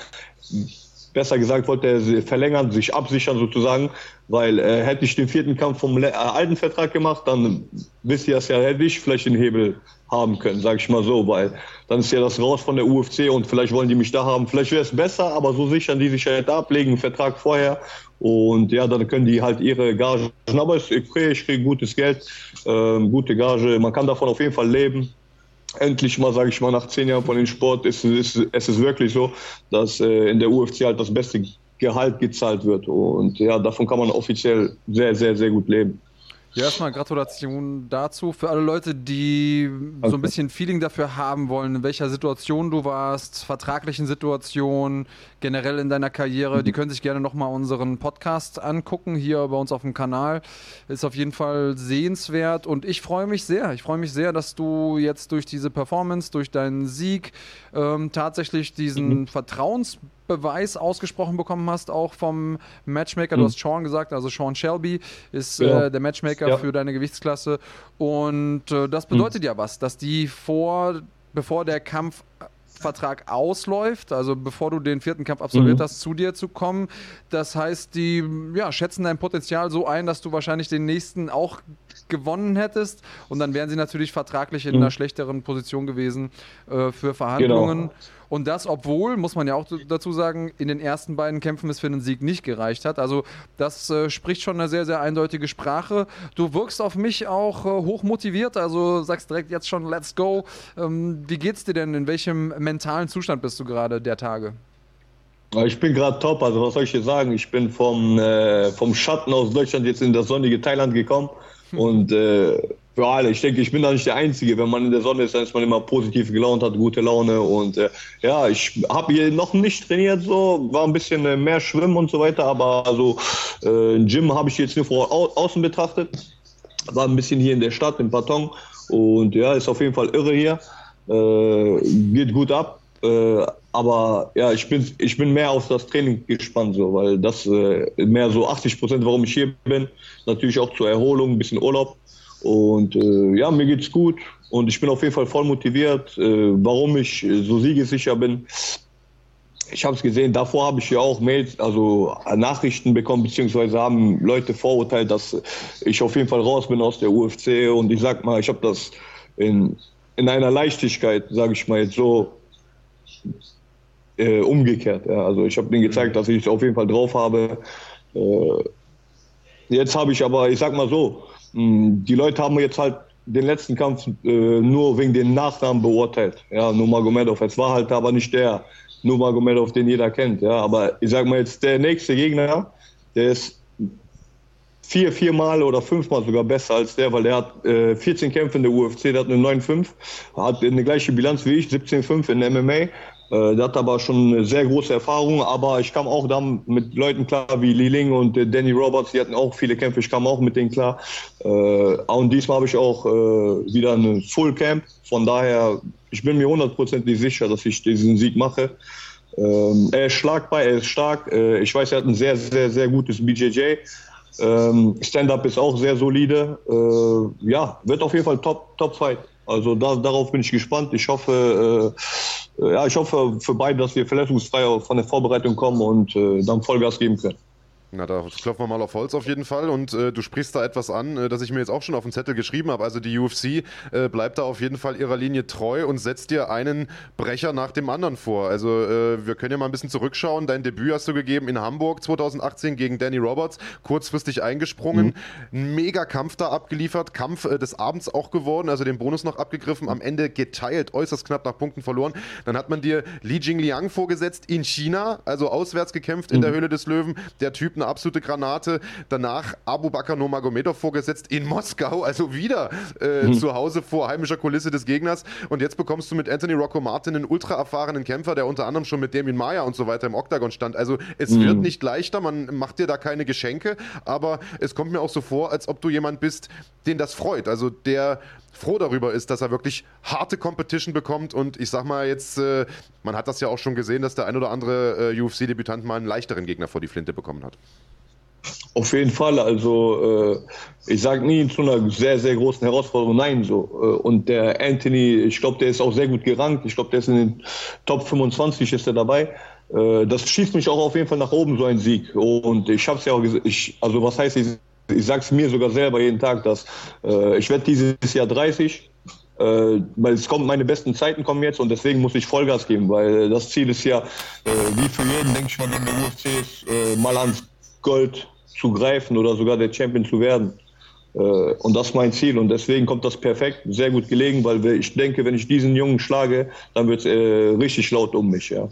besser gesagt, wollte er verlängern, sich absichern sozusagen, weil äh, hätte ich den vierten Kampf vom äh, alten Vertrag gemacht, dann wisst ihr das ja, hätte ich vielleicht den Hebel haben können, sage ich mal so, weil dann ist ja das raus von der UFC und vielleicht wollen die mich da haben. Vielleicht wäre es besser, aber so sichern die sich halt ab, legen einen Vertrag vorher und ja, dann können die halt ihre Gage. Aber ist okay, ich kriege gutes Geld, ähm, gute Gage, man kann davon auf jeden Fall leben endlich mal, sage ich mal, nach zehn Jahren von dem Sport ist, ist es ist wirklich so, dass äh, in der UFC halt das beste Gehalt gezahlt wird. Und ja, davon kann man offiziell sehr, sehr, sehr gut leben. Ja, erstmal Gratulation dazu für alle Leute, die so ein bisschen Feeling dafür haben wollen, in welcher Situation du warst, vertraglichen Situation, generell in deiner Karriere. Die können sich gerne nochmal unseren Podcast angucken, hier bei uns auf dem Kanal. Ist auf jeden Fall sehenswert und ich freue mich sehr. Ich freue mich sehr, dass du jetzt durch diese Performance, durch deinen Sieg ähm, tatsächlich diesen Vertrauensbeweis ausgesprochen bekommen hast, auch vom Matchmaker. Du Mhm. hast Sean gesagt, also Sean Shelby ist Genau. äh, der Matchmaker Ja. für deine Gewichtsklasse. Und äh, das bedeutet ja was, dass die vor, bevor der Kampfvertrag ausläuft, also bevor du den vierten Kampf absolviert Mhm. hast, zu dir zu kommen. Das heißt, die ja, schätzen dein Potenzial so ein, dass du wahrscheinlich den nächsten auch gewonnen hättest. Und dann wären sie natürlich vertraglich in Mhm. einer schlechteren Position gewesen äh, für Verhandlungen. Genau. Und das, obwohl, muss man ja auch dazu sagen, in den ersten beiden Kämpfen es für einen Sieg nicht gereicht hat. Also das äh, spricht schon eine sehr, sehr eindeutige Sprache. Du wirkst auf mich auch äh, hoch motiviert, also sagst direkt jetzt schon, let's go. Ähm, wie geht's dir denn? In welchem mentalen Zustand bist du gerade der Tage? Ich bin gerade top, also was soll ich dir sagen? Ich bin vom, äh, vom Schatten aus Deutschland jetzt in das sonnige Thailand gekommen. *laughs* Und äh, für alle, ich denke, ich bin da nicht der Einzige. Wenn man in der Sonne ist, dann ist man immer positiv gelaunt, hat gute Laune. Und äh, ja, ich habe hier noch nicht trainiert, so war ein bisschen äh, mehr Schwimmen und so weiter. Aber also äh, Gym habe ich jetzt nur von au außen betrachtet. War ein bisschen hier in der Stadt, im Patong. Und ja, ist auf jeden Fall irre hier. Äh, geht gut ab. Äh, aber ja, ich bin, ich bin mehr auf das Training gespannt, so, weil das äh, mehr so 80 Prozent, warum ich hier bin. Natürlich auch zur Erholung, ein bisschen Urlaub. Und äh, ja, mir geht's gut und ich bin auf jeden Fall voll motiviert. Äh, warum ich so siegesicher bin, ich habe es gesehen, davor habe ich ja auch Mails, also Nachrichten bekommen, beziehungsweise haben Leute vorurteilt, dass ich auf jeden Fall raus bin aus der UFC und ich sag mal, ich habe das in, in einer Leichtigkeit, sage ich mal jetzt so, äh, umgekehrt. Ja. Also ich habe denen gezeigt, dass ich es auf jeden Fall drauf habe. Äh, jetzt habe ich aber, ich sag mal so, mh, die Leute haben jetzt halt den letzten Kampf äh, nur wegen den Nachnamen beurteilt. Ja, Nurmagomedov. Es war halt aber nicht der Nurmagomedov, den jeder kennt. Ja, aber ich sag mal jetzt, der nächste Gegner, der ist vier, viermal oder fünfmal sogar besser als der, weil der hat äh, 14 Kämpfe in der UFC, der hat eine 9-5, hat eine gleiche Bilanz wie ich, 17-5 in der MMA. Äh, der hat aber schon eine sehr große Erfahrung, aber ich kam auch dann mit Leuten klar wie Li Ling und äh, Danny Roberts, die hatten auch viele Kämpfe, ich kam auch mit denen klar. Äh, und diesmal habe ich auch wieder eine Full Camp, von daher, ich bin mir hundertprozentig sicher, dass ich diesen Sieg mache. Er ist schlagbar, er ist stark. Ich weiß, er hat ein sehr, sehr, sehr gutes BJJ. Ähm, Stand-up ist auch sehr solide. Ja, wird auf jeden Fall Top, Top. Also da, darauf bin ich gespannt. Ich hoffe, ja, ich hoffe für beide, dass wir verletzungsfrei von der Vorbereitung kommen und äh, dann Vollgas geben können. Na, da klopfen wir mal auf Holz auf jeden Fall. Und äh, du sprichst da etwas an, äh, das ich mir jetzt auch schon auf den Zettel geschrieben habe. Also die UFC äh, bleibt da auf jeden Fall ihrer Linie treu und setzt dir einen Brecher nach dem anderen vor. Also äh, wir können ja mal ein bisschen zurückschauen. Dein Debüt hast du gegeben in Hamburg 2018 gegen Danny Roberts, kurzfristig eingesprungen. Ein mega Kampf da abgeliefert, Kampf äh, des Abends auch geworden, also den Bonus noch abgegriffen, am Ende geteilt, äußerst knapp nach Punkten verloren. Dann hat man dir Li Jingliang vorgesetzt in China, also auswärts gekämpft in der Höhle des Löwen. Der Typ eine absolute Granate. Danach Abu Bakr Nurmagomedov vorgesetzt in Moskau, also wieder äh, mhm. zu Hause vor heimischer Kulisse des Gegners. Und jetzt bekommst du mit Anthony Rocco Martin einen ultra erfahrenen Kämpfer, der unter anderem schon mit Damien Maya und so weiter im Oktagon stand. Also es mhm. wird nicht leichter, man macht dir da keine Geschenke, aber es kommt mir auch so vor, als ob du jemand bist, den das freut. Also der froh darüber ist, dass er wirklich harte Competition bekommt. Und ich sag mal jetzt, äh, man hat das ja auch schon gesehen, dass der ein oder andere äh, UFC-Debütant mal einen leichteren Gegner vor die Flinte bekommen hat. Auf jeden Fall. Also äh, ich sage nie zu einer sehr, sehr großen Herausforderung nein. So. Äh, und der Anthony, ich glaube, der ist auch sehr gut gerankt. Ich glaube, der ist in den Top 25 ist er dabei. Äh, das schießt mich auch auf jeden Fall nach oben, so ein Sieg. Und ich habe es ja auch gesagt, also was heißt, ich, ich sage es mir sogar selber jeden Tag, dass äh, ich werde dieses Jahr 30 äh, weil es kommt, meine besten Zeiten kommen jetzt und deswegen muss ich Vollgas geben, weil das Ziel ist ja, äh, wie für jeden, denke ich mal, in der UFC ist, äh, mal ans Gold zu greifen oder sogar der Champion zu werden. Und das ist mein Ziel und deswegen kommt das perfekt, sehr gut gelegen, weil ich denke, wenn ich diesen Jungen schlage, dann wird es richtig laut um mich, ja.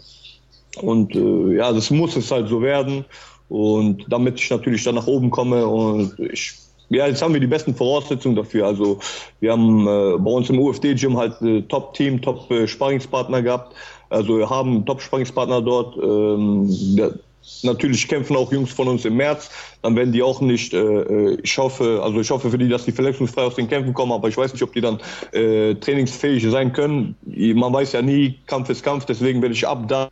Und ja, das muss es halt so werden und damit ich natürlich dann nach oben komme und ich ja, jetzt haben wir die besten Voraussetzungen dafür. Also wir haben äh, bei uns im UFD-Gym halt äh, Top-Team, Top-Sparringspartner gehabt. Also wir haben Top-Sparringspartner dort. Ähm, natürlich kämpfen auch Jungs von uns im März. Dann werden die auch nicht, äh, äh, ich hoffe, also ich hoffe für die, dass die verletzungsfrei aus den Kämpfen kommen, aber ich weiß nicht, ob die dann äh, trainingsfähig sein können. Man weiß ja nie, Kampf ist Kampf, deswegen werde ich ab da,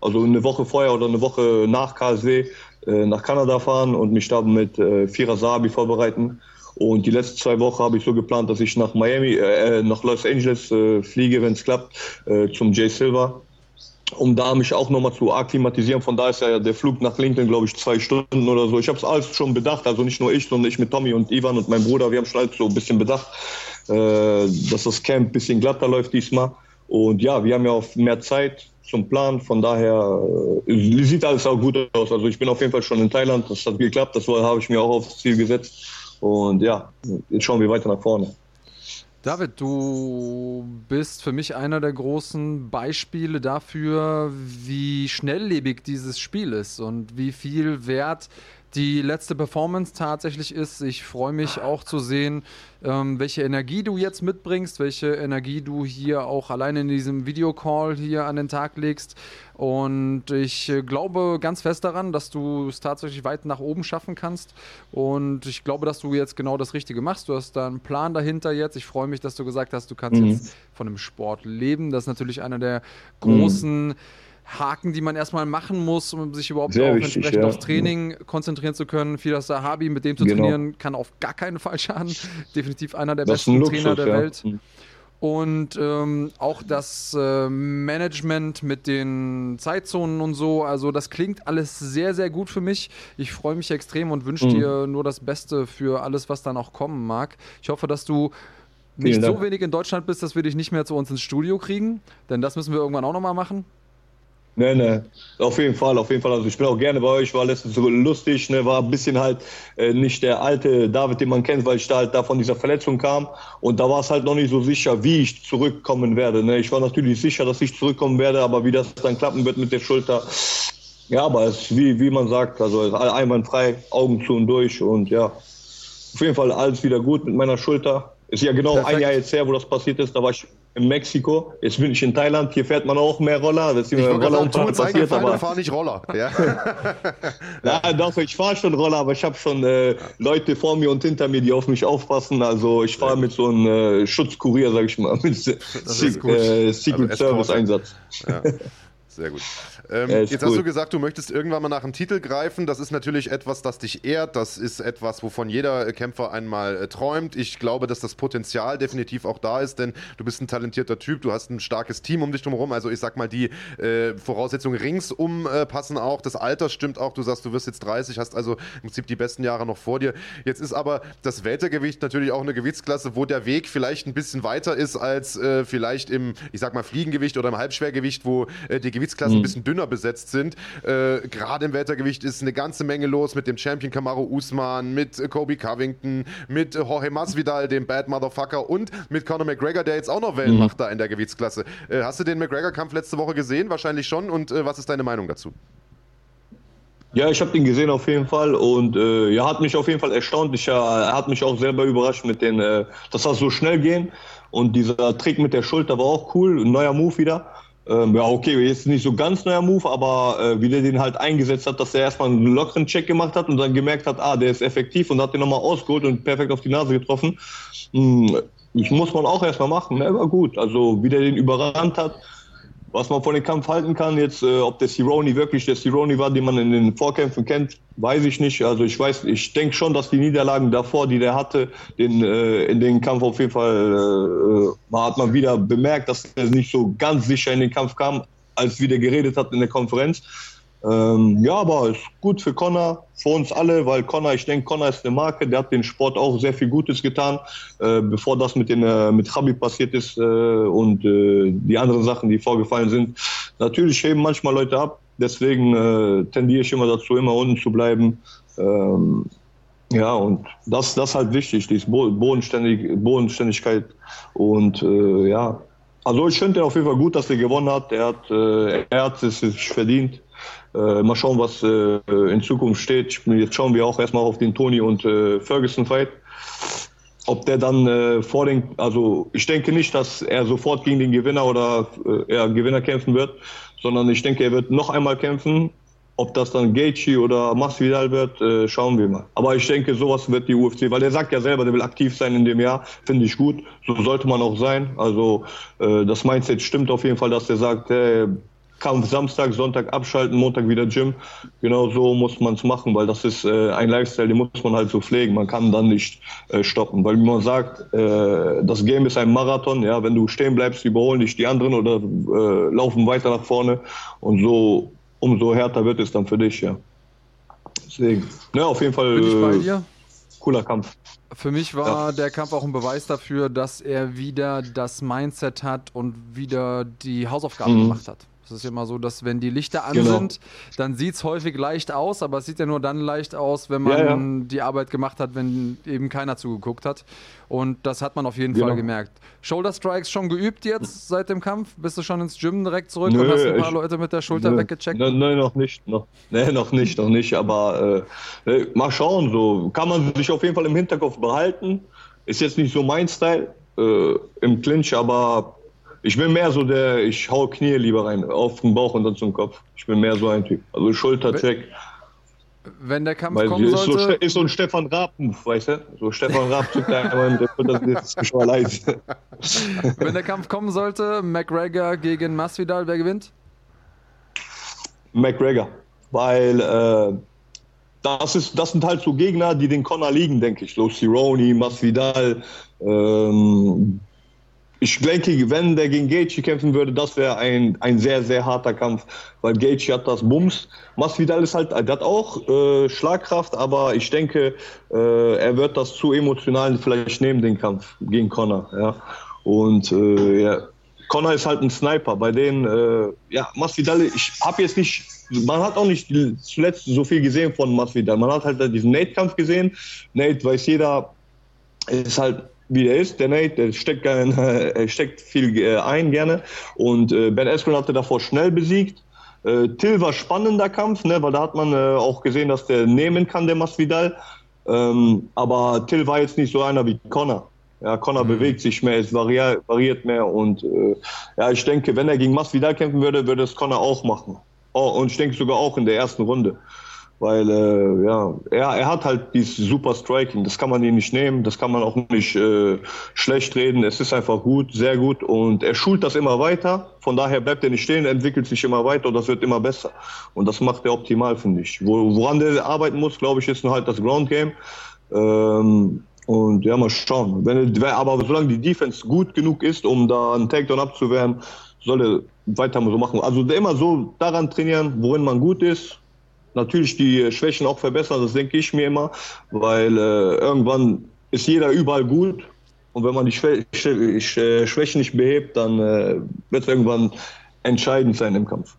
also eine Woche vorher oder eine Woche nach KSW, äh, nach Kanada fahren und mich da mit äh, Vierer Sabi vorbereiten. Und die letzten zwei Wochen habe ich so geplant, dass ich nach Miami, äh, nach Los Angeles äh, fliege, wenn es klappt, äh, zum Jay Silver, um da mich auch nochmal zu akklimatisieren. Von da ist ja der Flug nach Lincoln, glaube ich, zwei Stunden oder so. Ich habe es alles schon bedacht, also nicht nur ich, sondern ich mit Tommy und Ivan und meinem Bruder. Wir haben schon alles so ein bisschen bedacht, äh, dass das Camp ein bisschen glatter läuft diesmal. Und ja, wir haben ja auch mehr Zeit zum Plan. Von daher äh, sieht alles auch gut aus. Also ich bin auf jeden Fall schon in Thailand. Das hat geklappt. Das habe ich mir auch aufs Ziel gesetzt. Und ja, jetzt schauen wir weiter nach vorne. David, du bist für mich einer der großen Beispiele dafür, wie schnelllebig dieses Spiel ist und wie viel Wert die letzte Performance tatsächlich ist. Ich freue mich auch zu sehen, ähm, welche Energie du jetzt mitbringst, welche Energie du hier auch alleine in diesem Videocall hier an den Tag legst. Und ich äh, glaube ganz fest daran, dass du es tatsächlich weit nach oben schaffen kannst. Und ich glaube, dass du jetzt genau das Richtige machst. Du hast da einen Plan dahinter jetzt. Ich freue mich, dass du gesagt hast, du kannst mhm. jetzt von dem Sport leben. Das ist natürlich einer der großen. Mhm Haken, die man erstmal machen muss, um sich überhaupt Sehr auch wichtig, entsprechend ja. aufs Training konzentrieren zu können. Firas Sahabi, mit dem zu genau. trainieren, kann auf gar keinen Fall schaden. *laughs* Definitiv einer der das besten Luxus, Trainer der ja. Welt. Und ähm, auch das äh, Management mit den Zeitzonen und so, also das klingt alles sehr, sehr gut für mich. Ich freue mich extrem und wünsche mhm. dir nur das Beste für alles, was dann auch kommen mag. Ich hoffe, dass du nicht so wenig in Deutschland bist, dass wir dich nicht mehr zu uns ins Studio kriegen, denn das müssen wir irgendwann auch nochmal machen. Nee, nee, auf jeden Fall, auf jeden Fall. Also ich bin auch gerne bei euch, war letztens so lustig, ne, war ein bisschen halt äh, nicht der alte David, den man kennt, weil ich da halt da von dieser Verletzung kam und da war es halt noch nicht so sicher, wie ich zurückkommen werde. Ne. Ich war natürlich sicher, dass ich zurückkommen werde, aber wie das dann klappen wird mit der Schulter, ja, aber es ist wie, wie man sagt, also einwandfrei, Augen zu und durch und ja, auf jeden Fall alles wieder gut mit meiner Schulter. Ist ja genau Perfekt. ein Jahr jetzt her, wo das passiert ist, da war ich in Mexiko. Jetzt bin ich in Thailand. Hier fährt man auch mehr Roller. Das ist ich Roller sagen, tu passiert, aber fahr nicht Roller. *laughs* Ja, ja doch, ich fahre schon Roller, aber ich habe schon äh, Leute vor mir und hinter mir, die auf mich aufpassen. Also ich fahre mit so einem äh, Schutzkurier, sag ich mal, *laughs* mit Se äh, Secret also Service Einsatz. Ja. *laughs* Sehr gut. Ähm, jetzt gut. hast du gesagt, du möchtest irgendwann mal nach einem Titel greifen. Das ist natürlich etwas, das dich ehrt. Das ist etwas, wovon jeder Kämpfer einmal äh, träumt. Ich glaube, dass das Potenzial definitiv auch da ist, denn du bist ein talentierter Typ. Du hast ein starkes Team um dich drumherum. Also ich sag mal, die äh, Voraussetzungen ringsum äh, passen auch. Das Alter stimmt auch. Du sagst, du wirst jetzt 30, hast also im Prinzip die besten Jahre noch vor dir. Jetzt ist aber das Weltergewicht natürlich auch eine Gewichtsklasse, wo der Weg vielleicht ein bisschen weiter ist als äh, vielleicht im, ich sag mal, Fliegengewicht oder im Halbschwergewicht, wo äh, die Gewichtsklasse mhm. ein bisschen dünner besetzt sind. Äh, Gerade im Weltergewicht ist eine ganze Menge los mit dem Champion Kamaru Usman, mit Kobe Covington, mit Jorge Masvidal, dem Bad Motherfucker und mit Conor McGregor, der jetzt auch noch Wellen mhm. macht da in der Gewichtsklasse. Äh, hast du den McGregor-Kampf letzte Woche gesehen? Wahrscheinlich schon. Und äh, was ist deine Meinung dazu? Ja, ich habe den gesehen auf jeden Fall und äh, ja, hat mich auf jeden Fall erstaunt. Ich, äh, er hat mich auch selber überrascht mit den, äh, dass das so schnell gehen und dieser Trick mit der Schulter war auch cool, ein neuer Move wieder. Ähm, ja, okay, jetzt nicht so ganz neuer Move, aber äh, wie der den halt eingesetzt hat, dass er erstmal einen lockeren Check gemacht hat und dann gemerkt hat, ah, der ist effektiv und hat den nochmal ausgeholt und perfekt auf die Nase getroffen. Hm, ich muss man auch erstmal machen, ne? war gut. Also wie der den überrannt hat, was man von dem Kampf halten kann, jetzt, äh, ob der Cironi wirklich der Cironi war, den man in den Vorkämpfen kennt, weiß ich nicht. Also ich weiß, ich denke schon, dass die Niederlagen davor, die der hatte, den, äh, in den Kampf auf jeden Fall, äh, hat man wieder bemerkt, dass er nicht so ganz sicher in den Kampf kam, als wie der geredet hat in der Konferenz. Ähm, ja, aber ist gut für Connor, für uns alle, weil Connor, ich denke, Connor ist eine Marke, der hat den Sport auch sehr viel Gutes getan, äh, bevor das mit, den, äh, mit Khabib passiert ist äh, und äh, die anderen Sachen, die vorgefallen sind. Natürlich heben manchmal Leute ab, deswegen äh, tendiere ich immer dazu, immer unten zu bleiben. Ähm, ja, und das, das ist halt wichtig, diese Bodenständig, Bodenständigkeit und äh, ja, also ich finde auf jeden Fall gut, dass er gewonnen hat. Er hat, äh, er hat es sich verdient. Äh, mal schauen, was äh, in Zukunft steht. Jetzt schauen wir auch erstmal auf den Tony und äh, Ferguson Fight. Ob der dann äh, vor den, also ich denke nicht, dass er sofort gegen den Gewinner oder äh, er Gewinner kämpfen wird, sondern ich denke, er wird noch einmal kämpfen. Ob das dann Gaethje oder Masvidal wird, äh, schauen wir mal. Aber ich denke, sowas wird die UFC, weil der sagt ja selber, der will aktiv sein in dem Jahr, finde ich gut. So sollte man auch sein. Also äh, das Mindset stimmt auf jeden Fall, dass der sagt, äh, Kampf Samstag, Sonntag abschalten, Montag wieder Gym. Genau so muss man es machen, weil das ist äh, ein Lifestyle, den muss man halt so pflegen. Man kann dann nicht äh, stoppen, weil wie man sagt, äh, das Game ist ein Marathon. Ja, wenn du stehen bleibst, überholen dich die anderen oder äh, laufen weiter nach vorne und so umso härter wird es dann für dich. Ja. Deswegen, ja, auf jeden Fall. Bin ich bei dir? Cooler Kampf. Für mich war ja. der Kampf auch ein Beweis dafür, dass er wieder das Mindset hat und wieder die Hausaufgaben mhm. gemacht hat. Es ist ja immer so, dass wenn die Lichter an genau. sind, dann sieht es häufig leicht aus, aber es sieht ja nur dann leicht aus, wenn man ja, ja. die Arbeit gemacht hat, wenn eben keiner zugeguckt hat. Und das hat man auf jeden genau. Fall gemerkt. Shoulder Strikes schon geübt jetzt seit dem Kampf? Bist du schon ins Gym direkt zurück nö, und hast ein paar ich, Leute mit der Schulter nö, weggecheckt? Nein, nö, noch nicht. Noch, nee, noch nicht, noch nicht. Aber äh, mal schauen, so kann man sich auf jeden Fall im Hinterkopf behalten. Ist jetzt nicht so mein Style äh, im Clinch, aber ich bin mehr so der, ich hau Knie lieber rein, auf den Bauch und dann zum Kopf. Ich bin mehr so ein Typ. Also Schultercheck. Wenn der Kampf kommen ist sollte... So, ist so ein Stefan Raab-Move, weißt du? So Stefan Raab zückt einmal und das ist schon leid. *laughs* Wenn der Kampf kommen sollte, McGregor gegen Masvidal, wer gewinnt? McGregor. Weil äh, das, ist, das sind halt so Gegner, die den Connor liegen, denke ich. So Cerrone, Masvidal, ähm, ich denke, wenn der gegen Gaethje kämpfen würde, das wäre ein, ein sehr, sehr harter Kampf, weil Gaethje hat das Bums. Masvidal ist halt, der hat auch äh, Schlagkraft, aber ich denke, äh, er wird das zu emotional vielleicht nehmen, den Kampf gegen Connor. Ja. Und äh, ja, Connor ist halt ein Sniper. Bei denen, äh, ja, Masvidal, ich habe jetzt nicht, man hat auch nicht zuletzt so viel gesehen von Masvidal. Man hat halt diesen Nate-Kampf gesehen. Nate weiß jeder, ist halt wie der ist, der Nate, der steckt, gerne, *laughs* steckt viel äh, ein gerne. Und äh, Ben Askren hatte davor schnell besiegt. Äh, Till war spannender Kampf, ne, weil da hat man auch gesehen, dass der nehmen kann, der Masvidal. Ähm, aber Till war jetzt nicht so einer wie Connor. Ja, Connor mhm. bewegt sich mehr, es variiert, variiert mehr und äh, ja, ich denke, wenn er gegen Masvidal kämpfen würde, würde es Connor auch machen. Oh, und ich denke sogar auch in der ersten Runde weil äh, ja, er, er hat halt dieses super Striking, das kann man ihm nicht nehmen, das kann man auch nicht äh, schlecht reden, es ist einfach gut, sehr gut. Und er schult das immer weiter, von daher bleibt er nicht stehen, entwickelt sich immer weiter und das wird immer besser. Und das macht er optimal, finde ich. Wo, woran der arbeiten muss, glaube ich, ist nur halt das Ground Game. Ähm, und ja, mal schauen. Wenn, aber solange die Defense gut genug ist, um da einen Takedown abzuwehren, soll er weiter so machen. Also immer so daran trainieren, worin man gut ist, natürlich die Schwächen auch verbessern, das denke ich mir immer, weil äh, irgendwann ist jeder überall gut und wenn man die Schwä Schwächen nicht behebt, dann äh, wird es irgendwann entscheidend sein im Kampf.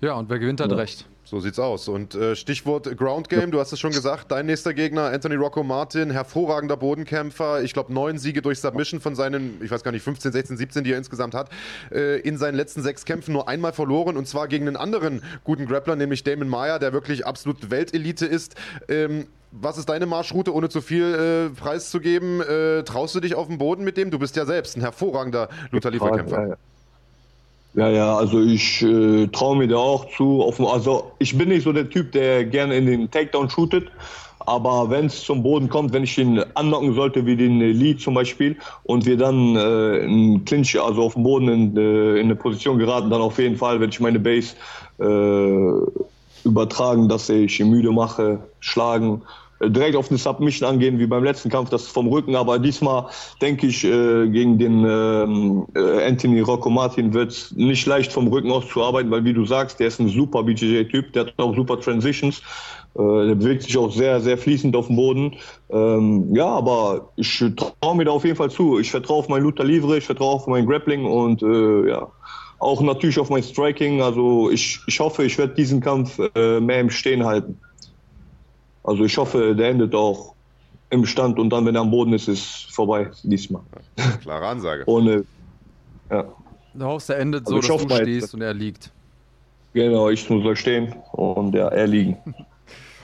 Ja, und wer gewinnt, hat ja. recht. So sieht's aus. Und äh, Stichwort Ground Game, du hast es schon gesagt, dein nächster Gegner, Anthony Rocco Martin, hervorragender Bodenkämpfer. Ich glaube, neun Siege durch Submission von seinen, ich weiß gar nicht, 15, 16, 17, die er insgesamt hat. Äh, in seinen letzten sechs Kämpfen nur einmal verloren und zwar gegen einen anderen guten Grappler, nämlich Damon Meyer, der wirklich absolut Weltelite ist. Ähm, was ist deine Marschroute, ohne zu viel äh, preiszugeben? Äh, traust du dich auf den Boden mit dem? Du bist ja selbst ein hervorragender Luther-Lieferkämpfer. Ja, ja, also ich äh, traue mir da auch zu. Auf, also ich bin nicht so der Typ, der gerne in den Takedown shootet. Aber wenn es zum Boden kommt, wenn ich ihn anlocken sollte, wie den Lee zum Beispiel, und wir dann äh, in Clinch, also auf dem Boden in, äh, in eine Position geraten, dann auf jeden Fall, wenn ich meine Base äh, übertragen, dass ich ihn müde mache, schlagen, direkt auf eine Submission angehen, wie beim letzten Kampf, das vom Rücken. Aber diesmal denke ich, äh, gegen den ähm, äh, Anthony Rocco Martin wird es nicht leicht vom Rücken aus zu arbeiten, weil wie du sagst, der ist ein super BJJ-Typ, der hat auch super Transitions. Äh, der bewegt sich auch sehr, sehr fließend auf dem Boden. Ähm, ja, aber ich traue mir da auf jeden Fall zu. Ich vertraue auf mein Luther Livre, ich vertraue auf mein Grappling und äh, ja, auch natürlich auf mein Striking. Also ich, ich hoffe, ich werde diesen Kampf äh, mehr im Stehen halten. Also ich hoffe, der endet auch im Stand und dann, wenn er am Boden ist, ist vorbei diesmal. Klare Ansage. *laughs* Ohne, ja. Du hoffst, er endet also so, dass du stehst und er liegt. Genau, ich soll stehen und ja, er liegen. *laughs*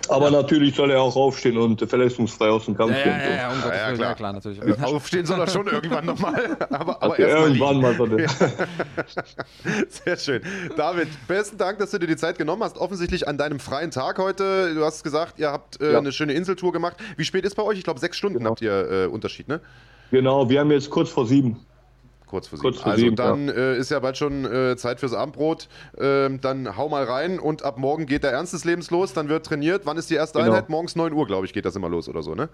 Aber ja. natürlich soll er auch aufstehen und verletzungsfrei aus dem Kampf ja, gehen. Ja, ja, um ja, ja, klar. klar natürlich. Aufstehen soll er schon irgendwann nochmal. Aber, aber irgendwann mal soll er. *laughs* Sehr schön. David, besten Dank, dass du dir die Zeit genommen hast. Offensichtlich an deinem freien Tag heute. Du hast gesagt, ihr habt äh, eine schöne Inseltour gemacht. Wie spät ist bei euch? Ich glaube, sechs Stunden genau. habt ihr äh, Unterschied, ne? Genau, wir haben jetzt kurz vor sieben. Kurz vor sieben. Kurz vor also sieben, dann ja. äh, ist ja bald schon äh, Zeit fürs Abendbrot. Ähm, dann hau mal rein und ab morgen geht der Ernst des Lebens los. Dann wird trainiert. Wann ist die erste genau. Einheit? Morgens 9 Uhr, glaube ich, geht das immer los oder so, ne?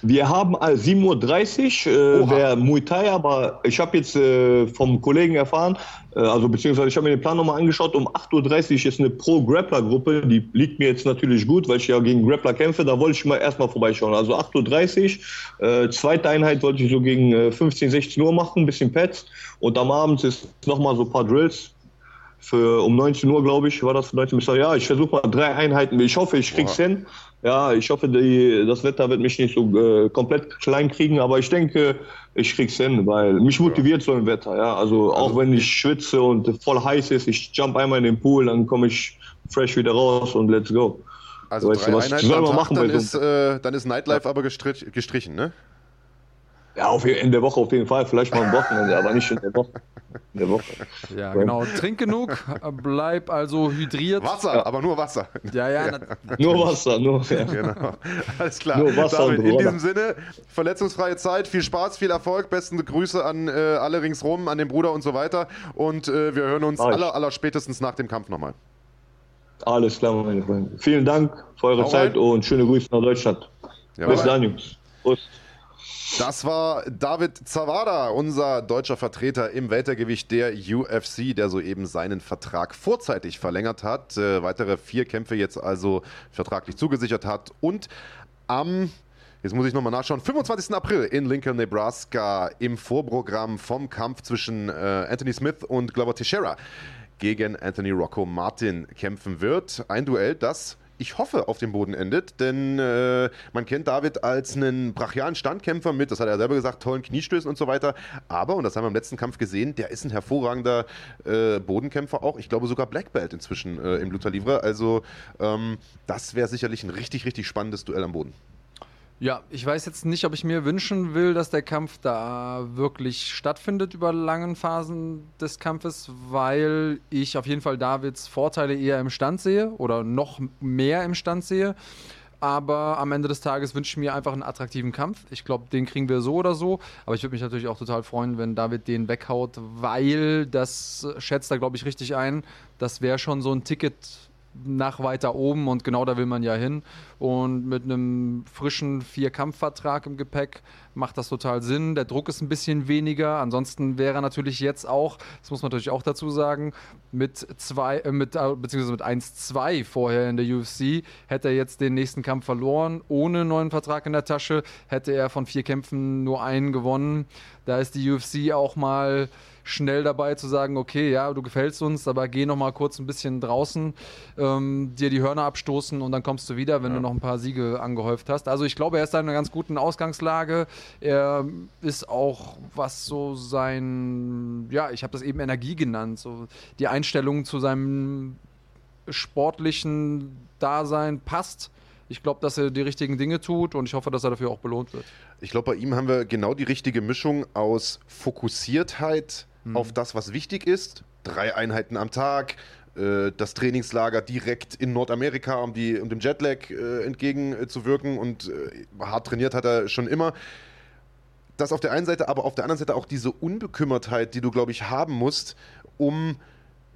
Wir haben äh, 7.30 Uhr äh, der Muay Thai, aber ich habe jetzt äh, vom Kollegen erfahren, also beziehungsweise ich habe mir den Plan nochmal angeschaut, um 8.30 Uhr ist eine Pro-Grappler-Gruppe, die liegt mir jetzt natürlich gut, weil ich ja gegen Grappler kämpfe, da wollte ich mal erstmal vorbeischauen. Also 8.30 Uhr, äh, zweite Einheit wollte ich so gegen äh, 15, 16 Uhr machen, ein bisschen Pads. Und am Abend ist nochmal so ein paar Drills, für um 19 Uhr, glaube ich, war das 19 Uhr. Ja, ich versuche mal drei Einheiten. Ich hoffe, ich krieg's Boah. hin. Ja, ich hoffe, die, das Wetter wird mich nicht so äh, komplett klein kriegen, aber ich denke, ich krieg's hin, weil mich motiviert ja. so ein Wetter. Ja, also, also auch wenn ich schwitze und voll heiß ist, ich jump einmal in den Pool, dann komme ich fresh wieder raus und let's go. Also weißt drei du, was Einheiten am Tag, machen dann, ist, äh, dann ist Nightlife aber gestrich, gestrichen, ne? Ja, auf, in der Woche auf jeden Fall. Vielleicht mal am Wochenende, aber nicht in der Woche. In der Woche. Ja, genau. Trink genug, bleib also hydriert. Wasser, ja. aber nur Wasser. Ja, ja. ja. Nur Wasser, nur. Ja. Genau. Alles klar. Nur Wasser David, in diesem Sinne, verletzungsfreie Zeit, viel Spaß, viel Erfolg. Besten Grüße an äh, alle ringsrum, an den Bruder und so weiter. Und äh, wir hören uns aller, aller spätestens nach dem Kampf nochmal. Alles klar, meine Freunde. Vielen Dank für eure Zeit rein. und schöne Grüße nach Deutschland. Bis dann, Jungs. Prost. Das war David Zawada, unser deutscher Vertreter im Weltergewicht der UFC, der soeben seinen Vertrag vorzeitig verlängert hat. Äh, weitere vier Kämpfe jetzt also vertraglich zugesichert hat und am Jetzt muss ich nochmal nachschauen. 25. April in Lincoln, Nebraska im Vorprogramm vom Kampf zwischen äh, Anthony Smith und Glover Teixeira gegen Anthony Rocco Martin kämpfen wird. Ein Duell, das ich hoffe, auf dem Boden endet, denn äh, man kennt David als einen brachialen Standkämpfer mit, das hat er selber gesagt, tollen Kniestößen und so weiter. Aber, und das haben wir im letzten Kampf gesehen, der ist ein hervorragender äh, Bodenkämpfer auch. Ich glaube sogar Black Belt inzwischen äh, im Luther Livre. Also, ähm, das wäre sicherlich ein richtig, richtig spannendes Duell am Boden. Ja, ich weiß jetzt nicht, ob ich mir wünschen will, dass der Kampf da wirklich stattfindet über langen Phasen des Kampfes, weil ich auf jeden Fall Davids Vorteile eher im Stand sehe oder noch mehr im Stand sehe. Aber am Ende des Tages wünsche ich mir einfach einen attraktiven Kampf. Ich glaube, den kriegen wir so oder so. Aber ich würde mich natürlich auch total freuen, wenn David den weghaut, weil das schätzt er, glaube ich, richtig ein. Das wäre schon so ein Ticket nach weiter oben und genau da will man ja hin. Und mit einem frischen Vier-Kampf-Vertrag im Gepäck macht das total Sinn. Der Druck ist ein bisschen weniger. Ansonsten wäre natürlich jetzt auch, das muss man natürlich auch dazu sagen, mit zwei, äh, mit, äh, beziehungsweise mit 1-2 vorher in der UFC, hätte er jetzt den nächsten Kampf verloren, ohne neuen Vertrag in der Tasche, hätte er von vier Kämpfen nur einen gewonnen. Da ist die UFC auch mal schnell dabei zu sagen, okay, ja, du gefällst uns, aber geh noch mal kurz ein bisschen draußen, ähm, dir die Hörner abstoßen und dann kommst du wieder, wenn ja. du noch ein paar Siege angehäuft hast. Also ich glaube, er ist in einer ganz guten Ausgangslage. Er ist auch, was so sein, ja, ich habe das eben Energie genannt, so die Einstellung zu seinem sportlichen Dasein passt. Ich glaube, dass er die richtigen Dinge tut und ich hoffe, dass er dafür auch belohnt wird. Ich glaube, bei ihm haben wir genau die richtige Mischung aus Fokussiertheit hm. auf das, was wichtig ist. Drei Einheiten am Tag, äh, das Trainingslager direkt in Nordamerika, um, die, um dem Jetlag äh, entgegenzuwirken und äh, hart trainiert hat er schon immer das auf der einen Seite, aber auf der anderen Seite auch diese Unbekümmertheit, die du, glaube ich, haben musst, um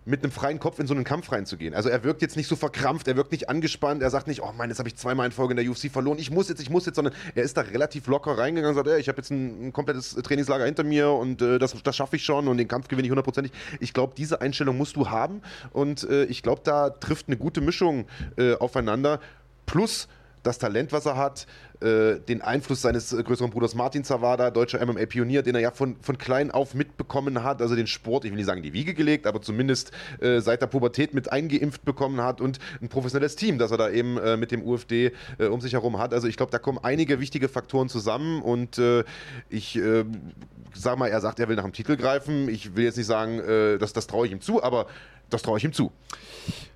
mit einem freien Kopf in so einen Kampf reinzugehen. Also er wirkt jetzt nicht so verkrampft, er wirkt nicht angespannt, er sagt nicht, oh Mann, jetzt habe ich zweimal in Folge in der UFC verloren, ich muss jetzt, ich muss jetzt, sondern er ist da relativ locker reingegangen und sagt, ey, ich habe jetzt ein, ein, komplettes Trainingslager hinter mir und äh, das, das schaffe ich schon und den Kampf gewinne ich hundertprozentig. Ich glaube, diese Einstellung musst du haben und äh, ich glaube, da trifft eine gute Mischung äh, aufeinander. Plus das Talent, was er hat, äh, den Einfluss seines äh, größeren Bruders Martin Zawada, deutscher MMA-Pionier, den er ja von, von klein auf mitbekommen hat, also den Sport, ich will nicht sagen die Wiege gelegt, aber zumindest äh, seit der Pubertät mit eingeimpft bekommen hat und ein professionelles Team, das er da eben äh, mit dem UFD äh, um sich herum hat. Also ich glaube, da kommen einige wichtige Faktoren zusammen und äh, ich sag mal, er sagt, er will nach dem Titel greifen. Ich will jetzt nicht sagen, dass das traue ich ihm zu, aber das traue ich ihm zu.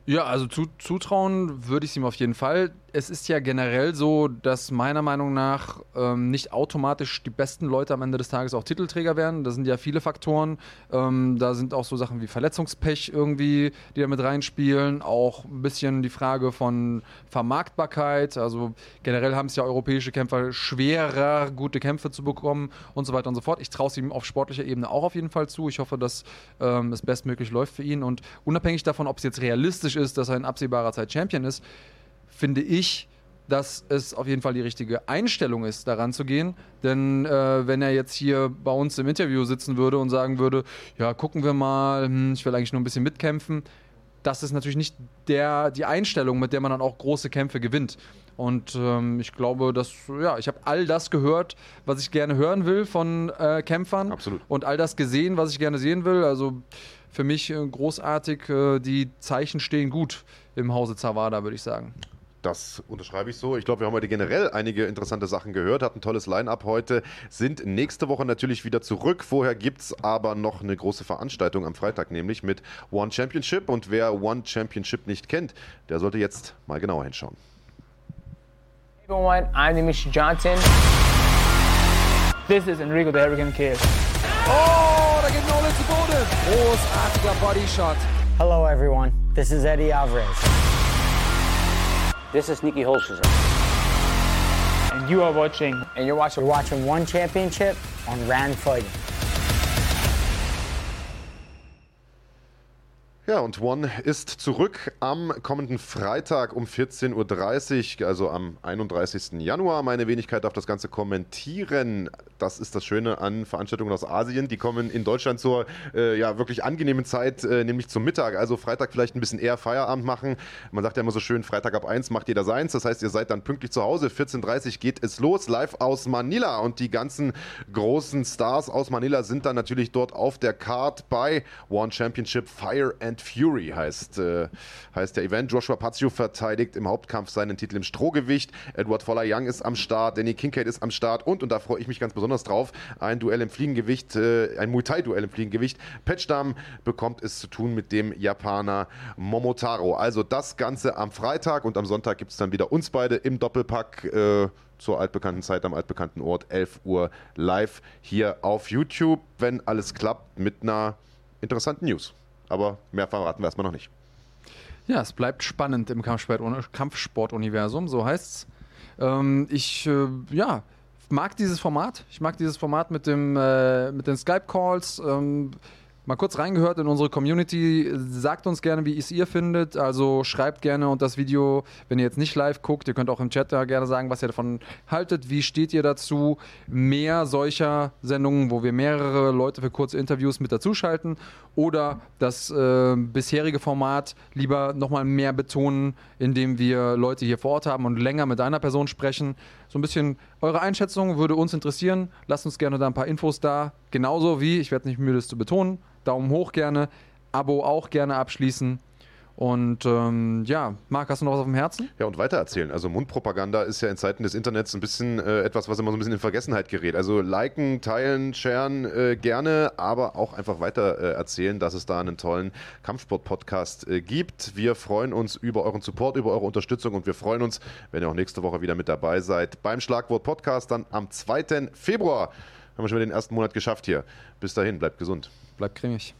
Ja, also zu, zutrauen würde ich es ihm auf jeden Fall. Es ist ja generell so, dass meiner Meinung nach ähm, nicht automatisch die besten Leute am Ende des Tages auch Titelträger werden. Da sind ja viele Faktoren. Ähm, da sind auch so Sachen wie Verletzungspech irgendwie, die da mit reinspielen. Auch ein bisschen die Frage von Vermarktbarkeit. Also generell haben es ja europäische Kämpfer schwerer, gute Kämpfe zu bekommen und so weiter und so fort. Ich traue es ihm auf sportlicher Ebene auch auf jeden Fall zu. Ich hoffe, dass ähm, es bestmöglich läuft für ihn. Und unabhängig davon, ob es jetzt realistisch ist, dass er in absehbarer Zeit Champion ist, finde ich, dass es auf jeden Fall die richtige Einstellung ist, daran zu gehen. Denn äh, wenn er jetzt hier bei uns im Interview sitzen würde und sagen würde, ja, gucken wir mal, hm, ich will eigentlich nur ein bisschen mitkämpfen, das ist natürlich nicht der, die Einstellung, mit der man dann auch große Kämpfe gewinnt. Und ähm, ich glaube, dass, ja, ich habe all das gehört, was ich gerne hören will von äh, Kämpfern. Absolut. Und all das gesehen, was ich gerne sehen will. Also für mich äh, großartig. Äh, die Zeichen stehen gut im Hause Zawada, würde ich sagen. Das unterschreibe ich so. Ich glaube, wir haben heute generell einige interessante Sachen gehört, hatten ein tolles Line-up heute, sind nächste Woche natürlich wieder zurück. Vorher gibt es aber noch eine große Veranstaltung am Freitag, nämlich mit One Championship. Und wer One Championship nicht kennt, der sollte jetzt mal genauer hinschauen. Hey everyone, I'm Dimitri Johnson. This is Enrico the Hurricane Kid. Oh, da geht Nolan zu Boden. Großartiger Bodyshot. Hello everyone, this is Eddie Alvarez. This is Nikki Holscher. And you are watching. And you're watching. You're watching One Championship on Rand Fighting. Ja, und One ist zurück am kommenden Freitag um 14.30 Uhr, also am 31. Januar. Meine Wenigkeit darf das Ganze kommentieren. Das ist das Schöne an Veranstaltungen aus Asien. Die kommen in Deutschland zur äh, ja, wirklich angenehmen Zeit, äh, nämlich zum Mittag. Also Freitag vielleicht ein bisschen eher Feierabend machen. Man sagt ja immer so schön, Freitag ab 1 macht jeder seins. Das heißt, ihr seid dann pünktlich zu Hause. 14.30 Uhr geht es los, live aus Manila. Und die ganzen großen Stars aus Manila sind dann natürlich dort auf der Card bei One Championship Fire and and Fury heißt, äh, heißt der Event. Joshua Pazio verteidigt im Hauptkampf seinen Titel im Strohgewicht. Edward Foller Young ist am Start. Danny Kincaid ist am Start. Und, und da freue ich mich ganz besonders drauf, ein Duell im Fliegengewicht, äh, ein Muay Thai-Duell im Fliegengewicht. Patchdam bekommt es zu tun mit dem Japaner Momotaro. Also das Ganze am Freitag und am Sonntag gibt es dann wieder uns beide im Doppelpack. Äh, zur altbekannten Zeit am altbekannten Ort, 11 Uhr live hier auf YouTube, wenn alles klappt, mit einer interessanten News. Aber mehr verraten wir erstmal noch nicht. Ja, es bleibt spannend im Kampfsportuniversum, so heißt's. Ähm, ich, äh, ja, mag dieses Format. Ich mag dieses Format mit, dem, äh, mit den Skype-Calls. Ähm, mal kurz reingehört in unsere Community. Sagt uns gerne, wie es ihr findet. Also schreibt gerne unter das Video, wenn ihr jetzt nicht live guckt. Ihr könnt auch im Chat da gerne sagen, was ihr davon haltet. Wie steht ihr dazu? Mehr solcher Sendungen, wo wir mehrere Leute für kurze Interviews mit dazuschalten oder das äh, bisherige Format lieber nochmal mehr betonen, indem wir Leute hier vor Ort haben und länger mit einer Person sprechen. So ein bisschen eure Einschätzung würde uns interessieren. Lasst uns gerne da ein paar Infos da Genauso wie, ich werde nicht müde, es zu betonen, Daumen hoch gerne, Abo auch gerne abschließen. Und ähm, ja, Marc, hast du noch was auf dem Herzen? Ja, und weitererzählen. Also Mundpropaganda ist ja in Zeiten des Internets ein bisschen äh, etwas, was immer so ein bisschen in Vergessenheit gerät. Also liken, teilen, sharen äh, gerne, aber auch einfach weiter äh, erzählen, dass es da einen tollen Kampfsport-Podcast äh, gibt. Wir freuen uns über euren Support, über eure Unterstützung und wir freuen uns, wenn ihr auch nächste Woche wieder mit dabei seid beim Schlagwort-Podcast dann am 2. Februar. Haben wir schon wieder den ersten Monat geschafft hier. Bis dahin, bleibt gesund. Bleibt cremig.